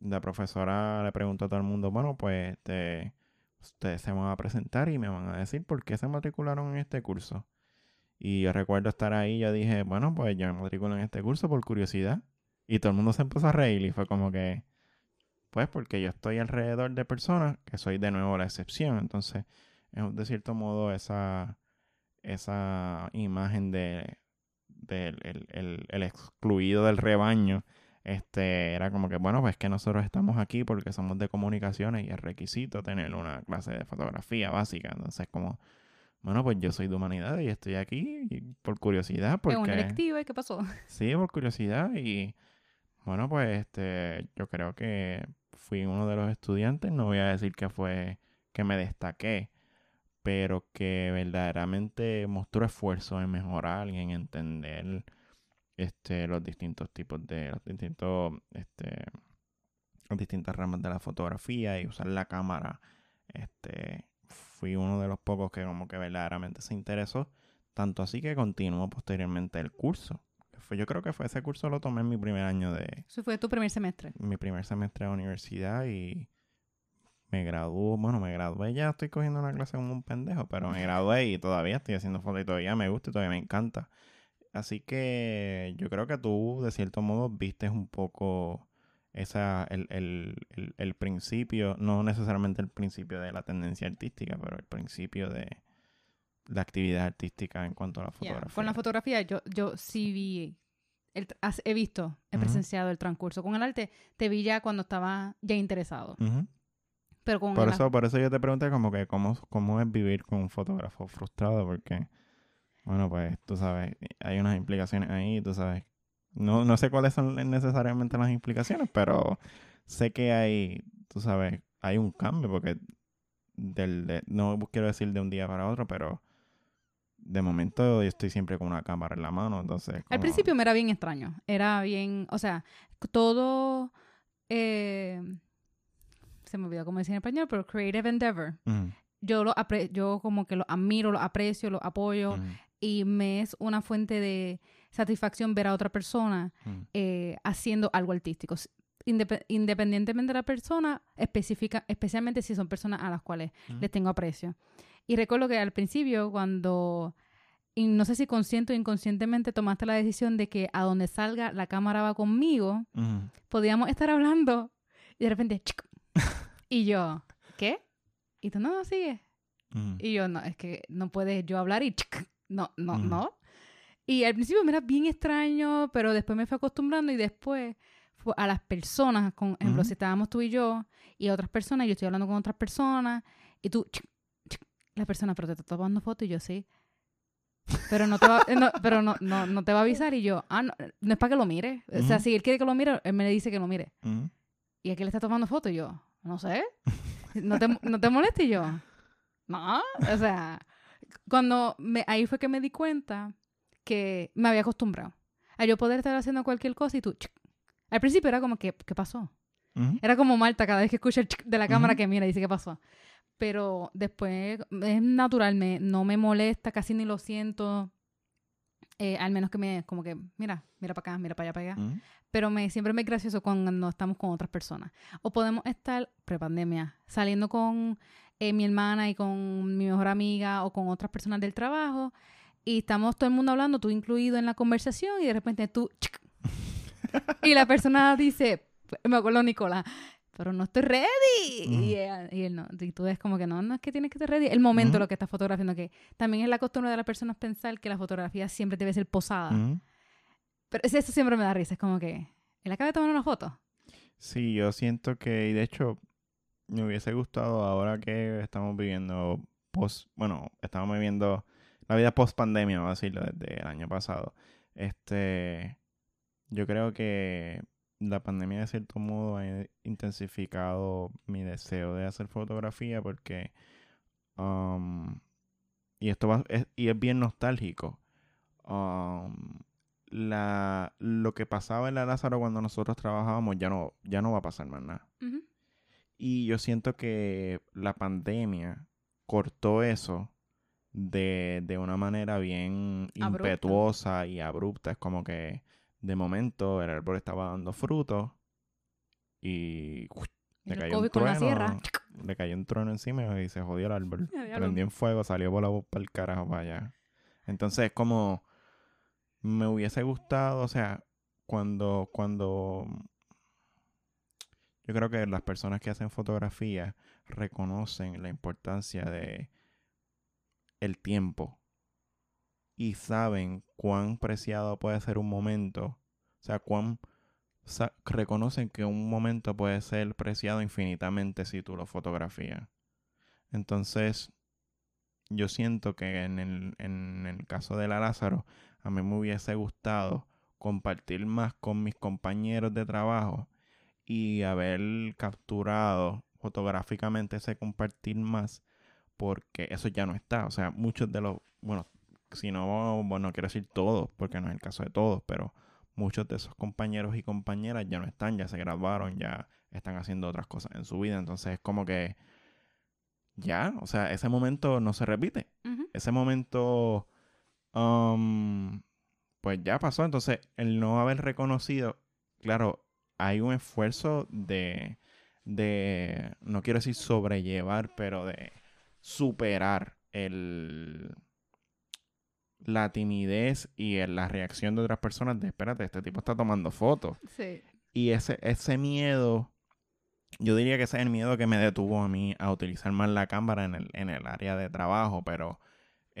la profesora le preguntó a todo el mundo, bueno, pues este, ustedes se van a presentar y me van a decir por qué se matricularon en este curso. Y yo recuerdo estar ahí y yo dije, bueno, pues yo me matriculo en este curso por curiosidad. Y todo el mundo se empezó a reír y fue como que, pues porque yo estoy alrededor de personas que soy de nuevo la excepción. Entonces, es de cierto modo esa, esa imagen de, el excluido del rebaño este, era como que, bueno, pues que nosotros estamos aquí porque somos de comunicaciones y es requisito tener una clase de fotografía básica. Entonces, como, bueno, pues yo soy de humanidades y estoy aquí por curiosidad. Porque, ¿Es una electiva? ¿Qué pasó? Sí, por curiosidad y, bueno, pues este, yo creo que fui uno de los estudiantes, no voy a decir que fue que me destaqué, pero que verdaderamente mostró esfuerzo en mejorar y en entender este, los distintos tipos de, los distintos, este, las distintas ramas de la fotografía y usar la cámara. Este, fui uno de los pocos que como que verdaderamente se interesó, tanto así que continuó posteriormente el curso. Fue, yo creo que fue ese curso lo tomé en mi primer año de... Eso fue tu primer semestre. Mi primer semestre de universidad y me graduó, bueno, me gradué ya, estoy cogiendo una clase como un pendejo, pero me gradué y todavía estoy haciendo fotos y todavía me gusta y todavía me encanta. Así que yo creo que tú, de cierto modo, viste un poco esa, el, el, el, principio, no necesariamente el principio de la tendencia artística, pero el principio de la actividad artística en cuanto a la fotografía. Con la fotografía yo, yo sí vi, el, he visto, he presenciado el transcurso. Con el arte te vi ya cuando estaba ya interesado. Pero con por, eso, por eso yo te pregunté como que cómo, cómo es vivir con un fotógrafo frustrado, porque bueno, pues tú sabes, hay unas implicaciones ahí, tú sabes. No, no sé cuáles son necesariamente las implicaciones, pero sé que hay, tú sabes, hay un cambio porque del, no quiero decir de un día para otro, pero de momento yo estoy siempre con una cámara en la mano, entonces... Al principio me era bien extraño, era bien, o sea, todo... Eh, se me olvidó cómo decir en español, pero creative endeavor. Yo lo yo como que lo admiro, lo aprecio, lo apoyo y me es una fuente de satisfacción ver a otra persona mm. eh, haciendo algo artístico. independientemente de la persona, específica, especialmente si son personas a las cuales les tengo aprecio. Y recuerdo que al principio, cuando, y no sé si consciente o inconscientemente tomaste la decisión de que a donde salga la cámara va conmigo, podíamos estar hablando y de repente, y yo, ¿qué? Y tú, no, sigue. Y yo, no, es que no puedes yo hablar y no, no, no. Y al principio me era bien extraño, pero después me fui acostumbrando y después fue a las personas, con ejemplo, si estábamos tú y yo y otras personas, yo estoy hablando con otras personas y tú, la persona, pero te está tomando foto y yo sí. Pero no te va, eh, no, pero no, no, no, te va a avisar y yo, ah, no, no es para que lo mire. O sea, si él quiere que lo mire, él me dice que lo mire. Y aquí le está tomando foto y yo, no sé. ¿No te, no te molesta y yo? No, o sea, cuando me, ahí fue que me di cuenta que me había acostumbrado a yo poder estar haciendo cualquier cosa y tú, al principio era como que, ¿qué pasó? Era como Marta cada vez que escucha el de la cámara que mira y dice, ¿qué pasó? Pero después es natural, me, no me molesta, casi ni lo siento. Eh, al menos que me, como que, mira, mira para acá, mira para allá, para allá. Pero me, siempre me es gracioso cuando estamos con otras personas. O podemos estar, pre-pandemia, saliendo con eh, mi hermana y con mi mejor amiga o con otras personas del trabajo y estamos todo el mundo hablando, tú incluido en la conversación y de repente tú... y la persona dice, me acuerdo Nicolás, pero no estoy ready. Y, él, no, y tú ves como que no, no es que tienes que estar ready. El momento lo que estás fotografiando, que también es la costumbre de las personas pensar que la fotografía siempre debe ser posada. Pero eso siempre me da risa, es como que, ¿él acaba de tomar una foto? Sí, yo siento que, y de hecho, me hubiese gustado ahora que estamos viviendo post, bueno, estamos viviendo la vida post pandemia, vamos a decirlo, desde el año pasado. Este, yo creo que la pandemia de cierto modo ha intensificado mi deseo de hacer fotografía porque um, y esto va es, y es bien nostálgico um, la lo que pasaba en la Lázaro cuando nosotros trabajábamos ya no ya no va a pasar más nada Ujú. y yo siento que la pandemia cortó eso de, de una manera bien Abrupta. impetuosa y abrupta. Es como que de momento el árbol estaba dando frutos y le cayó un trueno. Le cayó un trueno encima y se jodió el árbol. Prendió en fuego, salió por la para el carajo para allá. Entonces es como me hubiese gustado, o sea, cuando, cuando yo creo que las personas que hacen fotografía reconocen la importancia de el tiempo y saben cuán preciado puede ser un momento, o sea, cuán reconocen que un momento puede ser preciado infinitamente si tú lo fotografías. Entonces, yo siento que en el, en el caso de la Lázaro, a mí me hubiese gustado compartir más con mis compañeros de trabajo y haber capturado fotográficamente ese compartir más porque eso ya no está. O sea, muchos de los, bueno, si no, bueno, no quiero decir todos, porque no es el caso de todos, pero muchos de esos compañeros y compañeras ya no están, ya se graduaron, ya están haciendo otras cosas en su vida. Entonces es como que ya, o sea, ese momento no se repite. Ese momento, um, pues ya pasó. Entonces, el no haber reconocido, claro, hay un esfuerzo de, de, no quiero decir sobrellevar, pero de superar el la timidez y el- la reacción de otras personas de espérate, este tipo está tomando fotos. Sí. Y ese, ese miedo, yo diría que ese es el miedo que me detuvo a mí a utilizar más la cámara en el, en el área de trabajo, pero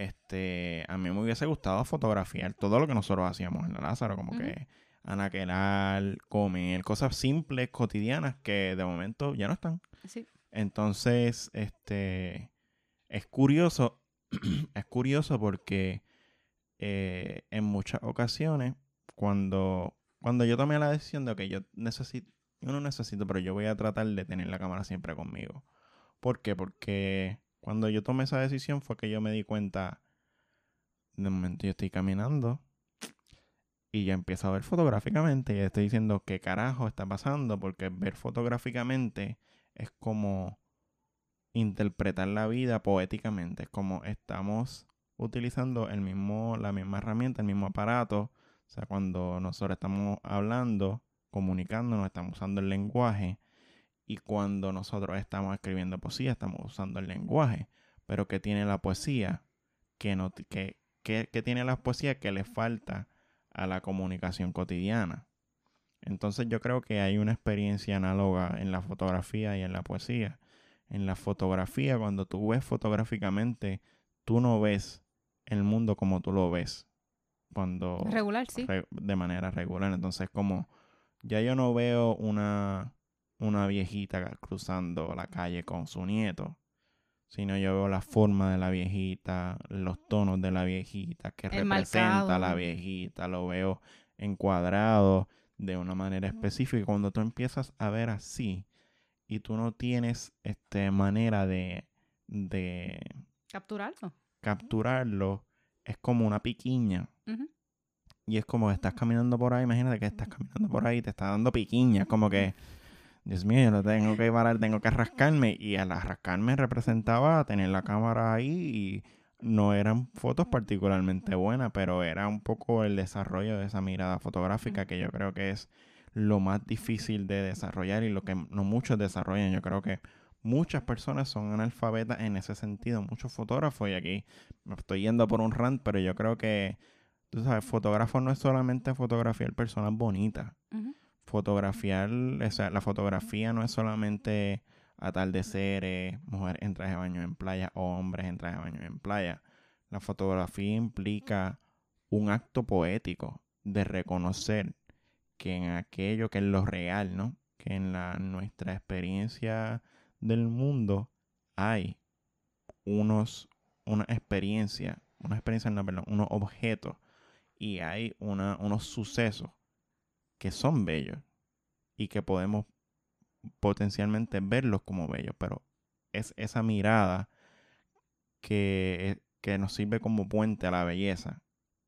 este, a mí me hubiese gustado fotografiar todo lo que nosotros hacíamos en la Lázaro, como que anaquelar, comer, cosas simples, cotidianas que de momento ya no están. Sí. Entonces, este, es curioso, es curioso porque eh, en muchas ocasiones, cuando, cuando yo tomé la decisión de que yo necesito, yo no necesito, pero yo voy a tratar de tener la cámara siempre conmigo. ¿Por qué? Porque cuando yo tomé esa decisión fue que yo me di cuenta, de momento yo estoy caminando y ya empiezo a ver fotográficamente y estoy diciendo qué carajo está pasando, porque ver fotográficamente es como interpretar la vida poéticamente, es como estamos utilizando el mismo, la misma herramienta, el mismo aparato. O sea, cuando nosotros estamos hablando, comunicándonos, estamos usando el lenguaje. Y cuando nosotros estamos escribiendo poesía, estamos usando el lenguaje. Pero ¿qué tiene la poesía? que no, que, que, que tiene la poesía que le falta a la comunicación cotidiana? Entonces yo creo que hay una experiencia análoga en la fotografía y en la poesía. En la fotografía, cuando tú ves fotográficamente, tú no ves el mundo como tú lo ves cuando Regular, sí. re- de manera regular. Entonces, como ya yo no veo una, una viejita cruzando la calle con su nieto, sino yo veo la forma de la viejita, los tonos de la viejita, que representa a la viejita, lo veo encuadrado de una manera específica. Cuando tú empiezas a ver así y tú no tienes este manera de, de Capturarlo. capturarlo, es como una piquiña. Y es como que estás caminando por ahí, imagínate que estás caminando por ahí y te está dando piquiña, como que, Dios mío, yo lo tengo que parar, tengo que rascarme. Y al rascarme representaba tener la cámara ahí y no eran fotos particularmente buenas, pero era un poco el desarrollo de esa mirada fotográfica que yo creo que es lo más difícil de desarrollar y lo que no muchos desarrollan. Yo creo que muchas personas son analfabetas en ese sentido, muchos fotógrafos, y aquí me estoy yendo por un rant, pero yo creo que, tú sabes, fotógrafo no es solamente fotografiar personas bonitas. Ujú. Fotografiar, o sea, la fotografía no es solamente atardeceres, mujeres en de baño en playa o hombres en de baño en playa. La fotografía implica un acto poético de reconocer que en aquello que es lo real, ¿no? Que en la, nuestra experiencia del mundo hay unos, una experiencia, una experiencia, no, perdón, unos objetos y hay una, unos sucesos que son bellos. y que podemos potencialmente verlos como bellos, pero es esa mirada que, que nos sirve como puente a la belleza.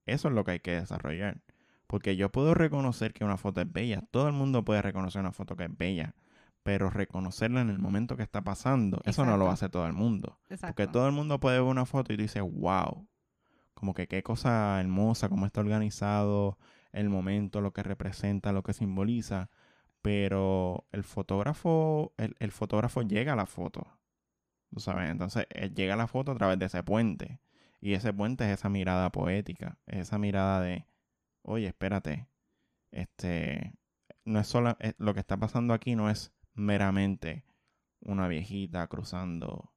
Eso es lo que hay que desarrollar. Porque yo puedo reconocer que una foto es bella. Todo el mundo puede reconocer una foto que es bella. Pero reconocerla en el momento que está pasando, eso no lo hace todo el mundo. Porque todo el mundo puede ver una foto y dice, wow. Como que qué cosa hermosa, cómo está organizado el momento, lo que representa, lo que simboliza. Pero el fotógrafo, el, fotógrafo llega a la foto. ¿Tú sabes? Entonces, él llega a la foto a través de ese puente. Y ese puente es esa mirada poética, es esa mirada de, oye, espérate, este, no es solo, eh, lo que está pasando aquí no es meramente una viejita cruzando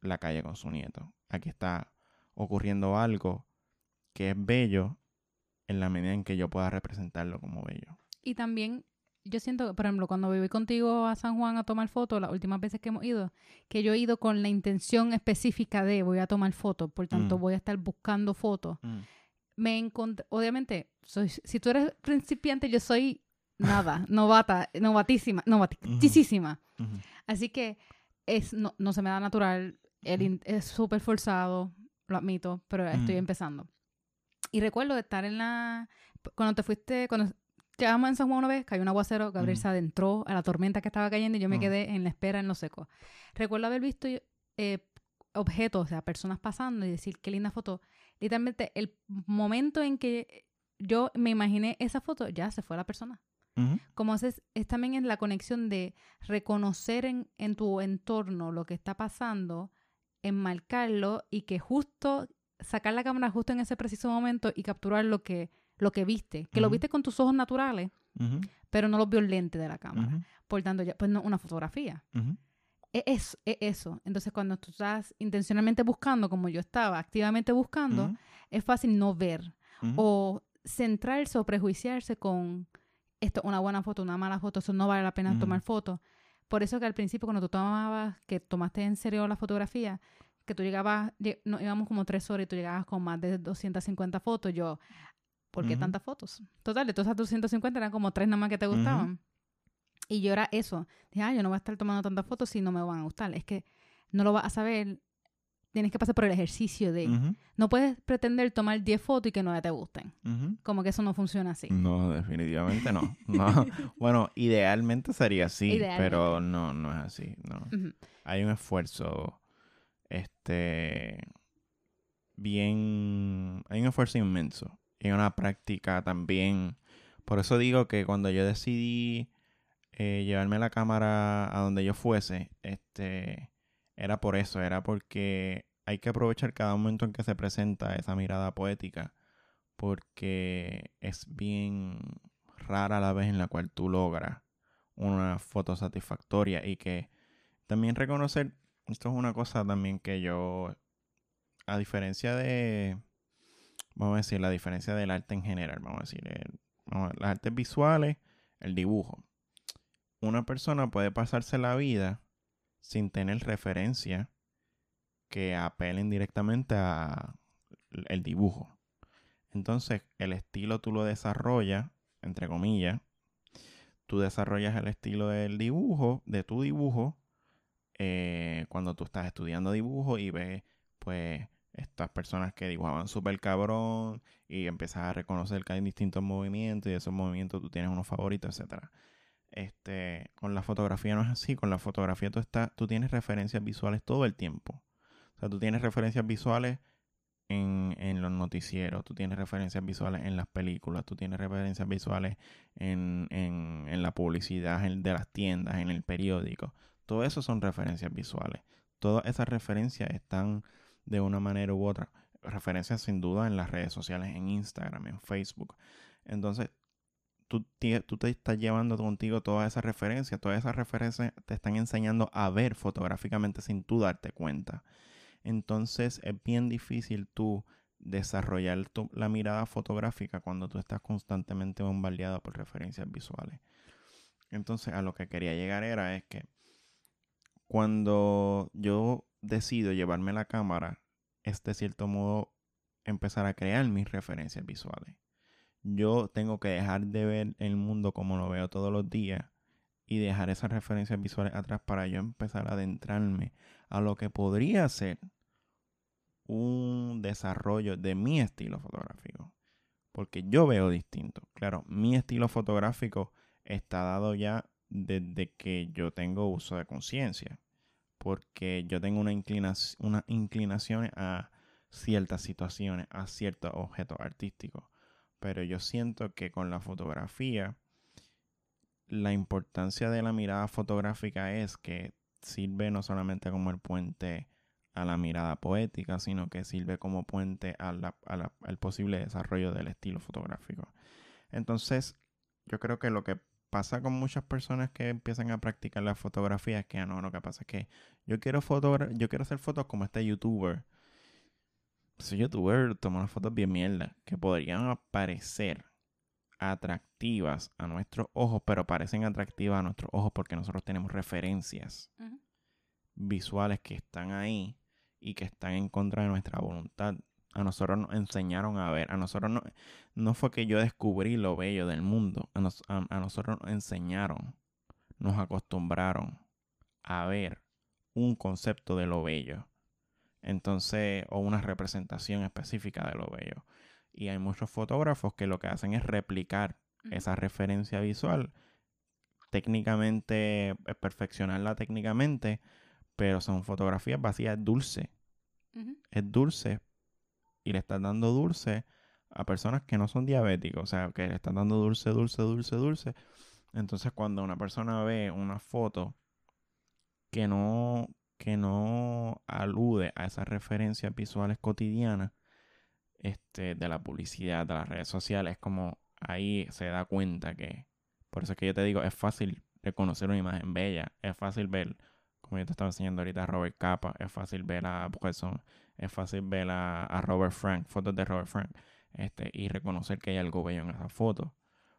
la calle con su nieto. Aquí está ocurriendo algo que es bello en la medida en que yo pueda representarlo como bello. Y también yo siento, por ejemplo, cuando voy contigo a San Juan a tomar fotos, las últimas veces que hemos ido, que yo he ido con la intención específica de voy a tomar fotos, por tanto mm. voy a estar buscando fotos. Mm. Me encontré, obviamente, soy, si tú eres principiante, yo soy nada, novata, novatísima, novatísima. Así que es, no, no, se me da natural, es súper forzado, lo admito, pero estoy mm. empezando. Y recuerdo estar en la, cuando te fuiste, cuando Llegamos en San Juan una vez, cayó un aguacero, Gabriel se adentró a la tormenta que estaba cayendo y yo me quedé en la espera en lo seco. Recuerdo haber visto eh, objetos, o sea, personas pasando y decir, qué linda foto. Literalmente, el momento en que yo me imaginé esa foto, ya se fue la persona. Como es, es también en la conexión de reconocer en, en tu entorno lo que está pasando, enmarcarlo y que justo sacar la cámara justo en ese preciso momento y capturar lo que lo que viste, que lo viste con tus ojos naturales, pero no los vio el lente de la cámara. Por tanto, ya, pues no, una fotografía. E, es, es, eso. Entonces, cuando tú estás intencionalmente buscando, como yo estaba, activamente buscando, es fácil no ver o centrarse o prejuiciarse con esto, una buena foto, una mala foto, eso no vale la pena tomar fotos. Por eso que al principio, cuando tú tomabas, que tomaste en serio la fotografía, que tú llegabas, no, íbamos como tres horas y tú llegabas con más de 250 fotos, yo, ¿por qué tantas fotos? Total, de todas esas 250 eran como tres nomás que te gustaban. Y yo era eso. Dije, ah, yo no voy a estar tomando tantas fotos si no me van a gustar. Es que no lo vas a saber. Tienes que pasar por el ejercicio de... No puedes pretender tomar 10 fotos y que no te gusten. Como que eso no funciona así. No, definitivamente no. bueno, idealmente sería así, pero no, no es así. No. Hay un esfuerzo, este, bien, hay un esfuerzo inmenso y una práctica también. Por eso digo que cuando yo decidí eh, llevarme la cámara a donde yo fuese, este, era por eso, era porque hay que aprovechar cada momento en que se presenta esa mirada poética, porque es bien rara la vez en la cual tú logras una foto satisfactoria y que también reconocer, esto es una cosa también que yo, a diferencia de vamos a decir, la diferencia del arte en general, vamos a decir, las artes visuales, el dibujo. Una persona puede pasarse la vida sin tener referencia que apelen directamente a el dibujo. Entonces, el estilo tú lo desarrollas, entre comillas, tú desarrollas el estilo del dibujo, de tu dibujo, eh, cuando tú estás estudiando dibujo y ves, pues, estas personas que dibujaban súper cabrón y empiezas a reconocer que hay distintos movimientos y esos movimientos tú tienes unos favoritos, etcétera. Este, con la fotografía no es así, con la fotografía tú, estás, tú tienes referencias visuales todo el tiempo. O sea, tú tienes referencias visuales en, en, los noticieros, tú tienes referencias visuales en las películas, tú tienes referencias visuales en, en, en la publicidad de las tiendas, en el periódico. Todo eso son referencias visuales. Todas esas referencias están de una manera u otra. Referencias sin duda en las redes sociales, en Instagram, en Facebook. Entonces, tú, te estás llevando contigo todas esas referencias. Todas esas referencias te están enseñando a ver fotográficamente sin tú darte cuenta. Entonces, es bien difícil tú desarrollar la mirada fotográfica cuando tú estás constantemente bombardeado por referencias visuales. Entonces, a lo que quería llegar era es que cuando yo decido llevarme la cámara es de cierto modo empezar a crear mis referencias visuales. Yo tengo que dejar de ver el mundo como lo veo todos los días y dejar esas referencias visuales atrás para yo empezar a adentrarme a lo que podría ser un desarrollo de mi estilo fotográfico. Porque yo veo distinto. Claro, mi estilo fotográfico está dado ya desde que yo tengo uso de conciencia. Porque yo tengo una, inclinación, a ciertas situaciones, a ciertos objetos artísticos. Pero yo siento que con la fotografía, la importancia de la mirada fotográfica es que sirve no solamente como el puente a la mirada poética, sino que sirve como puente al posible desarrollo del estilo fotográfico. Entonces, yo creo que lo que pasa con muchas personas que empiezan a practicar la fotografía es que, ah, no, lo que pasa es que yo quiero, yo quiero hacer fotos como este youtuber. Ese youtuber toma unas fotos bien mierda, que podrían parecer atractivas a nuestros ojos, pero parecen atractivas a nuestros ojos porque nosotros tenemos referencias visuales que están ahí y que están en contra de nuestra voluntad. A nosotros nos enseñaron a ver, a nosotros no, no fue que yo descubrí lo bello del mundo, a, a nosotros nos enseñaron, nos acostumbraron a ver un concepto de lo bello. Entonces, o una representación específica de lo bello. Y hay muchos fotógrafos que lo que hacen es replicar esa referencia visual, técnicamente, eh, perfeccionarla técnicamente, pero son fotografías vacías, dulce. Es dulce y le están dando dulce a personas que no son diabéticos, o sea, que le están dando dulce, dulce, dulce, dulce. Entonces, cuando una persona ve una foto que no, que no alude a esas referencias visuales cotidianas este, de la publicidad, de las redes sociales, es como ahí se da cuenta que, por eso es que yo te digo, es fácil reconocer una imagen bella, es fácil ver como yo te estaba enseñando ahorita a Robert Capa, es fácil ver a Wilson, es fácil ver a, Robert Frank, fotos de Robert Frank, este, y reconocer que hay algo bello en esa foto.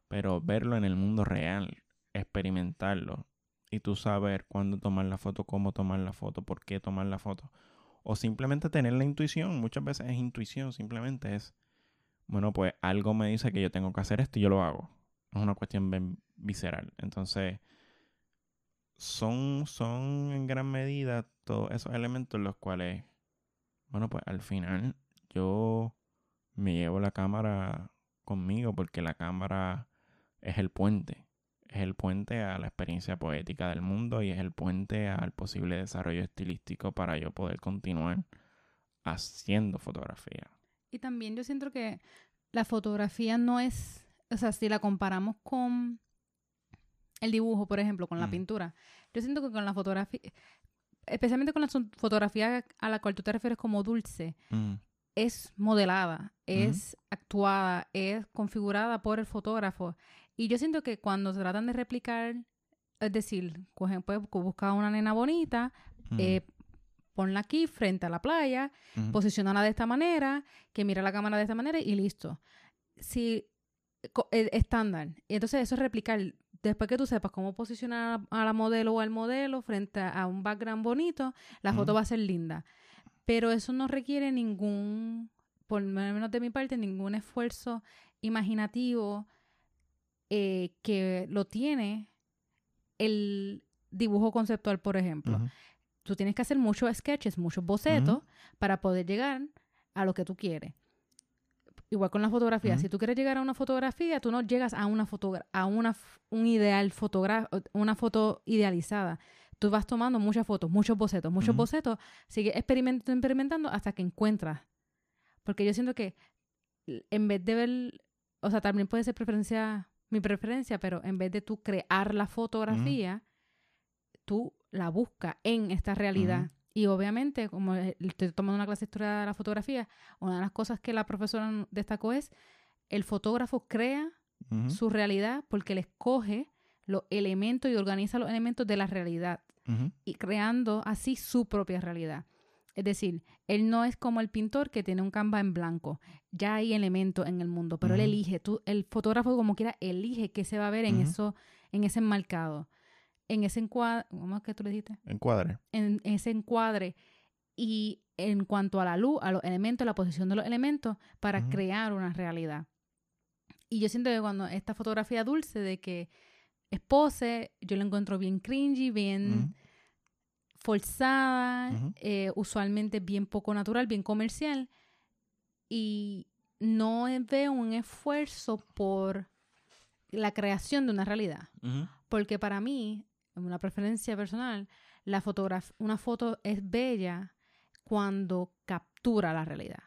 Pero verlo en el mundo real, experimentarlo, y tú saber cuándo tomar la foto, cómo tomar la foto, por qué tomar la foto. O simplemente tener la intuición, muchas veces es intuición, simplemente es, bueno, pues algo me dice que yo tengo que hacer esto y yo lo hago. Es una cuestión visceral. Entonces, son, son en gran medida todos esos elementos los cuales, bueno, pues al final yo me llevo la cámara conmigo porque la cámara es el puente. Es el puente a la experiencia poética del mundo y es el puente al posible desarrollo estilístico para yo poder continuar haciendo fotografía. Y también yo siento que la fotografía no es, o sea, si la comparamos con el dibujo, por ejemplo, con la mm. pintura. Yo siento que con la fotografía, especialmente con la fotografía a la cual tú te refieres como dulce, mm. es modelada, es actuada, es configurada por el fotógrafo. Y yo siento que cuando se tratan de replicar, es decir, cogen, pues, buscar una nena bonita, mm. eh, ponla aquí frente a la playa, posicionala de esta manera, que mira la cámara de esta manera y listo. Si eh, estándar. Y entonces eso es replicar después que tú sepas cómo posicionar a la modelo o al modelo frente a un background bonito, la foto va a ser linda. Pero eso no requiere ningún, por lo menos de mi parte, ningún esfuerzo imaginativo eh, que lo tiene el dibujo conceptual, por ejemplo. Tú tienes que hacer muchos sketches, muchos bocetos para poder llegar a lo que tú quieres. Igual con la fotografía. Si tú quieres llegar a una fotografía, tú no llegas a una foto, a una un ideal una foto idealizada. Tú vas tomando muchas fotos, muchos bocetos, muchos bocetos, sigue experimentando, experimentando hasta que encuentras. Porque yo siento que en vez de ver, o sea, también puede ser preferencia, mi preferencia, pero en vez de tú crear la fotografía, tú la buscas en esta realidad. Y obviamente, como estoy tomando una clase de historia de la fotografía, una de las cosas que la profesora destacó es el fotógrafo crea su realidad porque le escoge los elementos y organiza los elementos de la realidad y creando así su propia realidad. Es decir, él no es como el pintor que tiene un canvas en blanco. Ya hay elementos en el mundo, pero él elige. Tú, el fotógrafo como quiera elige qué se va a ver en eso, en ese enmarcado en ese encuadre, ¿cómo es que tú le dijiste? Encuadre. En ese encuadre y en cuanto a la luz, a los elementos, la posición de los elementos para crear una realidad. Y yo siento que cuando esta fotografía dulce de que es pose, yo lo encuentro bien cringy, bien forzada, eh, usualmente bien poco natural, bien comercial. Y no veo un esfuerzo por la creación de una realidad. Porque para mí, una preferencia personal, la fotograf- una foto es bella cuando captura la realidad.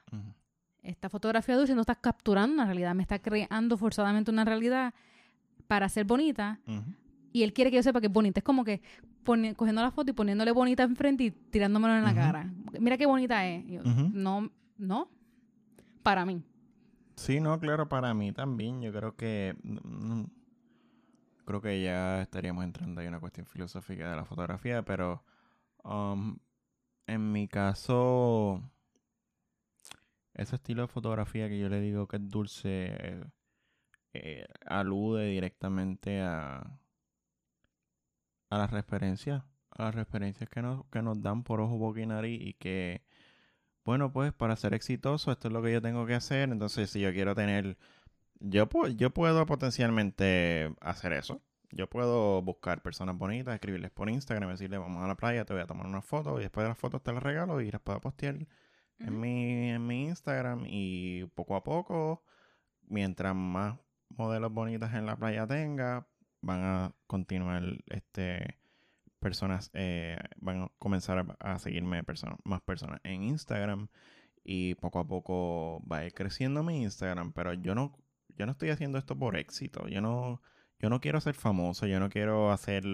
Esta fotografía dulce no está capturando una realidad, me está creando forzadamente una realidad para ser bonita y él quiere que yo sepa que es bonita. Es como que cogiendo la foto y poniéndole bonita enfrente y tirándomelo en la cara. Mira qué bonita es. Yo. No, no, para mí. Sí, no, claro, para mí también. Yo creo que. Creo que ya estaríamos entrando en una cuestión filosófica de la fotografía, pero. um, en mi caso. Ese estilo de fotografía que yo le digo que es dulce. eh, alude directamente a. a las referencias. A las referencias que nos, que nos dan por ojo, boca y que bueno, pues para ser exitoso, esto es lo que yo tengo que hacer. Entonces, si yo quiero tener, yo, yo puedo potencialmente hacer eso. Yo puedo buscar personas bonitas, escribirles por Instagram, decirle, vamos a la playa, te voy a tomar una foto y después de las fotos te las regalo y las puedo postear en, mi, en mi Instagram y poco a poco, mientras más modelos bonitas en la playa tenga, van a continuar este personas eh, van a comenzar a, a seguirme personas, más personas en Instagram y poco a poco va a ir creciendo mi Instagram, pero yo no yo no estoy haciendo esto por éxito, yo no yo no quiero ser famoso, yo no quiero hacer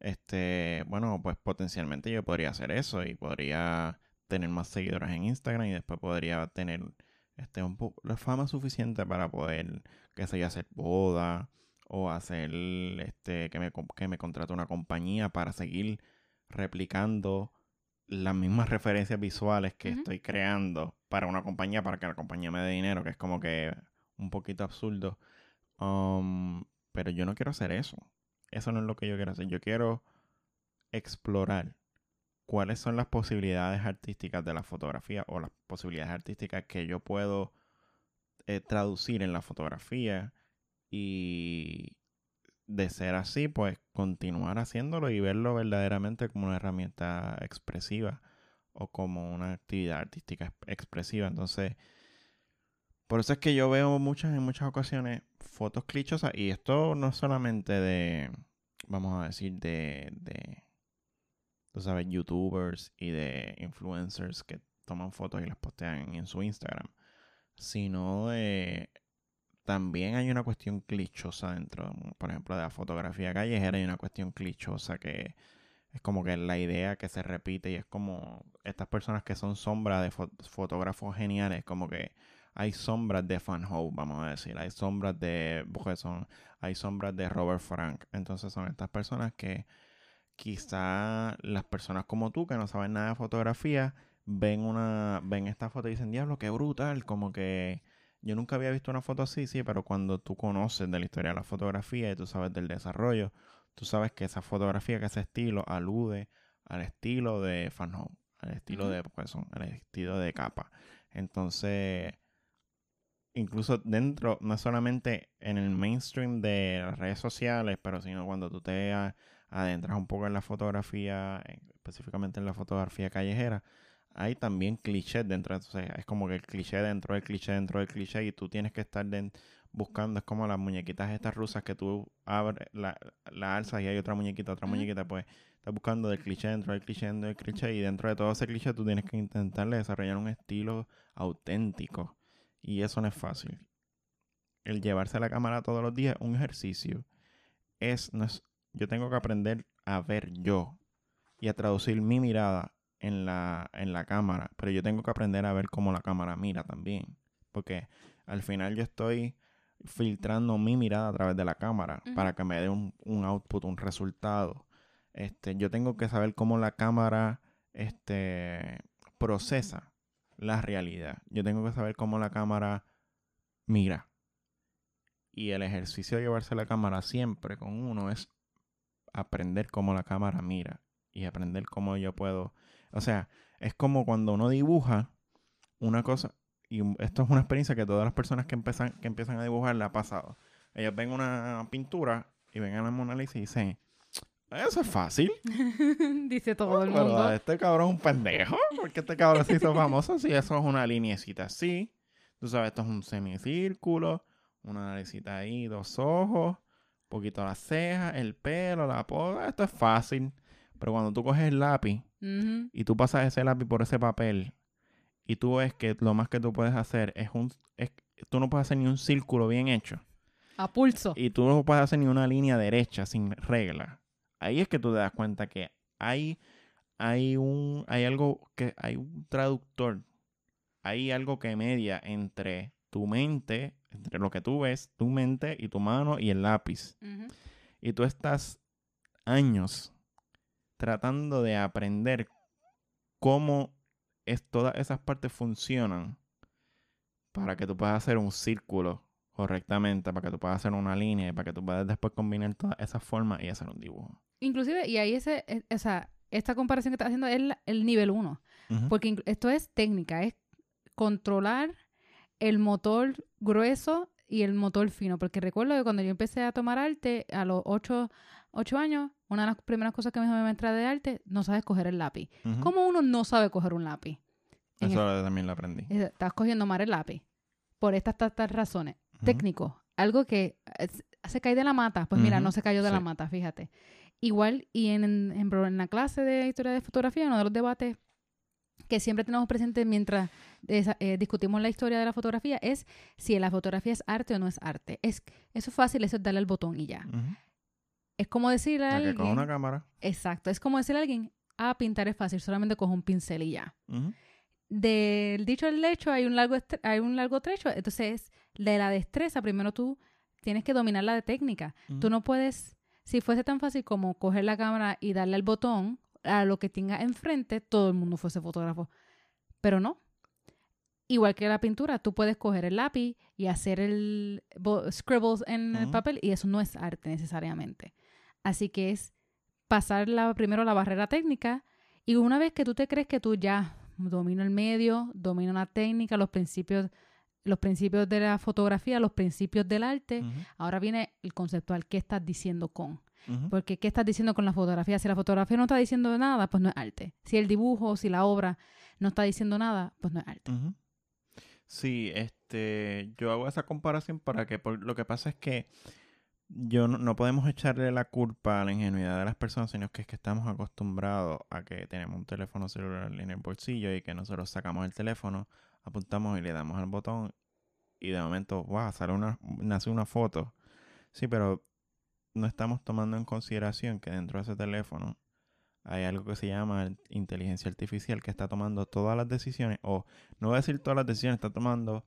este, bueno, pues potencialmente yo podría hacer eso y podría tener más seguidores en Instagram y después podría tener este un la fama suficiente para poder que sé yo hacer boda o hacer este que me, que me contrate una compañía para seguir replicando las mismas referencias visuales que estoy creando para una compañía para que la compañía me dé dinero, que es como que un poquito absurdo. Um, pero yo no quiero hacer eso. Eso no es lo que yo quiero hacer. Yo quiero explorar cuáles son las posibilidades artísticas de la fotografía o las posibilidades artísticas que yo puedo eh, traducir en la fotografía y de ser así, pues continuar haciéndolo y verlo verdaderamente como una herramienta expresiva o como una actividad artística ex- expresiva. Entonces, por eso es que yo veo muchas, en muchas ocasiones fotos clichosas y esto no es solamente de, vamos a decir, de, de, tú sabes, youtubers y de influencers que toman fotos y las postean en su Instagram, sino de también hay una cuestión clichosa dentro, por ejemplo, de la fotografía callejera, hay una cuestión clichosa que es como que la idea que se repite y es como estas personas que son sombras de fo- fotógrafos geniales, como que hay sombras de Van Hope, vamos a decir, hay sombras de pues son, hay sombras de Robert Frank, entonces son estas personas que quizá las personas como tú que no saben nada de fotografía ven una ven esta foto y dicen, "Diablo, qué brutal", como que yo nunca había visto una foto así, sí, pero cuando tú conoces de la historia de la fotografía y tú sabes del desarrollo, tú sabes que esa fotografía, que ese estilo alude al estilo de Van Gogh, al estilo Ujú. de Poisson, al estilo de capa. Entonces, incluso dentro, no solamente en el mainstream de las redes sociales, pero sino cuando tú te adentras un poco en la fotografía, en- específicamente en la fotografía callejera, hay también clichés dentro, sea, es como que el cliché dentro del cliché dentro del cliché y tú tienes que estar buscando, es como las muñequitas estas rusas que tú abres, la, la alzas y hay otra muñequita, otra muñequita, pues estás buscando del cliché dentro del cliché dentro del cliché y dentro de todo ese cliché tú tienes que intentarle desarrollar un estilo auténtico y eso no es fácil. El llevarse la cámara todos los días es un ejercicio. Es, no es, yo tengo que aprender a ver yo y a traducir mi mirada en la, en la cámara, pero yo tengo que aprender a ver cómo la cámara mira también, porque al final yo estoy filtrando mi mirada a través de la cámara para que me dé un, un output, un resultado. Este, yo tengo que saber cómo la cámara este, procesa la realidad. Yo tengo que saber cómo la cámara mira. Y el ejercicio de llevarse la cámara siempre con uno es aprender cómo la cámara mira y aprender cómo yo puedo. O sea, es como cuando uno dibuja una cosa, y esto es una experiencia que todas las personas que empiezan, que empiezan a dibujar le ha pasado. Ellos ven una pintura y ven a la Mona y dicen, eso es fácil. Dice todo el Pero mundo. este cabrón es un pendejo. Porque este cabrón se hizo famoso si eso es una lineecita así. Tú sabes, esto es un semicírculo, una naricita ahí, dos ojos, un poquito las cejas, el pelo, la poda. Esto es fácil. Pero cuando tú coges el lápiz y tú pasas ese lápiz por ese papel y tú ves que lo más que tú puedes hacer es un... Es, tú no puedes hacer ni un círculo bien hecho. A pulso. Y tú no puedes hacer ni una línea derecha sin regla. Ahí es que tú te das cuenta que hay, hay un, hay algo que, hay un traductor. Hay algo que media entre tu mente, entre lo que tú ves, tu mente y tu mano y el lápiz. Y tú estás años tratando de aprender cómo es, todas esas partes funcionan para que tú puedas hacer un círculo correctamente, para que tú puedas hacer una línea, y para que tú puedas después combinar todas esas formas y hacer un dibujo. Inclusive, y ahí ese, es- o sea, esta comparación que estás haciendo es la- el nivel 1. Ujú. Porque inclu- esto es técnica, es controlar el motor grueso y el motor fino. Porque recuerdo que cuando yo empecé a tomar arte a los 8, años, una de las primeras cosas que me dijo mi maestra de arte, no sabes coger el lápiz. ¿Cómo uno no sabe coger un lápiz? En Eso también lo aprendí. el- estás cogiendo mal el lápiz. Por estas tantas razones. Técnico. Algo que eh, se cae de la mata. Pues mira, no se cayó de la mata, fíjate. Igual, y en, en, en la clase de historia de fotografía, uno de los debates que siempre tenemos presente mientras eh, discutimos la historia de la fotografía es si la fotografía es arte o no es arte. Es, eso es fácil, eso es darle al botón y ya. Es como decirle a que alguien... con una cámara. Exacto, es como decirle a alguien, ah, pintar es fácil, solamente coge un pincel y ya. Del dicho al hecho hay un largo hay un largo trecho, entonces de la destreza primero tú tienes que dominar la de técnica. Tú Ujú. no puedes, si fuese tan fácil como coger la cámara y darle al botón a lo que tenga enfrente, todo el mundo fuese fotógrafo. Pero no. Igual que la pintura, tú puedes coger el lápiz y hacer el scribbles en el papel y eso no es arte necesariamente. Así que es pasar la, primero la barrera técnica y una vez que tú te crees que tú ya domino el medio, domino la técnica, los principios, los principios de la fotografía, los principios del arte, ahora viene el conceptual, ¿qué estás diciendo con? Porque ¿qué estás diciendo con la fotografía? Si la fotografía no está diciendo nada, pues no es arte. Si el dibujo, si la obra no está diciendo nada, pues no es arte. Sí, este, yo hago esa comparación para que, por, lo que pasa es que yo no, no podemos echarle la culpa a la ingenuidad de las personas, sino que es que estamos acostumbrados a que tenemos un teléfono celular en el bolsillo y que nosotros sacamos el teléfono, apuntamos y le damos al botón y de momento, wow, sale una, nace una foto. Sí, pero no estamos tomando en consideración que dentro de ese teléfono hay algo que se llama inteligencia artificial que está tomando todas las decisiones, o no voy a decir todas las decisiones, está tomando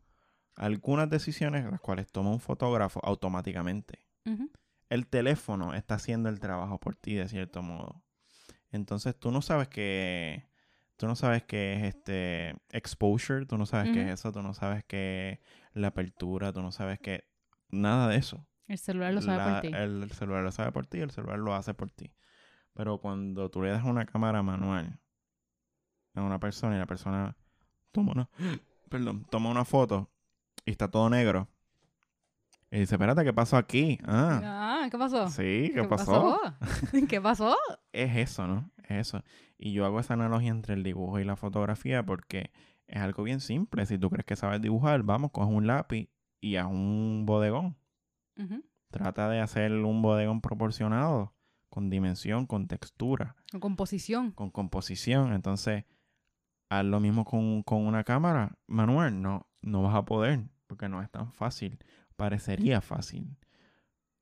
algunas decisiones las cuales toma un fotógrafo automáticamente. El teléfono está haciendo el trabajo por ti de cierto modo. Entonces tú no sabes que tú no sabes qué es este exposure, tú no sabes qué es eso, tú no sabes qué es la apertura, tú no sabes qué nada de eso. El celular lo sabe La- por ti. El celular lo sabe por ti, el celular lo hace por ti. Pero cuando tú le das una cámara manual a una persona y la persona toma una, perdón, toma una foto y está todo negro. Y dice, espérate, ¿qué pasó aquí? Ah, Ah, ¿qué pasó? sí, ¿qué, pasó? ¿Qué pasó? Es eso, ¿no? Es eso. Y yo hago esa analogía entre el dibujo y la fotografía porque es algo bien simple. Si tú crees que sabes dibujar, vamos, coge un lápiz y haz un bodegón. Trata de hacer un bodegón proporcionado, con dimensión, con textura, Con Composición. con composición. Entonces, haz lo mismo con, con una cámara manual. No, no vas a poder, porque no es tan fácil. Parecería fácil.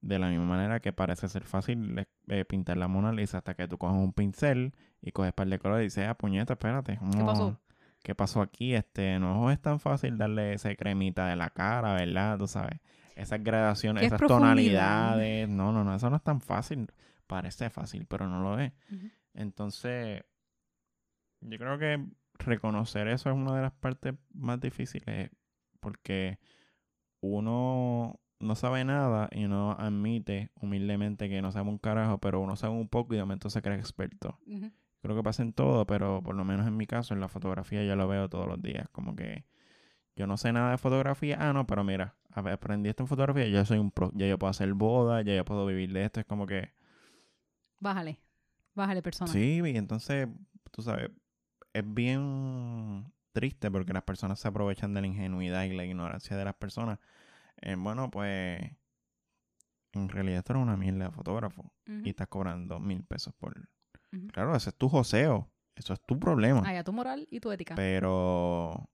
De la misma manera que parece ser fácil eh, pintar la Mona Lisa hasta que tú coges un pincel y coges par de colores y dices, ah, puñeta, espérate. ¿Qué pasó? no, ¿Qué pasó aquí? Este, no es tan fácil darle esa cremita de la cara, ¿verdad? Tú sabes. Esas gradaciones, ¿Qué es esas tonalidades. No, no, no, eso no es tan fácil. Parece fácil, pero no lo es. Entonces, yo creo que reconocer eso es una de las partes más difíciles porque uno no sabe nada y uno admite humildemente que no sabe un carajo, pero uno sabe un poco y de momento se cree experto. Creo que pasa en todo, pero por lo menos en mi caso, en la fotografía, yo lo veo todos los días. Como que yo no sé nada de fotografía. Ah, no, pero mira, aprendí esto en fotografía, yo soy un pro, ya yo puedo hacer boda, ya yo puedo vivir de esto. Es como que, Bájale. Bájale, persona. sí, y entonces, tú sabes, es bien triste porque las personas se aprovechan de la ingenuidad y la ignorancia de las personas. Eh, bueno, pues, en realidad esto era una mierda de fotógrafo y estás cobrando mil pesos por... Claro, ese es tu joseo, eso es tu problema. Allá tu moral y tu ética. Pero.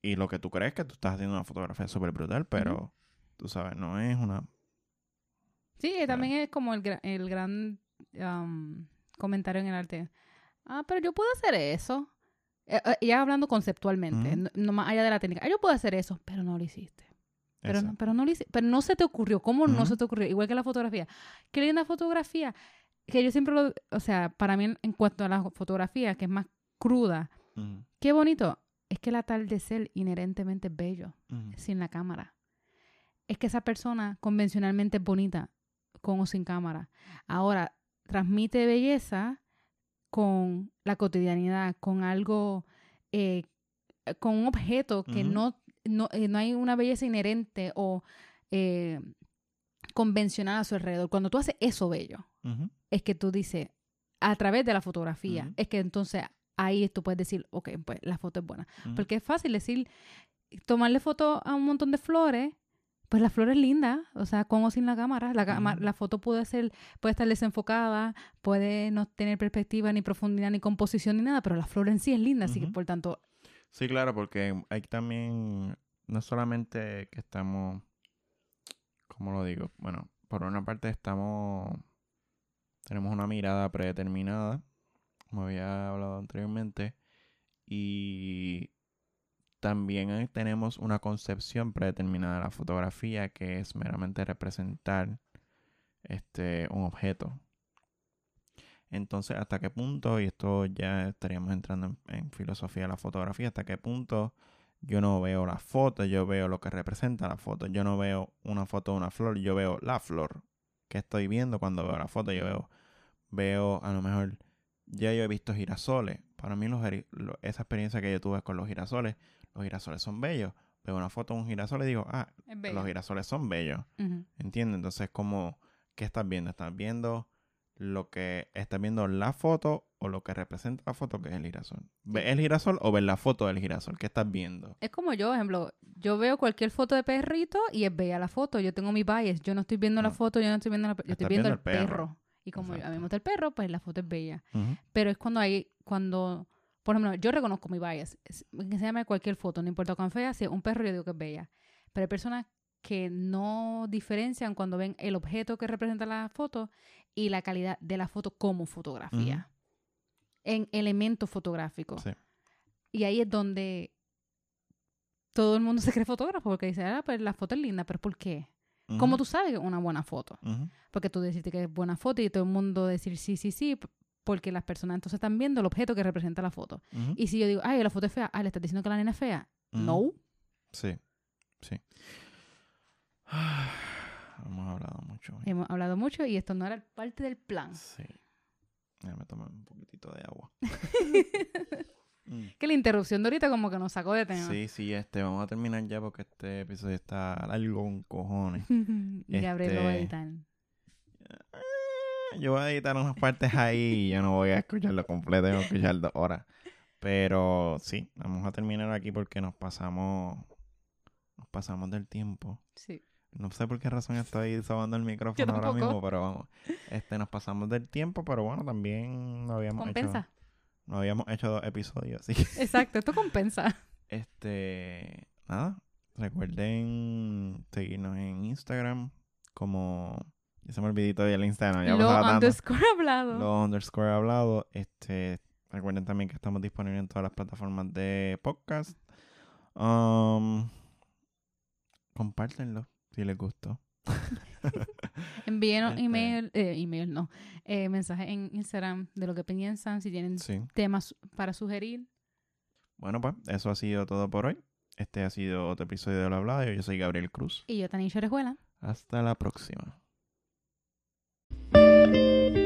Y lo que tú crees que tú estás haciendo una fotografía súper brutal, pero. Tú sabes, no es una. Sí, también es como el, el gran am, comentario en el arte. Ah, pero yo puedo hacer eso. Eh, eh, ya hablando conceptualmente, no, más allá de la técnica. Ah, yo puedo hacer eso, pero no lo hiciste. Pero no, pero no lo hice- pero no se te ocurrió. ¿Cómo no se te ocurrió? Igual que la fotografía. Qué linda fotografía. Que yo siempre lo, o sea, para mí en, cuanto a la fotografía, que es más cruda, qué bonito. Es que el atardecer inherentemente es bello, sin la cámara. Es que esa persona convencionalmente es bonita, con o sin cámara. Ahora, transmite belleza con la cotidianidad, con algo, eh, con un objeto que no, no, eh, no hay una belleza inherente o eh, convencional a su alrededor. Cuando tú haces eso bello, es que tú dices, a través de la fotografía, es que entonces ahí tú puedes decir, ok, pues la foto es buena. Porque es fácil decir, tomarle foto a un montón de flores, pues la flor es linda, o sea, con o sin la cámara. La, Ujú. la foto puede ser, puede estar desenfocada, puede no tener perspectiva, ni profundidad, ni composición, ni nada, pero la flor en sí es linda, así que por tanto, Sí, claro, porque hay también. No solamente que estamos. ¿Cómo lo digo? Bueno, por una parte estamos. Tenemos una mirada predeterminada, como había hablado anteriormente, y también eh, tenemos una concepción predeterminada de la fotografía que es meramente representar este un objeto. Entonces, ¿hasta qué punto? Y esto ya estaríamos entrando en, filosofía de la fotografía. ¿Hasta qué punto yo no veo la foto? Yo veo lo que representa la foto. Yo no veo una foto de una flor. Yo veo la flor que estoy viendo cuando veo la foto. Yo veo, veo a lo mejor, ya yo he visto girasoles. Para mí, esa experiencia que yo tuve con los girasoles, los girasoles son bellos. Veo una foto de un girasol y digo, ah, los girasoles son bellos. Ujú. ¿Entiendes? Entonces, como, ¿qué estás viendo? ¿Estás viendo lo que estás viendo la foto o lo que representa la foto, que es el girasol? ¿Ves el girasol o ves la foto del girasol? ¿Qué estás viendo? Es como yo, ejemplo, yo veo cualquier foto de perrito y es bella la foto. Yo tengo mi bias. Yo no estoy viendo la No. foto, yo no estoy viendo la, yo estoy viendo, viendo el perro. perro. Y como yo- a mí Exacto. me gusta el perro, pues la foto es bella. Pero es cuando hay, cuando, por ejemplo, yo reconozco mi bias. Llame cualquier foto, no importa cuán fea, si es un perro, yo digo que es bella. Pero hay personas que no diferencian cuando ven el objeto que representa la foto y la calidad de la foto como fotografía. En elementos fotográficos. Sí. Y ahí es donde todo el mundo se cree fotógrafo porque dice, ah, pues la foto es linda, pero ¿por qué? ¿Cómo tú sabes que es una buena foto? Porque tú decirte que es buena foto y todo el mundo decir sí, sí, sí, porque las personas entonces están viendo el objeto que representa la foto. Y si yo digo, ay, la foto es fea, ah, le estás diciendo que la nena es fea. No. Sí, sí. Hemos hablado mucho. hoy. Hemos hablado mucho y esto no era parte del plan. Sí. Déjame tomar un poquitito de agua. Mm. que la interrupción de ahorita como que nos sacó de tema. Sí, sí, este, vamos a terminar ya porque este episodio está largo con cojones. y Gabriel lo va a Este, editar. Yo voy a editar unas partes ahí y yo no voy a escucharlo completo, voy a escuchar dos horas. Pero sí, vamos a terminar aquí porque nos pasamos, nos pasamos del tiempo. Sí. No sé por qué razón estoy sobando el micrófono ahora mismo, pero vamos. Este, nos pasamos del tiempo, pero bueno, también no habíamos hecho, Compensa. no habíamos hecho dos episodios, así que Exacto, esto compensa. este, nada, recuerden seguirnos en Instagram como, ya se me olvidó el Instagram, ya Lo tanto. underscore hablado. Lo underscore hablado. Este, recuerden también que estamos disponibles en todas las plataformas de podcast. Um, compártenlo si les gustó. Envíenos Este- email, eh, email no, eh, mensaje en Instagram de lo que piensan, si tienen Sí. temas para sugerir. Bueno, pues eso ha sido todo por hoy. Este ha sido otro episodio de Lo Hablado. Yo soy Gabriel Cruz. Y yo, Tanisha Orejuela. Hasta la próxima. Música